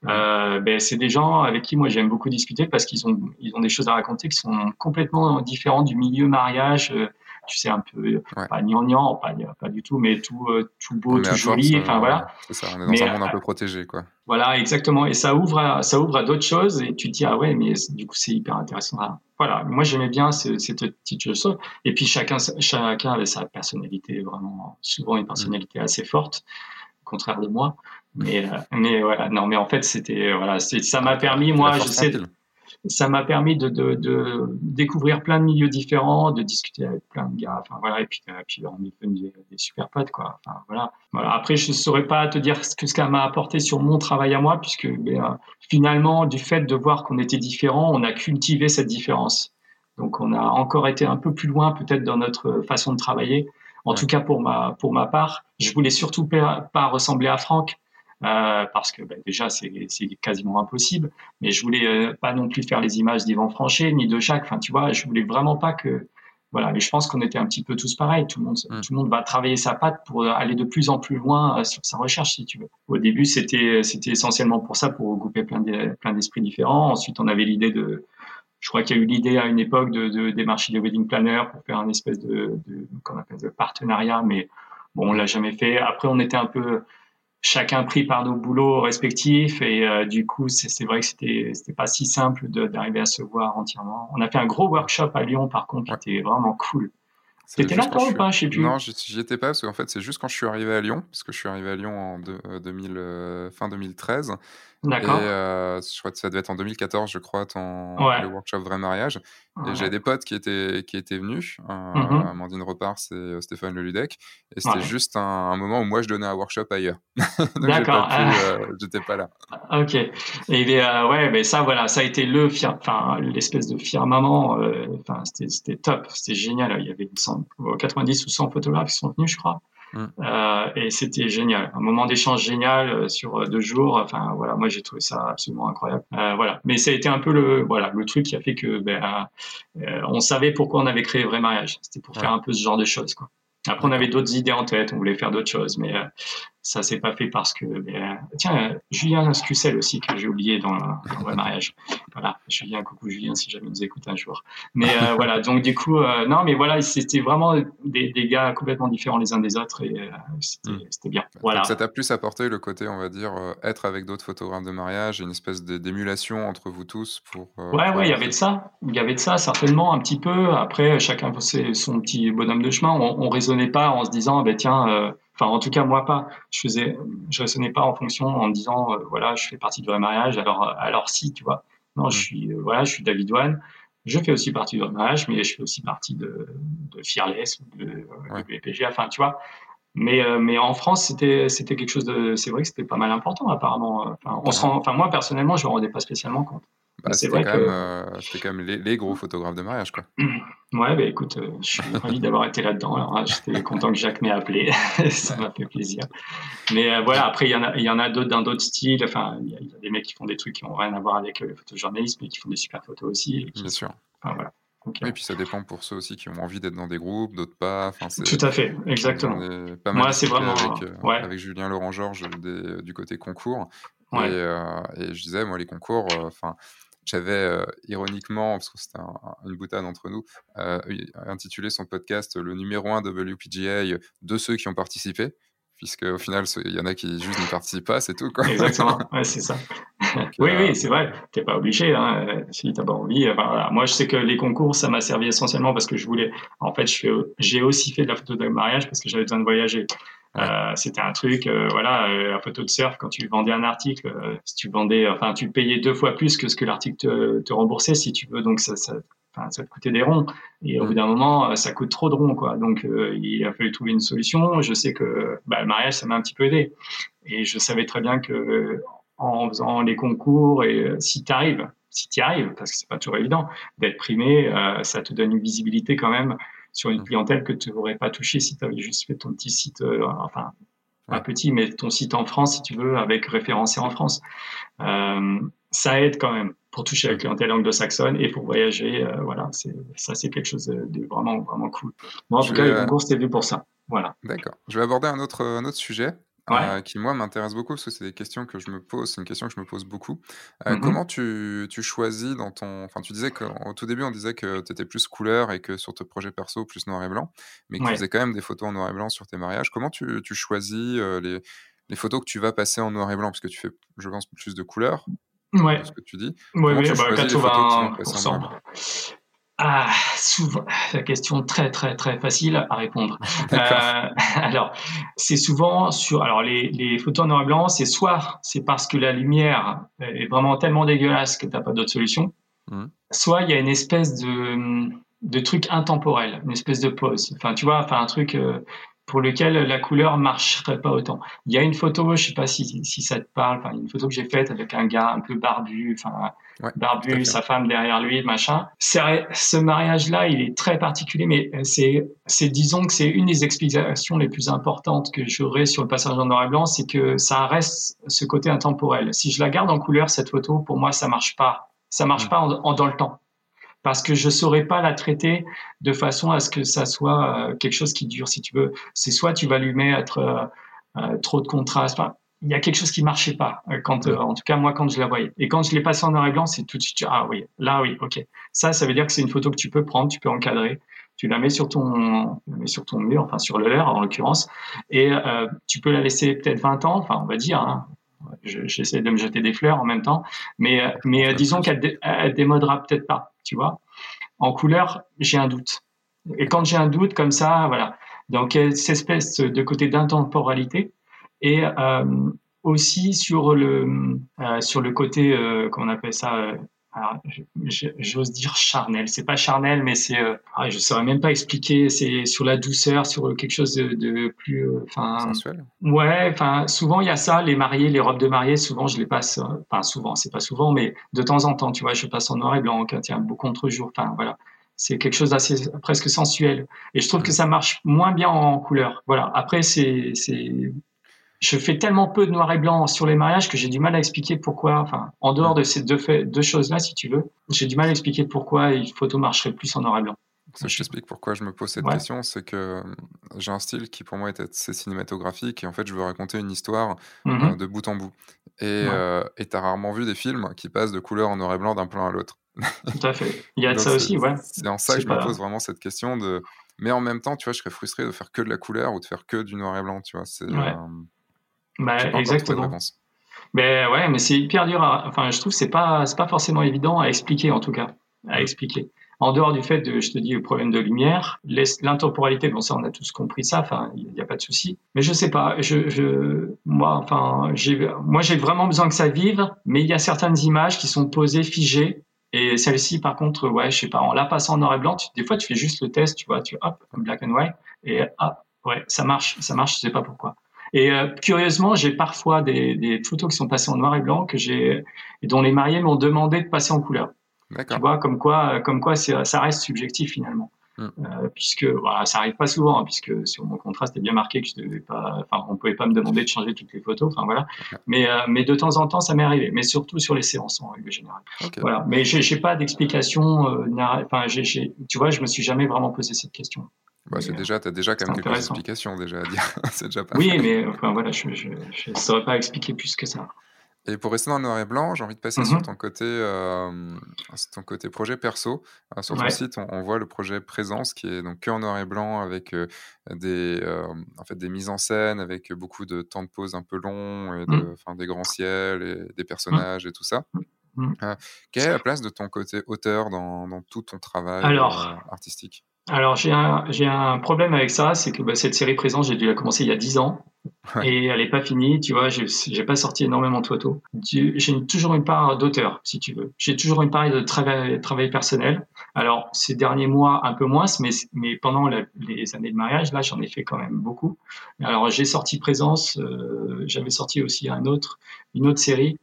euh, ben, c'est des gens avec qui moi j'aime beaucoup discuter parce qu'ils ont, ils ont des choses à raconter qui sont complètement différentes du milieu mariage. Euh, tu sais, un peu, pas gnangnan, pas, pas du tout, mais tout, euh, tout beau, tout joli. enfin, voilà. C'est ça, on est dans un monde un peu protégé, quoi. Voilà, exactement. Et ça ouvre à, ça ouvre à d'autres choses et tu te dis, ah ouais, mais du coup, c'est hyper intéressant. Voilà. Moi, j'aimais bien cette petite chose. Et puis, chacun, chacun avait sa personnalité, vraiment, souvent une personnalité assez forte, au contraire de moi. Mais, euh, mais voilà, non, mais en fait, c'était, voilà, ça m'a permis, moi, je sais, ça m'a permis de, de, de, découvrir plein de milieux différents, de discuter avec plein de gars. Enfin voilà, et puis, et euh, puis on est devenus des, des, super potes quoi. Enfin voilà. voilà. Après, je ne saurais pas te dire ce que ça m'a apporté sur mon travail à moi, puisque ben, finalement, du fait de voir qu'on était différents, on a cultivé cette différence. Donc on a encore été un peu plus loin peut-être dans notre façon de travailler. En tout cas pour ma pour ma part, je voulais surtout pas, pas ressembler à Franck. Euh, parce que ben, déjà c'est quasiment impossible. Mais je voulais euh, pas non plus faire les images d'Yvan Franchet ni de Jacques. Enfin, tu vois, je voulais vraiment pas que voilà. Mais je pense qu'on était un petit peu tous pareils. Tout le monde, mm. tout le monde va travailler sa patte pour aller de plus en plus loin euh, sur sa recherche, si tu veux. Au début, c'était c'était essentiellement pour ça, pour regrouper plein plein d'esprits différents. Ensuite, on avait l'idée de je crois qu'il y a eu l'idée à une époque de, de démarcher des wedding planners pour faire un espèce de, de de partenariat, mais bon, on l'a jamais fait. Après, on était un peu chacun pris par nos boulots respectifs et euh, du coup c'est vrai que c'était c'était pas si simple d'arriver à se voir entièrement. On a fait un gros workshop à Lyon par contre qui était vraiment cool. T'étais là toi ou pas Je sais plus. Non, j'y étais pas parce qu'en fait c'est juste quand je suis arrivé à Lyon parce que je suis arrivé à Lyon en 2000, euh, fin 2013 D'accord. Et euh, je crois que ça devait être en 2014, je crois, ton le workshop Vrai Mariage. Et j'ai des potes qui étaient, qui étaient venus, euh, mmh Amandine Repars et euh, Stéphane Leludec. Et c'était juste un, moment où moi, je donnais un workshop ailleurs. (laughs) D'accord. J'étais pas, là. Ok. Et ouais, mais ça, voilà, ça a été le enfin, l'espèce de firmament. Enfin, c'était top, c'était génial. Il y avait 90 ou 100 photographes qui sont venus, je crois. Mm. Euh, et c'était génial, un moment d'échange génial euh, sur euh, deux jours. Enfin voilà, moi j'ai trouvé ça absolument incroyable. voilà, mais ça a été un peu le voilà le truc qui a fait que ben, on savait pourquoi on avait créé Vrai Mariage. C'était pour faire un peu ce genre de choses quoi. Après, on avait d'autres idées en tête, on voulait faire d'autres choses, mais ça s'est pas fait parce que ben, tiens Julien Scussel aussi que j'ai oublié dans, dans le mariage. Voilà. Julien coucou Julien si jamais nous écoute un jour. Mais euh, (laughs) voilà. Donc du coup euh, non mais voilà c'était vraiment des, des, gars complètement différents les uns des autres et euh, hmm. c'était bien. Voilà. ça t'a plus apporté le côté on va dire être avec d'autres photographes de mariage une espèce d'émulation entre vous tous pour ouais ouais il y avait de ça. Il y avait de ça certainement un petit peu. Après chacun faisait son petit bonhomme de chemin. On, on raisonnait pas en se disant ben tiens Enfin, en tout cas, moi pas. Je faisais, je raisonnais pas en fonction en me disant, euh, voilà, je fais partie de vrai mariage. Alors, euh, alors si, tu vois. Non, je mm. suis, euh, voilà, je suis David One. Je fais aussi partie de vrai mariage, mais je fais aussi partie de, de Fearless ou de, de Enfin, tu vois. Mais, mais en France, c'était, c'était quelque chose de, c'est vrai que c'était pas mal important, apparemment. Enfin, on se rend, enfin, moi, personnellement, je me rendais pas spécialement compte. Bah, c'était quand, euh, quand, même les, gros photographes de mariage, quoi. Ouais, bah, écoute, euh, je suis ravi d'avoir été là-dedans. Hein, j'étais content que Jacques m'ait appelé. (laughs) ça m'a fait plaisir. Mais euh, voilà, après, il y en a, y en a d'autres d'un d'autres styles. Enfin, il y, a des mecs qui font des trucs qui n'ont rien à voir avec le photojournalisme, mais qui font des super photos aussi. Bien sûr. Enfin, voilà. Et puis ça dépend pour ceux aussi qui ont envie d'être dans des groupes, d'autres pas. Enfin, Tout à fait, exactement. Pas mal Moi, c'est vraiment avec, avec, Julien Laurent Georges du côté concours. Et, et, je disais, moi, les concours, enfin, j'avais euh, ironiquement, parce que c'était une boutade entre nous, euh, intitulé son podcast Le numéro 1 WPGA de ceux qui ont participé puisque au final, il y en a qui juste ne participent pas, c'est tout. Quoi. Exactement, (laughs) ouais, c'est ça. oui, oui, euh, c'est vrai, tu n'es pas obligé, hein, si tu n'as pas envie. voilà. Moi, je sais que les concours, ça m'a servi essentiellement parce que je voulais, en fait, j'ai aussi fait de la photo de mariage parce que j'avais besoin de voyager. Euh, c'était un truc, euh, voilà, euh, la photo de surf, quand tu vendais un article, si tu vendais, enfin, tu payais deux fois plus que ce que l'article te, te, remboursait, si tu veux, donc ça, ça, enfin, ça te coûtait des ronds. Et au bout d'un moment, ça coûte trop de ronds, quoi. Donc, il a fallu trouver une solution. Je sais que bah, le mariage, ça m'a un petit peu aidé. Et je savais très bien que en faisant les concours, et si tu arrives, si tu y arrives, parce que c'est pas toujours évident, d'être primé, ça te donne une visibilité quand même sur une mm. clientèle que tu n'aurais pas touché si tu avais juste fait ton petit site, euh, enfin, pas petit, mais ton site en France, si tu veux, avec référencé en France. Euh, ça aide quand même pour toucher la clientèle anglo-saxonne et pour voyager. Euh, voilà, ça, c'est quelque chose de, vraiment, vraiment cool. Moi, en tout cas, le concours, c'était vu pour ça. Voilà. D'accord. Je vais aborder un autre, un autre sujet. Ouais. Euh, qui moi m'intéresse beaucoup parce que c'est des questions que je me pose, c'est une question que je me pose beaucoup. Euh, Mhm. comment tu, tu choisis dans ton... Enfin, tu disais qu'au tout début, on disait que tu étais plus couleur et que sur tes projets perso, plus noir et blanc, mais que tu Ouais. faisais quand même des photos en noir et blanc sur tes mariages. Comment tu, tu choisis euh, les, les photos que tu vas passer en noir et blanc? Parce que tu fais, je pense, plus de couleurs, Ouais. ce que tu dis. Oui, oui, tu bah, choisis les photos qui vont passer en noir et 80%. Ah, souvent, la question très très très facile à répondre. (laughs) Euh, (laughs) alors, c'est souvent sur, alors les, les photos en noir et blanc, c'est soit c'est parce que la lumière est vraiment tellement dégueulasse que t'as pas d'autre solution, Mhm. soit il y a une espèce de de truc intemporel, une espèce de pause. Enfin, tu vois, enfin un truc euh, pour lequel la couleur marcherait pas autant. Il y a une photo, je sais pas si, si ça te parle, enfin une photo que j'ai faite avec un gars un peu barbu, enfin Ouais, barbu, sa femme derrière lui, machin. Ce mariage-là, il est très particulier, mais c'est, c'est disons que c'est une des explications les plus importantes que j'aurais sur le passage en noir et blanc, c'est que ça reste ce côté intemporel. Si je la garde en couleur, cette photo, pour moi, ça marche pas. Ça marche Mm. pas en, en- dans le temps. Parce que je saurais pas la traiter de façon à ce que ça soit euh, quelque chose qui dure, si tu veux. C'est soit tu vas lui mettre euh, euh, trop de contraste. Il y a quelque chose qui marchait pas en tout cas moi quand je la voyais. Et quand je l'ai passé en noir et blanc, c'est tout de suite ah oui, là oui, ok. Ça, ça veut dire que c'est une photo que tu peux prendre, tu peux encadrer, tu la mets sur ton, mets sur ton mur, enfin sur le leur en l'occurrence, et tu peux la laisser peut-être 20 ans, enfin on va dire. Hein, je- J'essaie de me jeter des fleurs en même temps, mais euh, mais euh, disons qu'elle dé- démodera peut-être pas, tu vois. En couleur, j'ai un doute. Et quand j'ai un doute comme ça, voilà. Donc cette espèce de côté d'intemporalité et euh, aussi sur le sur le côté euh, comment on appelle ça euh, j'ose dire charnel c'est pas charnel mais c'est euh, ah, je saurais même pas expliquer c'est sur la douceur sur quelque chose de, de plus euh, enfin Sensuel. Ouais, enfin souvent il y a ça, les mariés, les robes de mariée, souvent je les passe, euh, enfin souvent, c'est pas souvent, mais de temps en temps, tu vois, je passe en noir et blanc quand il y a un beau contre-jour, enfin voilà, c'est quelque chose d'assez presque sensuel. Et je trouve que ça marche moins bien en couleur. Voilà. Après c'est c'est je fais tellement peu de noir et blanc sur les mariages que j'ai du mal à expliquer pourquoi. Enfin, en dehors de ces deux, faits- deux choses-là, si tu veux, j'ai du mal à expliquer pourquoi une photo marcherait plus en noir et blanc. Ça, je t'explique pourquoi je me pose cette Ouais. question, c'est que euh, j'ai un style qui pour moi est assez cinématographique et en fait je veux raconter une histoire Mhm. euh, de bout en bout. Et euh, et t'as rarement vu des films qui passent de couleur en noir et blanc d'un plan à l'autre. (laughs) Tout à fait. Il y a de ça aussi, ouais. C'est en ça que je me pose vraiment cette question de. Mais en même temps, tu vois, je serais frustré de faire que de la couleur ou de faire que du noir et blanc, tu vois. C'est. Ouais. euh, Bah, pas de exactement. Ben ouais, mais c'est hyper dur. À, enfin, je trouve que c'est pas c'est pas forcément évident à expliquer en tout cas, à Mm. expliquer. En dehors du fait de, je te dis, le problème de lumière, l'intemporalité, bon ça on a tous compris ça. Enfin, il n'y a pas de souci. Mais je sais pas. Je, je moi, enfin, j'ai moi j'ai vraiment besoin que ça vive. Mais il y a certaines images qui sont posées figées. Et celle-ci, par contre, ouais, je sais pas, en la passant en noir et blanc, tu- des fois tu fais juste le test, tu vois, tu hop, black and white, et hop, ouais, ça marche, ça marche, je sais pas pourquoi. Et euh, curieusement, j'ai parfois des, des photos qui sont passées en noir et blanc que j'ai dont les mariés m'ont demandé de passer en couleur. Tu vois, comme quoi, euh, comme quoi, ça reste subjectif finalement, Mm. Euh, puisque voilà, ça arrive pas souvent, hein, puisque sur mon contrat c'était bien marqué que je devais pas, enfin, on pouvait pas me demander de changer toutes les photos, enfin voilà. Mais euh, mais de temps en temps, ça m'est arrivé, mais surtout sur les séances en règle générale. Ok. Voilà. Mais j'ai pas d'explication. euh, Enfin, j'ai- tu vois, je me suis jamais vraiment posé cette question. Bah, c'est Mais, déjà, t'as déjà quand même quelques explications déjà à dire. (laughs) c'est déjà pas Oui, mais enfin voilà, je je saurais pas expliquer plus que ça. Et pour rester dans le noir et blanc, j'ai envie de passer Mhm. sur ton côté, euh, ton côté projet perso. Euh, sur ton Ouais. site, on, on voit le projet Présence qui est donc que en noir et blanc avec euh, des, euh, en fait, des mises en scène, avec beaucoup de temps de pause un peu long, et de, Mhm. enfin, des grands ciels et des personnages et tout ça. Mhm. Euh, quelle est la place de ton côté auteur dans, dans tout ton travail Alors, euh, artistique? Alors j'ai un j'ai un problème avec ça, c'est que bah, cette série présente, j'ai dû la commencer il y a 10 ans Ouais. et elle est pas finie. Tu vois, j'ai j'ai pas sorti énormément de photos. J'ai toujours une part d'auteur, si tu veux. J'ai toujours une part de travail travail personnel. Alors ces derniers mois un peu moins, mais mais pendant la- les années de mariage, là j'en ai fait quand même beaucoup. Alors j'ai sorti Présence, euh, j'avais sorti aussi un autre une autre série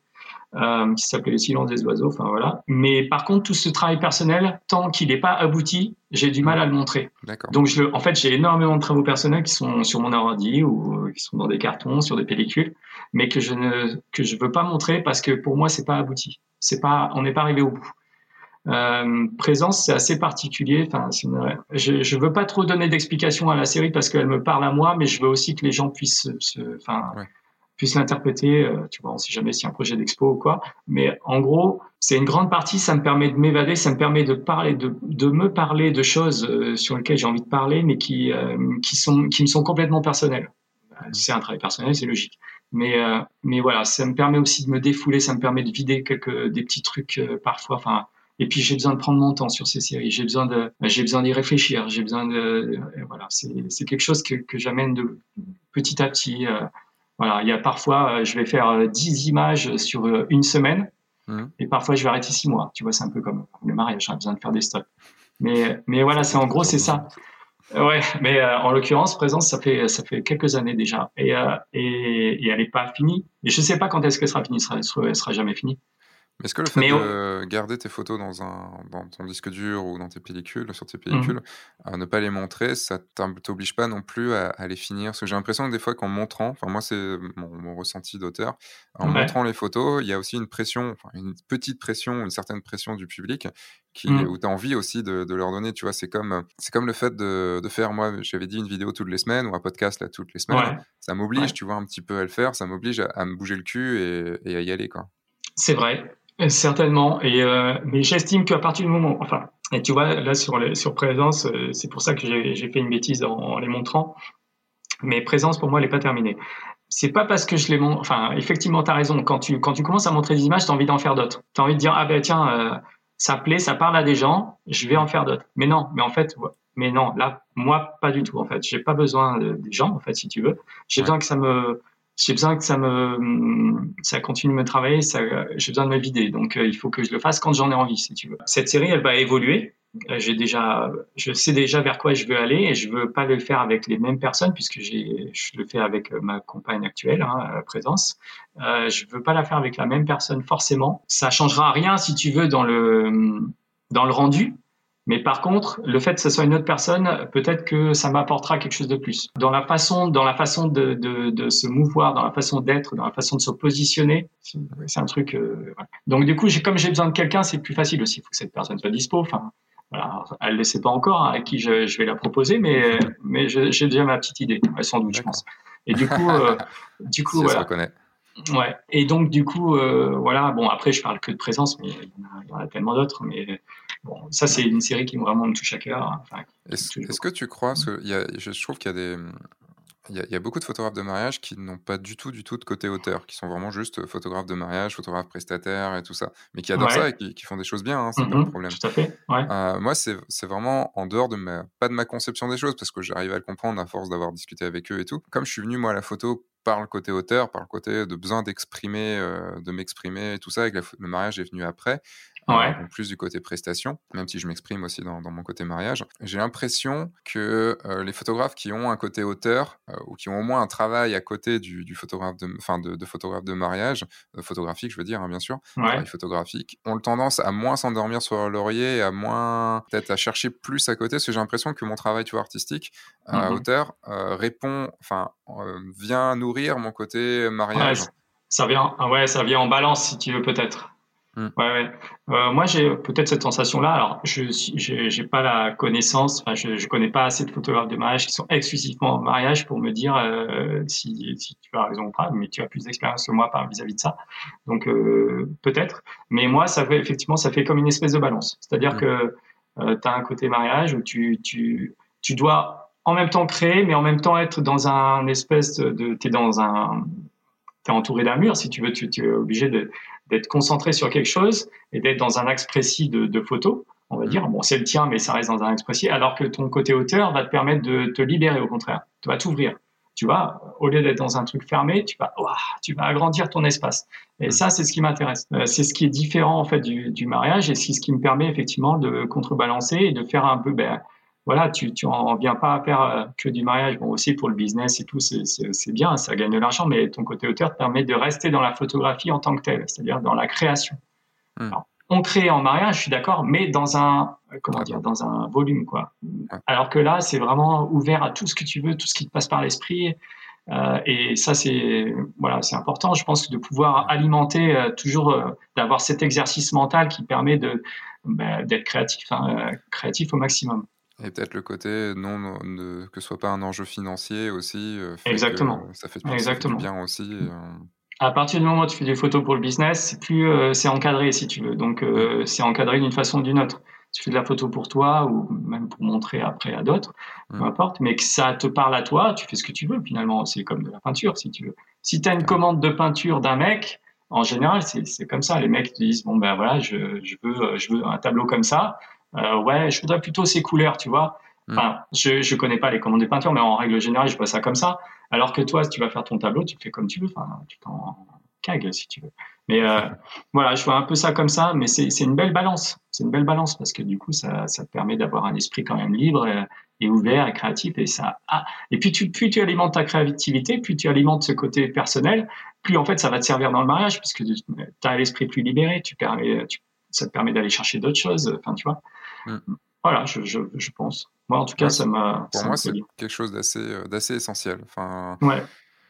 euh, qui s'appelait Le silence des oiseaux. Enfin voilà. Mais par contre, tout ce travail personnel, tant qu'il n'est pas abouti, j'ai du mal à le montrer. Donc, je en fait, j'ai énormément de travaux personnels qui sont sur mon ordi ou euh, qui sont dans des cartons, sur des pellicules, mais que je ne que je veux pas montrer parce que pour moi, c'est pas abouti. C'est pas, on n'est pas arrivé au bout. Euh, présence, c'est assez particulier. Enfin, je ne veux pas trop donner d'explications à la série parce qu'elle me parle à moi, mais je veux aussi que les gens puissent, se, enfin, puissent l'interpréter. Euh, tu vois, on sait jamais si un projet d'expo ou quoi. Mais en gros, c'est une grande partie. Ça me permet de m'évader, ça me permet de parler, de, de me parler de choses euh, sur lesquelles j'ai envie de parler, mais qui, euh, qui sont, qui me sont complètement personnelles. C'est un travail personnel, c'est logique. Mais, mais voilà, ça me permet aussi de me défouler, ça me permet de vider quelques des petits trucs parfois. Enfin, et puis j'ai besoin de prendre mon temps sur ces séries. J'ai besoin de, j'ai besoin d'y réfléchir. J'ai besoin de, voilà, c'est quelque chose que, que j'amène de petit à petit. Euh, voilà, il y a parfois, euh, je vais faire 10 euh, images sur une semaine, mmh. et parfois je vais arrêter 6 mois. Tu vois, c'est un peu comme le mariage. J'ai besoin de faire des stops. Mais, mais voilà, c'est en gros, c'est ça. Ouais, mais en l'occurrence, présence, ça fait ça fait quelques années déjà, et et, et elle n'est pas finie. Et je sais pas quand est-ce qu'elle sera finie. Elle sera, elle sera jamais finie. Est-ce que le fait de garder tes photos dans, un, dans ton disque dur ou dans tes pellicules, sur tes mmh. pellicules, à ne pas les montrer, ça t'oblige pas non plus à, les finir? Parce que j'ai l'impression que des fois qu'en montrant, enfin moi c'est mon, ressenti d'auteur, en montrant les photos, il y a aussi une pression, une petite pression, une certaine pression du public qui, mmh. où tu as envie aussi de, leur donner, tu vois, c'est comme, c'est comme le fait de, de faire, moi j'avais dit une vidéo toutes les semaines ou un podcast là toutes les semaines, ça m'oblige, tu vois, un petit peu à le faire, ça m'oblige à, me bouger le cul et, et à y aller, quoi. C'est vrai, certainement. Et euh, mais j'estime qu'à partir du moment, enfin, et tu vois là sur les, sur présence, euh, c'est pour ça que j'ai fait une bêtise en, les montrant. Mais présence pour moi, elle n'est pas terminée. C'est pas parce que je les montre. Enfin, effectivement, tu as raison. Quand tu quand tu commences à montrer des images, tu as envie d'en faire d'autres. Tu as envie de dire ah ben tiens, ça plaît, ça parle à des gens, je vais en faire d'autres. Mais non, mais en fait, mais non, là, moi, pas du tout. En fait, j'ai pas besoin des gens. En fait, si tu veux, j'ai besoin que ça me j'ai besoin que ça me ça continue de me travailler, j'ai besoin de me vider. Donc euh, il faut que je le fasse quand j'en ai envie, si tu veux. Cette série, elle va évoluer. Euh, j'ai déjà, je sais déjà vers quoi je veux aller et je veux pas le faire avec les mêmes personnes puisque je le fais avec euh, ma compagne actuelle, hein, à présence. Euh, je veux pas la faire avec la même personne forcément. Ça changera rien si tu veux dans le dans le rendu, mais par contre, le fait que ce soit une autre personne, peut-être que ça m'apportera quelque chose de plus. Dans la façon, dans la façon de, de, de se mouvoir, dans la façon d'être, dans la façon de se positionner, c'est un truc. Euh, Donc du coup, comme j'ai besoin de quelqu'un, c'est plus facile aussi. Il faut que cette personne soit dispo. Enfin, voilà, elle ne sait pas encore hein, à qui je, je, vais la proposer, mais mais j'ai déjà ma petite idée, sans doute, je pense. Et du coup, euh, (laughs) du coup, voilà. Ouais. Et donc du coup, euh, voilà. Bon, après, je parle que de présence, mais il y en a, tellement d'autres. Mais bon, ça, c'est une série qui vraiment me touche à cœur. Enfin, Est-ce que tu crois, parce que y a, je, trouve qu'il y a des il y, a, beaucoup de photographes de mariage qui n'ont pas du tout, du tout de côté auteur, qui sont vraiment juste photographes de mariage, photographes prestataires et tout ça, mais qui adorent ça et qui, font des choses bien, hein, c'est pas le mmh problème. Tout à fait. Ouais. Euh, moi, c'est vraiment en dehors de ma, pas de ma conception des choses, parce que j'arrive à le comprendre à force d'avoir discuté avec eux et tout. Comme je suis venu moi à la photo par le côté auteur, par le côté de besoin d'exprimer, euh, de m'exprimer et tout ça, et que le mariage est venu après. Ouais. plus du côté prestation, même si je m'exprime aussi dans, mon côté mariage. J'ai l'impression que euh, les photographes qui ont un côté auteur euh, ou qui ont au moins un travail à côté du, photographe de, enfin de, de, photographe de mariage, photographique, je veux dire, hein, bien sûr, ouais. photographique, ont le tendance à moins s'endormir sur leur laurier et à moins peut-être à chercher plus à côté, parce que j'ai l'impression que mon travail, tu vois, artistique, mmh auteur, répond, enfin, vient nourrir mon côté mariage. ça vient, ouais, ça vient en balance, si tu veux, peut-être. Mm. Ouais, ouais. Euh, moi, j'ai peut-être cette sensation-là. Alors, je j'ai pas la connaissance. Enfin, je, je connais pas assez de photographes de mariage qui sont exclusivement en mariage pour me dire euh, si, si tu as raison ou pas. Mais tu as plus d'expérience que moi vis-à-vis de ça. Donc, euh, peut-être. Mais moi, ça fait effectivement, ça fait comme une espèce de balance. C'est-à-dire mm. que tu as un côté mariage où tu, tu, tu dois en même temps créer, mais en même temps être dans un espèce de, t'es dans un, t'es entouré d'un mur. Si tu veux, tu, tu es obligé d'être concentré sur quelque chose et d'être dans un axe précis de, de photo, on va dire. Bon, c'est le tien, mais ça reste dans un axe précis, alors que ton côté auteur va te permettre de te libérer, au contraire. Tu vas t'ouvrir. Tu vois, au lieu d'être dans un truc fermé, tu vas, tu vas agrandir ton espace. Et ça, c'est ce qui m'intéresse. Euh, c'est ce qui est différent, en fait, du, du mariage et c'est ce qui me permet, effectivement, de contrebalancer et de faire un peu, ben, voilà, tu, tu en viens pas à faire euh, que du mariage. Bon, aussi pour le business et tout, c'est bien, ça gagne de l'argent, mais ton côté auteur te permet de rester dans la photographie en tant que telle, c'est-à-dire dans la création. Hmm. on crée en mariage, je suis d'accord, mais dans un, comment dire, dans un volume, quoi. Alors que là, c'est vraiment ouvert à tout ce que tu veux, tout ce qui te passe par l'esprit. Euh, et ça, c'est voilà, c'est important. Je pense que de pouvoir alimenter euh, toujours, euh, d'avoir cet exercice mental qui permet de bah, d'être créatif, hein, créatif au maximum. Et peut-être le côté non, que ce soit pas un enjeu financier aussi. Exactement. ça fait, Exactement. bien aussi. À partir du moment où tu fais des photos pour le business, c'est plus c'est encadré si tu veux. Donc c'est encadré d'une façon ou d'une autre tu fais de la photo pour toi ou même pour montrer après à d'autres, peu mm. importe, mais que ça te parle à toi, tu fais ce que tu veux finalement. C'est comme de la peinture si tu veux. Si tu as une commande de peinture d'un mec, en général, c'est comme ça. Les mecs te disent bon ben voilà, je, je veux je veux un tableau comme ça. Euh, ouais, je voudrais plutôt ces couleurs, tu vois. Mm. Enfin, je je connais pas les commandes de peinture, mais en règle générale, je vois ça comme ça. Alors que toi, si tu vas faire ton tableau, tu fais comme tu veux. Enfin, tu t'en cagues si tu veux. Mais euh, (laughs) voilà, je vois un peu ça comme ça, mais c'est une belle balance. C'est une belle balance parce que du coup, ça, ça te permet d'avoir un esprit quand même libre et, ouvert et créatif. Et ça, ah, et puis tu, plus tu alimentes ta créativité, plus tu alimentes ce côté personnel, plus en fait ça va te servir dans le mariage parce que tu as l'esprit plus libéré, tu permets, ça te permet d'aller chercher d'autres choses. Enfin, tu vois. Mm. Voilà, je, je, je, pense. Moi, en tout cas, ça m'a. Pour moi, c'est quelque chose d'assez euh, d'assez essentiel. Enfin, ouais.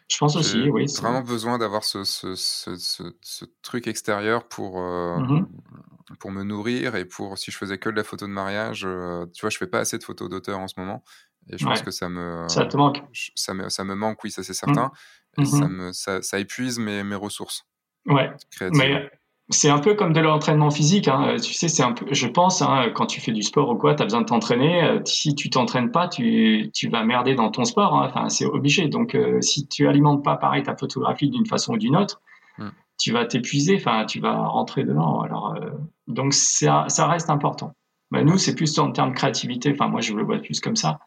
Je pense aussi, oui. J'ai vraiment besoin d'avoir ce, ce, ce, ce, truc extérieur pour, euh, mmh pour me nourrir et pour, si je faisais que de la photo de mariage, euh, tu vois, je fais pas assez de photos d'auteur en ce moment. Et je pense que ça me. Ça te manque. Ça me, ça me manque, oui, ça c'est certain. Mmh. Et ça, me, ça, ça, épuise mes, mes ressources. Ouais. Mais c'est un peu comme de l'entraînement physique. Hein. Tu sais, c'est un peu, je pense, hein, quand tu fais du sport ou quoi, tu as besoin de t'entraîner. Euh, si tu t'entraînes pas, tu, tu, vas merder dans ton sport. Hein. Enfin, c'est obligé. Donc, euh, si tu alimentes pas pareil ta photographie d'une façon ou d'une autre, hmm. tu vas t'épuiser. Enfin, tu vas rentrer dedans. Alors, euh, donc ça, ça reste important. Ben, nous, c'est plus en termes de créativité. Enfin, moi, je le vois plus comme ça.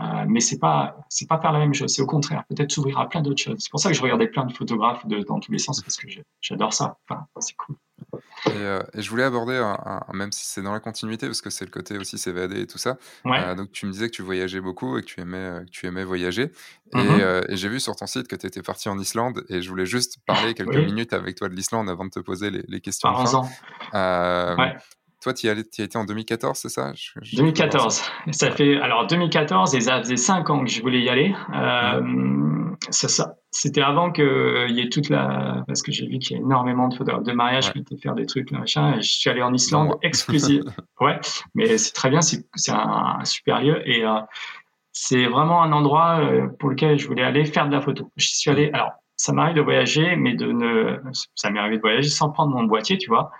Euh, mais c'est pas c'est pas faire la même chose, c'est au contraire, peut-être s'ouvrir à plein d'autres choses. C'est pour ça que je regardais plein de photographes de, dans tous les sens parce que j'adore ça. Enfin, c'est cool. Euh, et, je voulais aborder, même si c'est dans la continuité, parce que c'est le côté aussi s'évader et tout ça. Euh, donc tu me disais que tu voyageais beaucoup et que tu aimais, que tu aimais voyager. Mm-hmm. Et, j'ai vu sur ton site que tu étais parti en Islande et je voulais juste parler quelques minutes avec toi de l'Islande avant de te poser les, les questions. Par fin. Ouais. Toi, tu y, été en 2014, c'est ça? 2014. Ça. fait alors 2014 et ça faisait 5 ans que je voulais y aller. Euh, ça, C'était avant qu'il y ait toute la parce que j'ai vu qu'il y a énormément de photographes de mariage qui étaient faire des trucs machin. Et je suis allé en Islande exclusif. (laughs) ouais, mais c'est très bien. C'est un, super lieu et euh, c'est vraiment un endroit euh, pour lequel je voulais aller faire de la photo. Je suis allé. Alors, ça m'arrive de voyager, mais de ne. Ça m'est arrivé de voyager sans prendre mon boîtier, tu vois.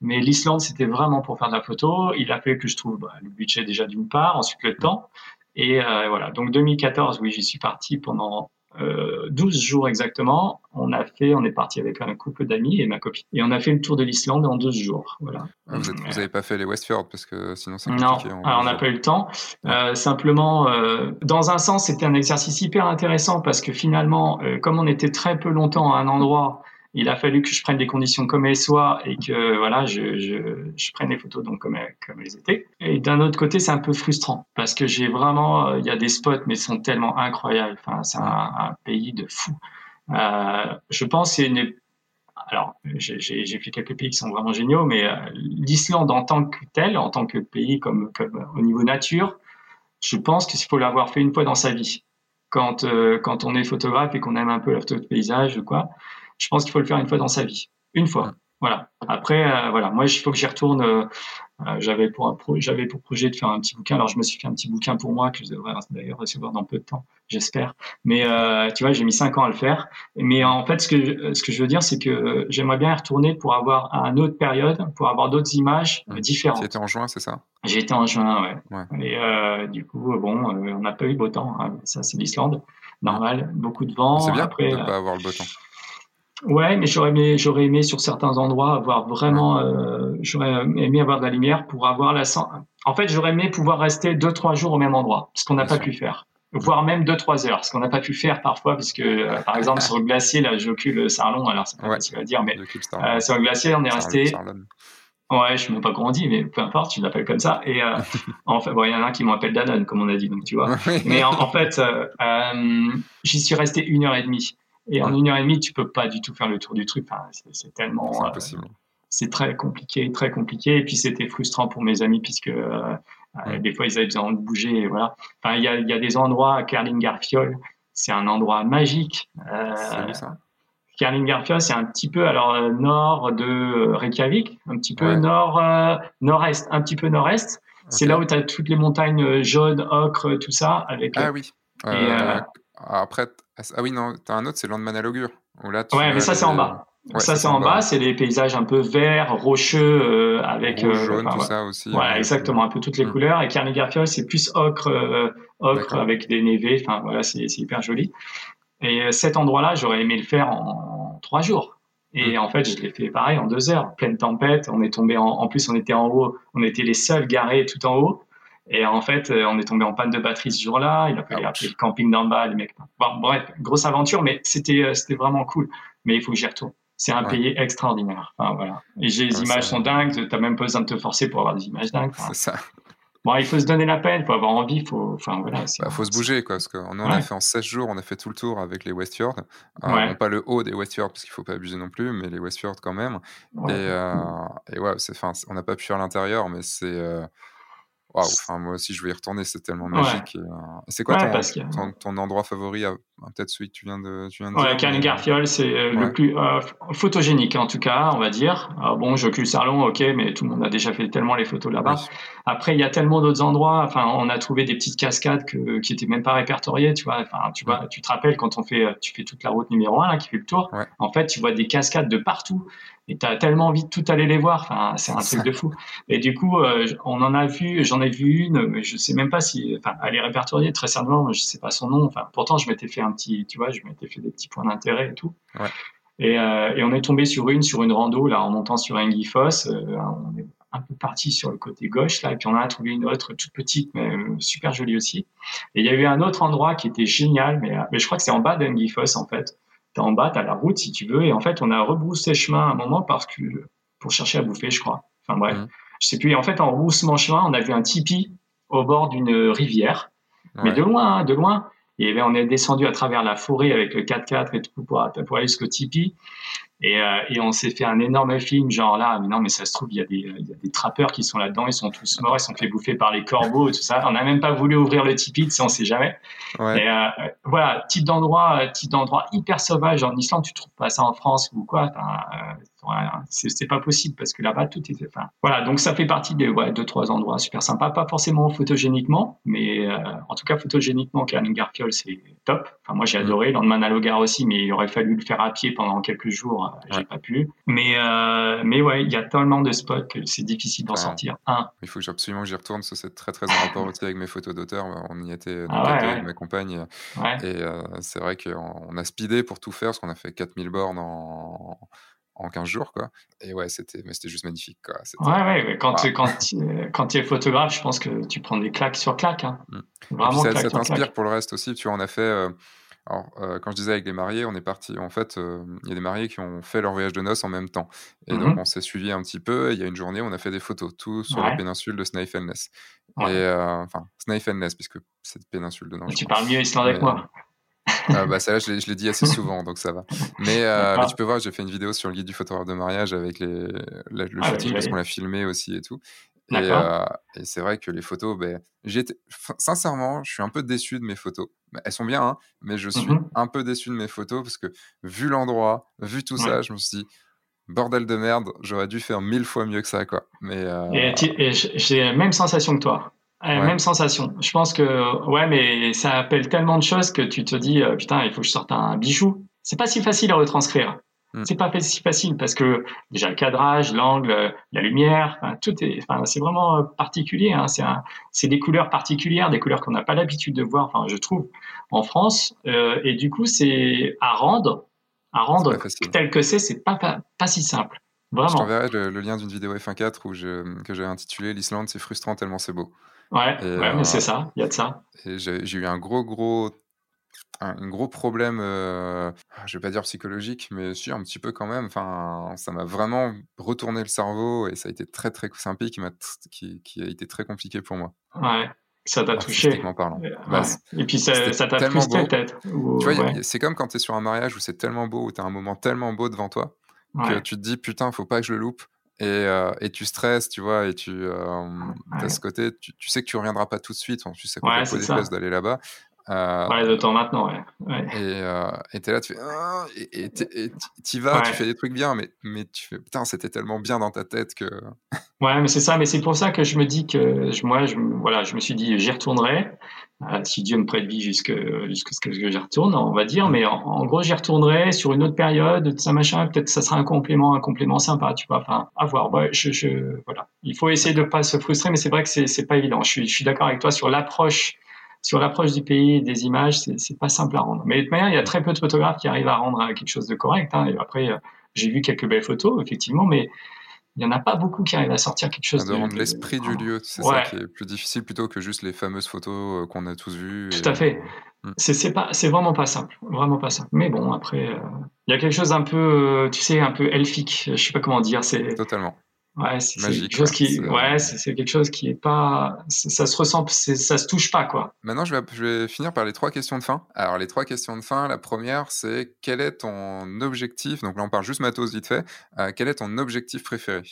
Mais l'Islande, c'était vraiment pour faire de la photo. Il a fallu que je trouve bah, le budget déjà d'une part, ensuite le temps. Et euh, voilà, donc 2014, oui, j'y suis parti pendant euh, 12 jours exactement. On a fait, on est parti avec un couple d'amis et ma copine. Et on a fait le tour de l'Islande en 12 jours. Voilà. Ah, vous n'avez pas fait les Westfjords parce que sinon c'est Non, on n'a pas eu le temps. Euh, simplement, euh, dans un sens, c'était un exercice hyper intéressant parce que finalement, euh, comme on était très peu longtemps à un endroit, il a fallu que je prenne des conditions comme elles soient et que voilà, je, je, je prenne les photos donc comme comme elles étaient. Et d'un autre côté, c'est un peu frustrant parce que j'ai vraiment, euh, il y a des spots mais ils sont tellement incroyables. Enfin, c'est un, un, pays de fou. Euh, je pense c'est une alors, j'ai fait quelques pays qui sont vraiment géniaux, mais euh, l'Islande en tant que tel, en tant que pays comme, comme au niveau nature, je pense qu'il faut l'avoir fait une fois dans sa vie. Quand, euh, quand on est photographe et qu'on aime un peu la photo de paysage ou quoi, je pense qu'il faut le faire une fois dans sa vie. Une fois. Voilà. Après, euh, voilà, moi, il faut que j'y retourne. Euh, euh, j'avais pour j'avais pour projet de faire un petit bouquin. Alors, je me suis fait un petit bouquin pour moi que je devrais d'ailleurs recevoir dans peu de temps, j'espère. Mais tu vois, j'ai mis cinq ans à le faire. Mais en fait, ce que ce que je veux dire, c'est que j'aimerais bien y retourner pour avoir à une autre période, pour avoir d'autres images différentes. Tu étais en juin, c'est ça? J'ai été en juin, ouais. Et du coup, bon, on n'a pas eu beau temps. Hein. Ça, c'est l'Islande, normal, beaucoup de vent. C'est bien Après, de ne pas avoir le beau temps. Ouais, mais j'aurais aimé, j'aurais aimé sur certains endroits avoir vraiment, euh, j'aurais aimé avoir de la lumière pour avoir la. En fait, j'aurais aimé pouvoir rester deux trois jours au même endroit, ce qu'on n'a pas pu faire, voire même deux trois heures, ce qu'on n'a pas pu faire parfois, puisque euh, par exemple sur le glacier, là, j'occupe Sarlon, alors c'est pas ouais. facile à dire, mais euh, sur le glacier, on est resté. Ouais, je sais même pas dit, mais peu importe, tu l'appelles comme ça. Et euh, (laughs) en fait, bon, il y en a un qui m'appelle Danone, comme on a dit, donc tu vois. (laughs) mais en, en fait, euh, euh, j'y suis resté une heure et demie. Et en une heure et demie, tu peux pas du tout faire le tour du truc. Enfin, c'est tellement. C'est euh, impossible. c'est très compliqué, très compliqué. Et puis c'était frustrant pour mes amis puisque euh, euh, des fois ils avaient besoin de bouger. Et voilà. Enfin, il y a, y a, des endroits à Kerlingarfiol. c'est un endroit magique. Euh, c'est ça? C'est un petit peu alors nord de Reykjavik, un petit peu nord nord-est, un petit peu nord-est. C'est là où tu as toutes les montagnes jaunes, ocre, tout ça avec Ah oui. après ah oui non, tu as un autre c'est Landmannalaugur. Là, ouais, mais ça c'est en bas ça, c'est en bas, c'est des paysages un peu verts, rocheux, euh, avec. Rouge, euh, jaune, tout ça aussi. Voilà, exactement, un peu toutes les mm. couleurs. Et Carnegie c'est plus ocre, euh, ocre avec des névés. Enfin, voilà, c'est hyper joli. Et cet endroit-là, j'aurais aimé le faire en, trois jours. Et mm. en fait, je l'ai fait pareil en deux heures, pleine tempête. On est tombé en, en plus, on était en haut, on était les seuls garés tout en haut. Et en fait, on est tombé en panne de batterie ce jour-là. Il a fallu appeler le camping d'en bas, les mecs. Bon, bref, grosse aventure, mais c'était, c'était vraiment cool. Mais il faut que j'y retourne c'est un pays extraordinaire. Enfin, voilà. Et les images sont dingues, tu n'as même pas besoin de te forcer pour avoir des images dingues. c'est ça. Bon, il faut se donner la peine, il faut avoir envie, faut, enfin voilà. Bah, faut se bouger, quoi, parce qu'on en a fait en 16 jours, on a fait tout le tour avec les Westfjords. Euh, non pas le haut des Westfjords, parce qu'il faut pas abuser non plus, mais les Westfjords quand même. Et, euh, et, ouais, c'est, on n'a pas pu faire l'intérieur, mais c'est, euh, Waouh, enfin, moi aussi je vais y retourner, c'est tellement magique. Euh, c'est quoi ton, ton, endroit favori Peut-être celui que tu viens de, tu viens de ouais, dire. C'est euh, le plus euh, photogénique en tout cas, on va dire. Alors bon, j'occupe Salon, ok, mais tout le monde a déjà fait tellement les photos là-bas. Après, il y a tellement d'autres endroits. Enfin, on a trouvé des petites cascades que, qui étaient même pas répertoriées, tu vois. Enfin, tu vois, tu te rappelles quand on fait, tu fais toute la route numéro 1 là, qui fait le tour. En fait, tu vois des cascades de partout et tu as tellement envie de tout aller les voir. Enfin, c'est un truc de fou. Et du coup, euh, on en a vu, j'en ai vu une, mais je sais même pas si, enfin, elle est répertoriée très certainement, je sais pas son nom. Enfin, pourtant, je m'étais fait un petit, tu vois, je m'étais fait des petits points d'intérêt et tout. Ouais. Et, euh, et, on est tombé sur une, sur une rando, là, en montant sur Enguifoss. Euh, on est un peu parti sur le côté gauche, là, et puis on a trouvé une autre toute petite, mais euh, super jolie aussi. Et il y a eu un autre endroit qui était génial, mais, mais je crois que c'est en bas d'Enguifoss, en fait t'es en bas, t'as la route si tu veux, et en fait on a rebroussé chemin à un moment parce que pour chercher à bouffer, je crois. Enfin bref, mmh. je sais plus. Et en fait en rebroussement chemin, on a vu un tipi au bord d'une rivière, mais de loin, hein, de loin. Et ben, on est descendu à travers la forêt avec le 4x4 et tout pour, pour aller jusqu'au tipi. Et, euh, et on s'est fait un énorme film, genre là, mais non, mais ça se trouve, il y, a des, il y a des trappeurs qui sont là-dedans, ils sont tous morts, ils sont fait bouffer par les corbeaux et tout ça. On n'a même pas voulu ouvrir le Tipeee, on sait jamais. Ouais. Et euh, voilà, type d'endroit, type d'endroit hyper sauvage en Islande, tu trouves pas ça en France ou quoi. Euh, c'est pas possible parce que là-bas tout est. Enfin, voilà, donc ça fait partie des ouais, deux trois endroits super sympas, pas forcément photogéniquement, mais euh, en tout cas photogéniquement, Garfiol c'est top. Enfin, moi j'ai mm. adoré. Landman à Logar aussi, mais il aurait fallu le faire à pied pendant quelques jours, euh, j'ai pas pu. Mais euh, mais ouais, il y a tellement de spots que c'est difficile d'en sortir un. Il faut absolument que j'y retourne, ça c'est très très en rapport aussi avec mes photos d'auteur. On y était ah avec ma compagne et c'est vrai qu'on a speedé pour tout faire, parce qu'on a fait 4000 bornes en en 15 jours, quoi. Et ouais, c'était, mais c'était juste magnifique, quoi. Ouais, ouais, quand, tu, quand, quand tu es photographe, je pense que tu prends des claques sur claques. Hein. Mmh. Vraiment, ça, ça t'inspire pour le reste aussi. Tu vois, on a fait. Euh, alors, euh, quand je disais avec les mariés, on est parti. En fait, euh, il y a des mariés qui ont fait leur voyage de noces en même temps. Et donc, mmh on s'est suivi un petit peu. Il y a une journée, on a fait des photos, tout sur la péninsule de Snæfellsnes. Et enfin, Snæfellsnes, puisque c'est péninsule de Tu parles mieux islandais que moi. Ah, bah, ça, je l'ai dit assez (laughs) souvent, donc ça va. Mais, euh, tu peux voir, j'ai fait une vidéo sur le guide du photographe de mariage avec les, le ah, shooting, parce qu'on l'a filmé aussi et tout. Et, euh, et c'est vrai que les photos, ben, sincèrement, je suis un peu déçu de mes photos. Elles sont bien, hein, mais je suis mmh un peu déçu de mes photos parce que vu l'endroit, vu tout ça, je me suis dit, bordel de merde, j'aurais dû faire mille fois mieux que ça, quoi. Mais, euh... et j'ai la même sensation que toi. Même sensation. Je pense que ouais, mais ça appelle tellement de choses que tu te dis euh, putain, il faut que je sorte un bijou. C'est pas si facile à retranscrire. Hmm. C'est pas si facile parce que déjà le cadrage, l'angle, la lumière, tout est. Enfin, c'est vraiment euh, particulier. Hein. C'est c'est des couleurs particulières, des couleurs qu'on n'a pas l'habitude de voir. Enfin, je trouve en France. Euh, et du coup, c'est à rendre, à rendre tel que c'est, c'est pas, pas, pas si simple. Vraiment. Je t'enverrai le, le, lien d'une vidéo F1.4 où je, que j'ai intitulé L'Islande, c'est frustrant tellement c'est beau. Ouais, ouais mais c'est euh, ça, il y a de ça. J'ai eu un gros, gros un, gros problème, euh, je vais pas dire psychologique, mais si un petit peu quand même. Enfin, ça m'a vraiment retourné le cerveau et ça a été très très c'est un pays qui m'a qui, qui, a été très compliqué pour moi. Ouais. Ça t'a touché. Parlant. Bah, et puis ça t'a frustré peut-être. Tu vois, c'est comme quand tu es sur un mariage où c'est tellement beau, où tu as un moment tellement beau devant toi, que tu te dis putain, faut pas que je le loupe. Et, euh, et, tu stresses, tu vois, et tu euh, as ce côté, tu, sais que tu reviendras pas tout de suite, tu sais qu'on des d'aller là-bas. Euh, ouais, de temps maintenant, ouais. Et euh, t'es là, tu fais. Ah, et t'y vas, tu fais des trucs bien, mais, mais tu fais. Putain, c'était tellement bien dans ta tête que. (laughs) ouais, mais c'est ça, mais c'est pour ça que je me dis que. Moi, je, voilà, je me suis dit, j'y retournerai. Euh, si Dieu me prête vie jusqu'à ce que j'y retourne, on va dire. Mais en, gros, j'y retournerai sur une autre période, ça machin. Peut-être ça sera un complément, un complément sympa, tu vois. Enfin, à voir. Ouais, je, je, voilà. Il faut essayer de pas se frustrer, mais c'est vrai que c'est pas évident. Je suis, je suis d'accord avec toi sur l'approche sur l'approche du pays des images, c'est pas simple à rendre. Mais de toute manière, il y a très peu de photographes qui arrivent à rendre quelque chose de correct. Hein. Et après, euh, j'ai vu quelques belles photos, effectivement, mais il n'y en a pas beaucoup qui arrivent à sortir quelque chose de... rendre l'esprit du lieu, c'est ça qui est plus difficile plutôt que juste les fameuses photos euh, qu'on a tous vues. Tout à fait. Hmm. C'est pas, c'est vraiment pas simple, vraiment pas simple. Mais bon, après, euh, il y a quelque chose un peu, tu sais, un peu elfique. Je sais pas comment dire. C'est totalement. Ouais, c'est quelque chose qui, ouais, c'est quelque chose qui est pas, ça se ressent, ça se touche pas quoi. Maintenant, je vais, je vais finir par les trois questions de fin. Alors, les trois questions de fin, la première, c'est quel est ton objectif Donc là, on parle juste matos vite fait. Euh, quel est ton objectif préféré?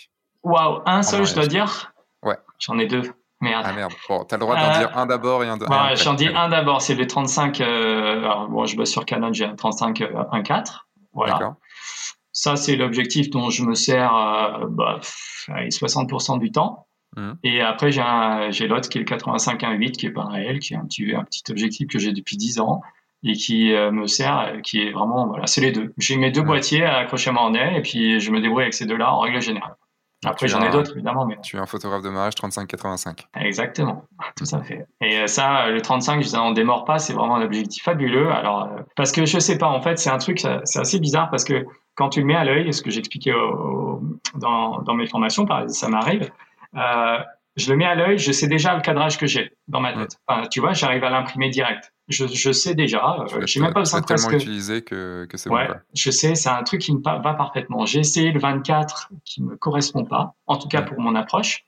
Waouh, un seul, je dois dire? Ouais. J'en ai deux. Merde. Ah merde. Bon, t'as le droit d'en euh, dire un d'abord et un d'abord. Ouais, j'en dis un d'abord, c'est le 35. Euh... Alors, bon, je bosse sur Canon, j'ai un 35 1.4. Voilà. D'accord. Ça, c'est l'objectif dont je me sers euh, bah, 60% du temps. Mmh. Et après, j'ai l'autre qui est le 85 1.8, qui est pas réel, qui est un petit, un petit objectif que j'ai depuis 10 ans et qui euh, me sert, qui est vraiment, voilà, c'est les deux. J'ai mes deux boîtiers à accrocher à nez et puis je me débrouille avec ces deux-là en règle générale. Après, j'en ai d'autres, évidemment. Mais... Tu es un photographe de mariage 35-85. Exactement, (laughs) tout à fait. Et euh, ça, le 35, je n'en démords pas, c'est vraiment un objectif fabuleux. Alors, parce que je sais pas, en fait, c'est un truc, c'est assez bizarre parce que quand tu le mets à l'œil, ce que j'expliquais dans, dans, mes formations, ça m'arrive, euh, je le mets à l'œil, je sais déjà le cadrage que j'ai dans ma tête. tu vois, j'arrive à l'imprimer direct. Je, je, sais déjà, euh, j'ai même pas besoin de tellement utilisé que, que c'est ouais, bon. Je sais, c'est un truc qui me va parfaitement. J'ai essayé le 24 qui me correspond pas, en tout cas pour mon approche.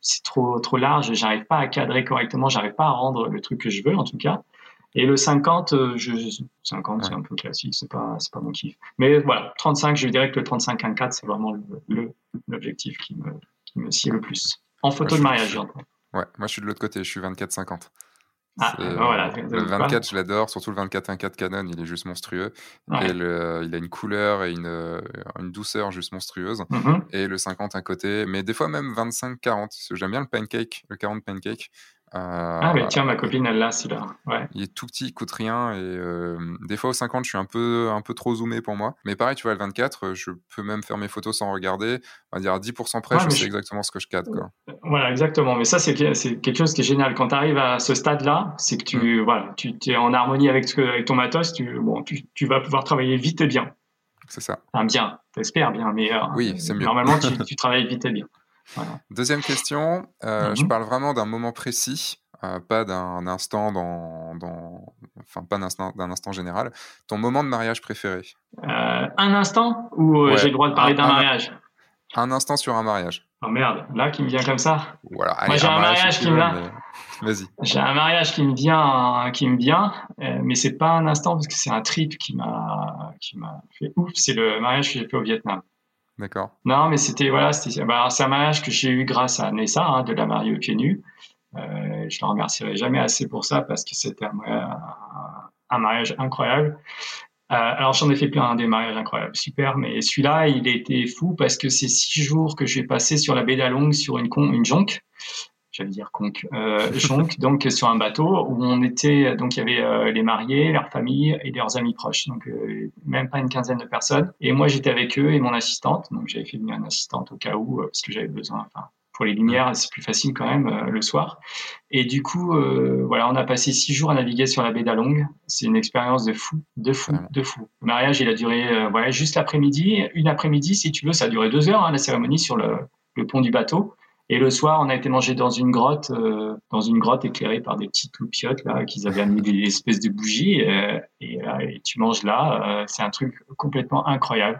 C'est trop trop large, j'arrive pas à cadrer correctement, j'arrive pas à rendre le truc que je veux en tout cas. Et le 50, euh, je, 50 c'est un peu classique, c'est pas, c'est pas mon kiff. Mais voilà, 35, je dirais que le 35 1.4, c'est vraiment le, l'objectif qui me, qui me sied le plus. En photo de mariage, j'entends. Ouais, moi je suis de l'autre côté, je suis 24-50. Ah, ben voilà, le 24, je l'adore, surtout le 24 1.4 Canon, il est juste monstrueux. Et il a une couleur et une, une douceur juste monstrueuse. Mm-hmm. Et le 50 à côté, mais des fois même 25-40. J'aime bien le pancake, le 40 pancake ah, mais tiens, ma copine, elle l'a, celui-là. Ouais. Il est tout petit, il coûte rien. Et euh, des fois, au 50, je suis un peu, un peu trop zoomé pour moi. Mais pareil, tu vois, le 24, euh, je peux même faire mes photos sans regarder. On va dire à 10% près, je sais exactement ce que je cadre. Quoi. Voilà, exactement. Mais ça, c'est quelque chose qui est génial. Quand tu arrives à ce stade-là, c'est que tu, mm. voilà, tu es en harmonie avec, avec ton matos. Tu, bon, tu, tu, vas pouvoir travailler vite et bien. C'est ça. Enfin, bien, t'espères bien. Mais euh, oui, c'est mieux. Normalement, tu, (laughs) tu travailles vite et bien. Deuxième question, euh, je mhm. parle vraiment d'un moment précis, euh, pas d'un instant dans, dans, enfin pas d'un instant, instant, général. Ton moment de mariage préféré? Euh, Un instant ou j'ai le droit de parler d'un mariage? Un instant sur un mariage. Oh merde, là qui me vient comme ça. Voilà. Moi j'ai un, mariage, qui me vient. Vas-y. J'ai un mariage qui me vient, qui me vient, mais c'est pas un instant parce que c'est un trip qui m'a, qui m'a fait ouf. C'est le mariage que j'ai fait au Vietnam. Non, mais c'était voilà, bah, c'est un mariage que j'ai eu grâce à Nessa hein, de la mariée pieds nus. Euh, je ne la remercierai jamais assez pour ça parce que c'était un, mariage incroyable. Euh, alors j'en ai fait plein des mariages incroyables, super, mais celui-là il était fou parce que c'est six jours que j'ai passé sur la baie d'Along sur une, con, une jonque j'allais dire conque, euh, (laughs) donc sur un bateau où on était, donc il y avait euh, les mariés, leurs familles et leurs amis proches, donc euh, même pas une quinzaine de personnes. Et moi j'étais avec eux et mon assistante, donc j'avais fait venir une assistante au cas où parce que j'avais besoin, enfin pour les lumières c'est plus facile quand même le soir. Et du coup voilà, on a passé six jours à naviguer sur la baie d'Along. C'est une expérience de fou, de fou, de fou. Le mariage il a duré voilà juste l'après-midi, une après-midi si tu veux, ça a duré deux heures hein, la cérémonie sur le, le pont du bateau. Et le soir, on a été manger dans une grotte, euh, dans une grotte éclairée par des petites loupiottes là, qu'ils avaient amené des espèces de bougies. Euh, et, et, tu manges là, euh, c'est un truc complètement incroyable.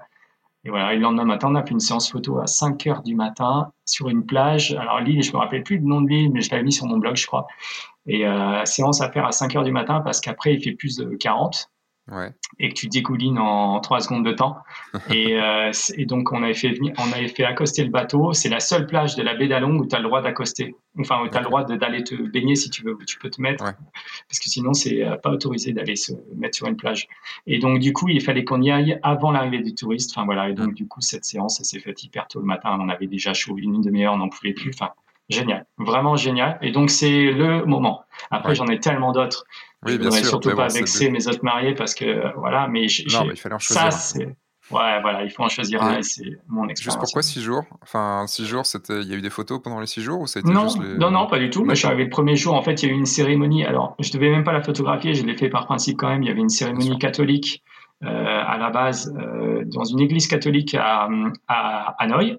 Et voilà, le lendemain matin, on a fait une séance photo à 5 heures du matin sur une plage. Alors l'île, je me rappelle plus le nom de l'île, mais je l'avais mis sur mon blog, je crois. Et séance à faire à 5 heures du matin parce qu'après, il fait plus de 40. Et que tu dégoulines en trois secondes de temps. (laughs) et, euh, et, donc, on avait, fait on avait fait accoster le bateau. C'est la seule plage de la baie d'Along où tu as le droit d'accoster. Enfin, où tu as le droit d'aller te baigner si tu veux, où tu peux te mettre. Parce que sinon, c'est euh, pas autorisé d'aller se mettre sur une plage. Et donc, du coup, il fallait qu'on y aille avant l'arrivée des touristes. Enfin, voilà. Et donc, mm. du coup, cette séance, ça s'est fait hyper tôt le matin. On avait déjà chaud une demi-heure, on n'en pouvait plus. Enfin, génial. Vraiment génial. Et donc, c'est le moment. Après, j'en ai tellement d'autres. Oui, bien sûr. surtout pas vexer mes autres mariés parce que voilà, mais, non, mais il fallait en choisir. Ça, c'est ouais, voilà, il faut en choisir un et c'est mon expérience. Juste pourquoi six jours? Enfin, six jours, c'était, il y a eu des photos pendant les six jours ou non, juste non, non, pas du tout. Moi, je suis arrivé le premier jour. En fait, il y a eu une cérémonie. Alors, je devais même pas la photographier. Je l'ai fait par principe quand même. Il y avait une cérémonie catholique euh, à la base euh, dans une église catholique à, à Hanoï.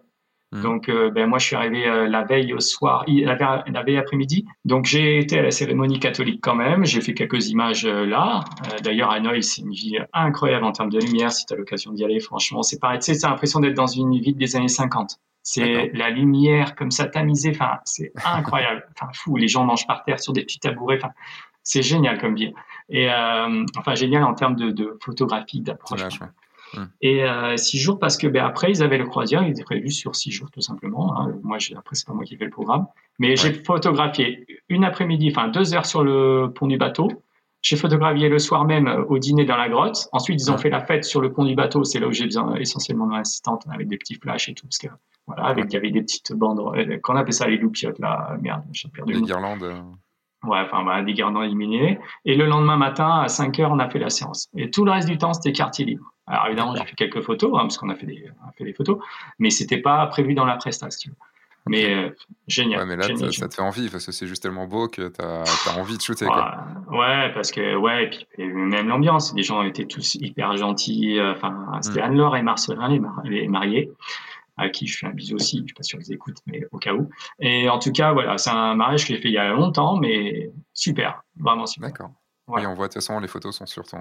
Mm. Donc, euh, ben, moi, je suis arrivé euh, la veille au soir, la, veille après-midi. Donc, j'ai été à la cérémonie catholique quand même. J'ai fait quelques images euh, là. D'ailleurs, Hanoï, c'est une ville incroyable en termes de lumière. Si tu as l'occasion d'y aller, franchement, c'est pareil. Tu sais, l'impression d'être dans une ville des années 50. C'est la lumière comme ça tamisée. Enfin, c'est incroyable. (laughs) Enfin, fou. Les gens mangent par terre sur des petits tabourets. Enfin, c'est génial comme ville. Et enfin, génial en termes de, de photographie, d'approche. Mm. Et euh, six jours parce que ben, après, ils avaient le croisière, il était prévu sur six jours tout simplement. Hein. Moi, après, c'est pas moi qui fais le programme. Mais j'ai photographié une après-midi, enfin deux heures sur le pont du bateau. J'ai photographié le soir même euh, au dîner dans la grotte. Ensuite, ils ont fait la fête sur le pont du bateau. C'est là où j'ai besoin essentiellement d'une assistante avec des petits flashs et tout. Parce que, voilà, avec, il y avait des petites bandes, euh, qu'on appelle ça les loupiottes, là. Merde, j'ai perdu. Les guirlandes. Ouais, enfin, bah, des guirlandes éliminées. Et le lendemain matin, à 5 heures, on a fait la séance. Et tout le reste du temps, c'était quartier libre. Alors évidemment, j'ai fait quelques photos, hein, parce qu'on a fait des, on a fait des photos, mais c'était pas prévu dans la prestation. Mais euh, génial. Ouais, mais là, ça te fait envie, parce que c'est juste tellement beau que tu as, envie de shooter. Ouais, parce que, ouais, et puis même l'ambiance, les gens étaient tous hyper gentils. Euh, enfin, c'était mm. Anne-Laure et Marcelin, les, mariés, à qui je fais un bisou aussi. Je suis pas sûr qu'ils écoutent, mais au cas où. Et en tout cas, voilà, c'est un mariage que j'ai fait il y a longtemps, mais super, vraiment super. D'accord. Oui, on voit de toute façon, les photos sont sur ton,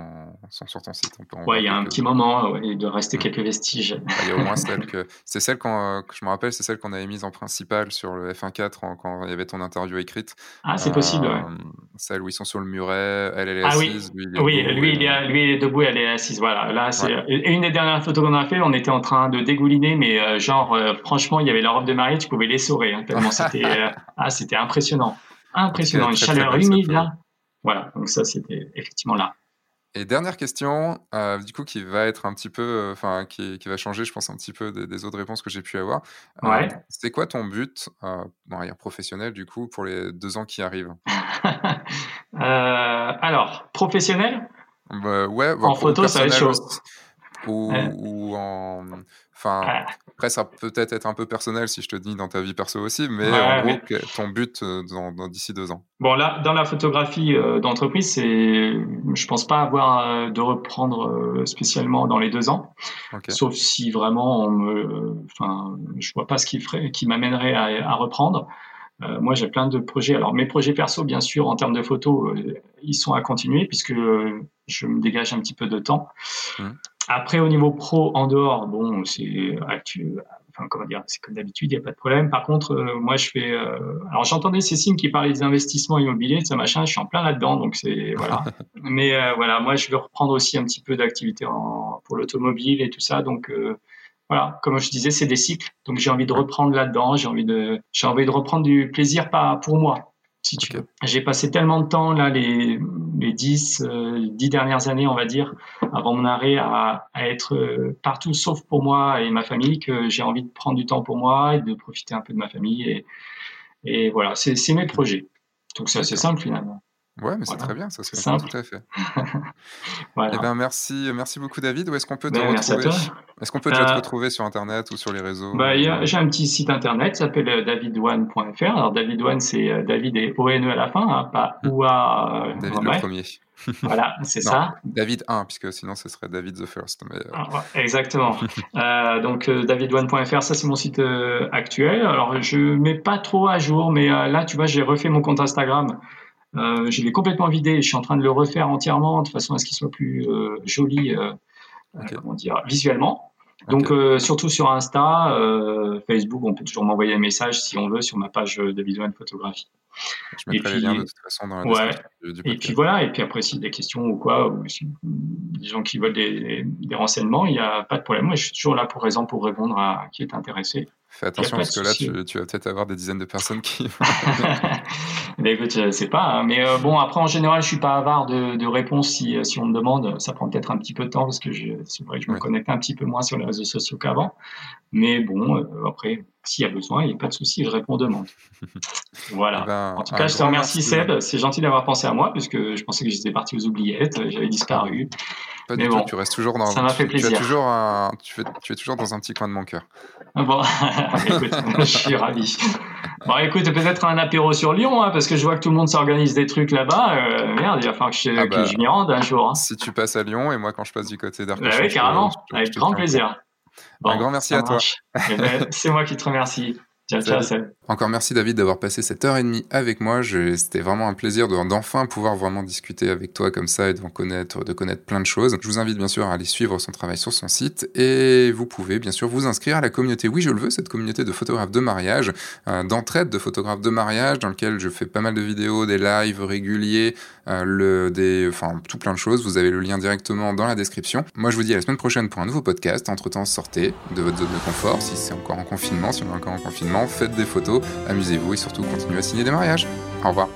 sont sur ton site. Oui, il y a un petit moment, il doit rester quelques vestiges. Il y a au moins (laughs) celle que. C'est celle euh, que je me rappelle, c'est celle qu'on avait mise en principal sur le F1.4 quand il y avait ton interview écrite. Ah, c'est possible, ouais. Euh, celle où ils sont sur le muret, elle, elle est ah, assise. Oui, lui, il est, oui, lui, il est, lui, il est debout, elle est assise. Voilà. Là, c'est une des dernières photos qu'on a fait, on était en train de dégouliner, mais euh, genre, franchement, il y avait la robe de mariée, tu pouvais l'essorer, hein, tellement (laughs) c'était ah, c'était impressionnant. Impressionnant, une chaleur humide, là. Voilà, donc ça, c'était effectivement là. Et dernière question, euh, du coup, qui va être un petit peu, euh, enfin, qui, qui, va changer, je pense, un petit peu des, autres réponses que j'ai pu avoir. Euh, ouais. c'est quoi ton but, euh, professionnel, du coup, pour les deux ans qui arrivent? (laughs) Alors, professionnel? Bah, Ouais, en photo, ça va être chaud. Ou, ou en, Enfin, après, ça peut peut-être être un peu personnel si je te dis dans ta vie perso aussi, mais en gros, ton but euh, dans, d'ici deux ans. Bon, là, dans la photographie euh, d'entreprise, c'est, je pense pas avoir euh, de reprendre spécialement dans les deux ans, sauf si vraiment, on me, enfin, je vois pas ce qui ferait, qui m'amènerait à, reprendre. moi, j'ai plein de projets. Alors, mes projets perso, bien sûr, en termes de photos, ils sont à continuer puisque je me dégage un petit peu de temps. Mmh. Après, au niveau pro, en dehors, bon, c'est enfin comment dire, c'est comme d'habitude, il n'y a pas de problème. Par contre, euh, moi, je fais. Euh, alors, j'entendais Cécile qui parlait des investissements immobiliers, de ça machin. Je suis en plein là-dedans, donc c'est voilà. (laughs) Mais euh, voilà, moi, je veux reprendre aussi un petit peu d'activité pour l'automobile et tout ça. Donc voilà, comme je disais, c'est des cycles. Donc j'ai envie de reprendre là-dedans. J'ai envie de, j'ai envie de reprendre du plaisir pas pour moi, si tu veux. J'ai passé tellement de temps là, les, les 10, euh, 10 dernières années, on va dire, avant mon arrêt, à, à, être euh, partout sauf pour moi et ma famille, que j'ai envie de prendre du temps pour moi et de profiter un peu de ma famille. Et, et voilà, c'est mes projets. Donc c'est assez simple finalement. Ouais, mais c'est très bien, ça, c'est. Tout à fait. (laughs) voilà. Eh ben, merci, merci beaucoup, David. Où est-ce qu'on peut te ben, retrouver? Est-ce qu'on peut déjà te euh, retrouver sur Internet ou sur les réseaux? bah, J'ai un petit site Internet, ça s'appelle euh, davidone.fr. Alors, c'est euh, David et O-N-E à la fin, hein, pas mmh. OA. David le premier. (laughs) voilà, c'est ça. David 1, puisque sinon ce serait David the First. Mais... Ah, exactement. (laughs) euh, donc davidone.fr, ça c'est mon site actuel. Alors je mets pas trop à jour, mais là tu vois, j'ai refait mon compte Instagram. Euh, je l'ai complètement vidé. Je suis en train de le refaire entièrement de façon à ce qu'il soit plus euh, joli, euh, comment dire, visuellement. Donc surtout sur Insta, Facebook, on peut toujours m'envoyer un message si on veut sur ma page de vidéo et de photographie. Je mettrai les liens de toute façon dans la ouais. du, Et puis voilà, et puis après, si des questions ou quoi, ou si des gens qui veulent des, des renseignements, il n'y a pas de problème. Moi, je suis toujours là pour raison pour répondre à qui est intéressé. Fais attention parce que là, tu, tu vas peut-être avoir des dizaines de personnes qui. (laughs) mais écoute, je sais pas. Hein. Mais euh, bon, après, en général, je suis pas avare de, de réponses si, si on me demande. Ça prend peut-être un petit peu de temps parce que c'est vrai que je me connecte un petit peu moins sur les réseaux sociaux qu'avant. Mais bon, euh, après, s'il y a besoin, il n'y a pas de souci, je réponds aux demandes. (laughs) Voilà. Eh ben, en tout cas, je te remercie, Seb. C'est gentil d'avoir pensé à moi, puisque je pensais que j'étais parti aux oubliettes, j'avais disparu. Pas du tout, tu restes toujours dans. Ça m'a fait plaisir. Tu, toujours tu, tu, es toujours dans un petit coin de mon cœur. Bon, (laughs) écoute, je suis ravi. Bon, écoute, peut-être un apéro sur Lyon, hein, parce que je vois que tout le monde s'organise des trucs là-bas. Euh, merde, il va falloir que je, ah bah, m'y rende un jour. Hein. Si tu passes à Lyon, et moi quand je passe du côté d'Arcachon. Bah oui, carrément, avec grand plaisir. un grand merci à toi. Eh ben, c'est moi qui te remercie. (laughs) Encore merci David d'avoir passé cette heure et demie avec moi. C'était vraiment un plaisir d'enfin pouvoir vraiment discuter avec toi comme ça et de connaître, de connaître plein de choses. Je vous invite bien sûr à aller suivre son travail sur son site et vous pouvez bien sûr vous inscrire à la communauté Oui je le veux, cette communauté de photographes de mariage, euh, d'entraide de photographes de mariage dans lequel je fais pas mal de vidéos, des lives réguliers, euh, tout plein de choses. Vous avez le lien directement dans la description. Moi je vous dis à la semaine prochaine pour un nouveau podcast. Entre temps sortez de votre zone de confort si c'est encore en confinement, si on est encore en confinement faites des photos, Amusez-vous et surtout continuez à signer des mariages. Au revoir.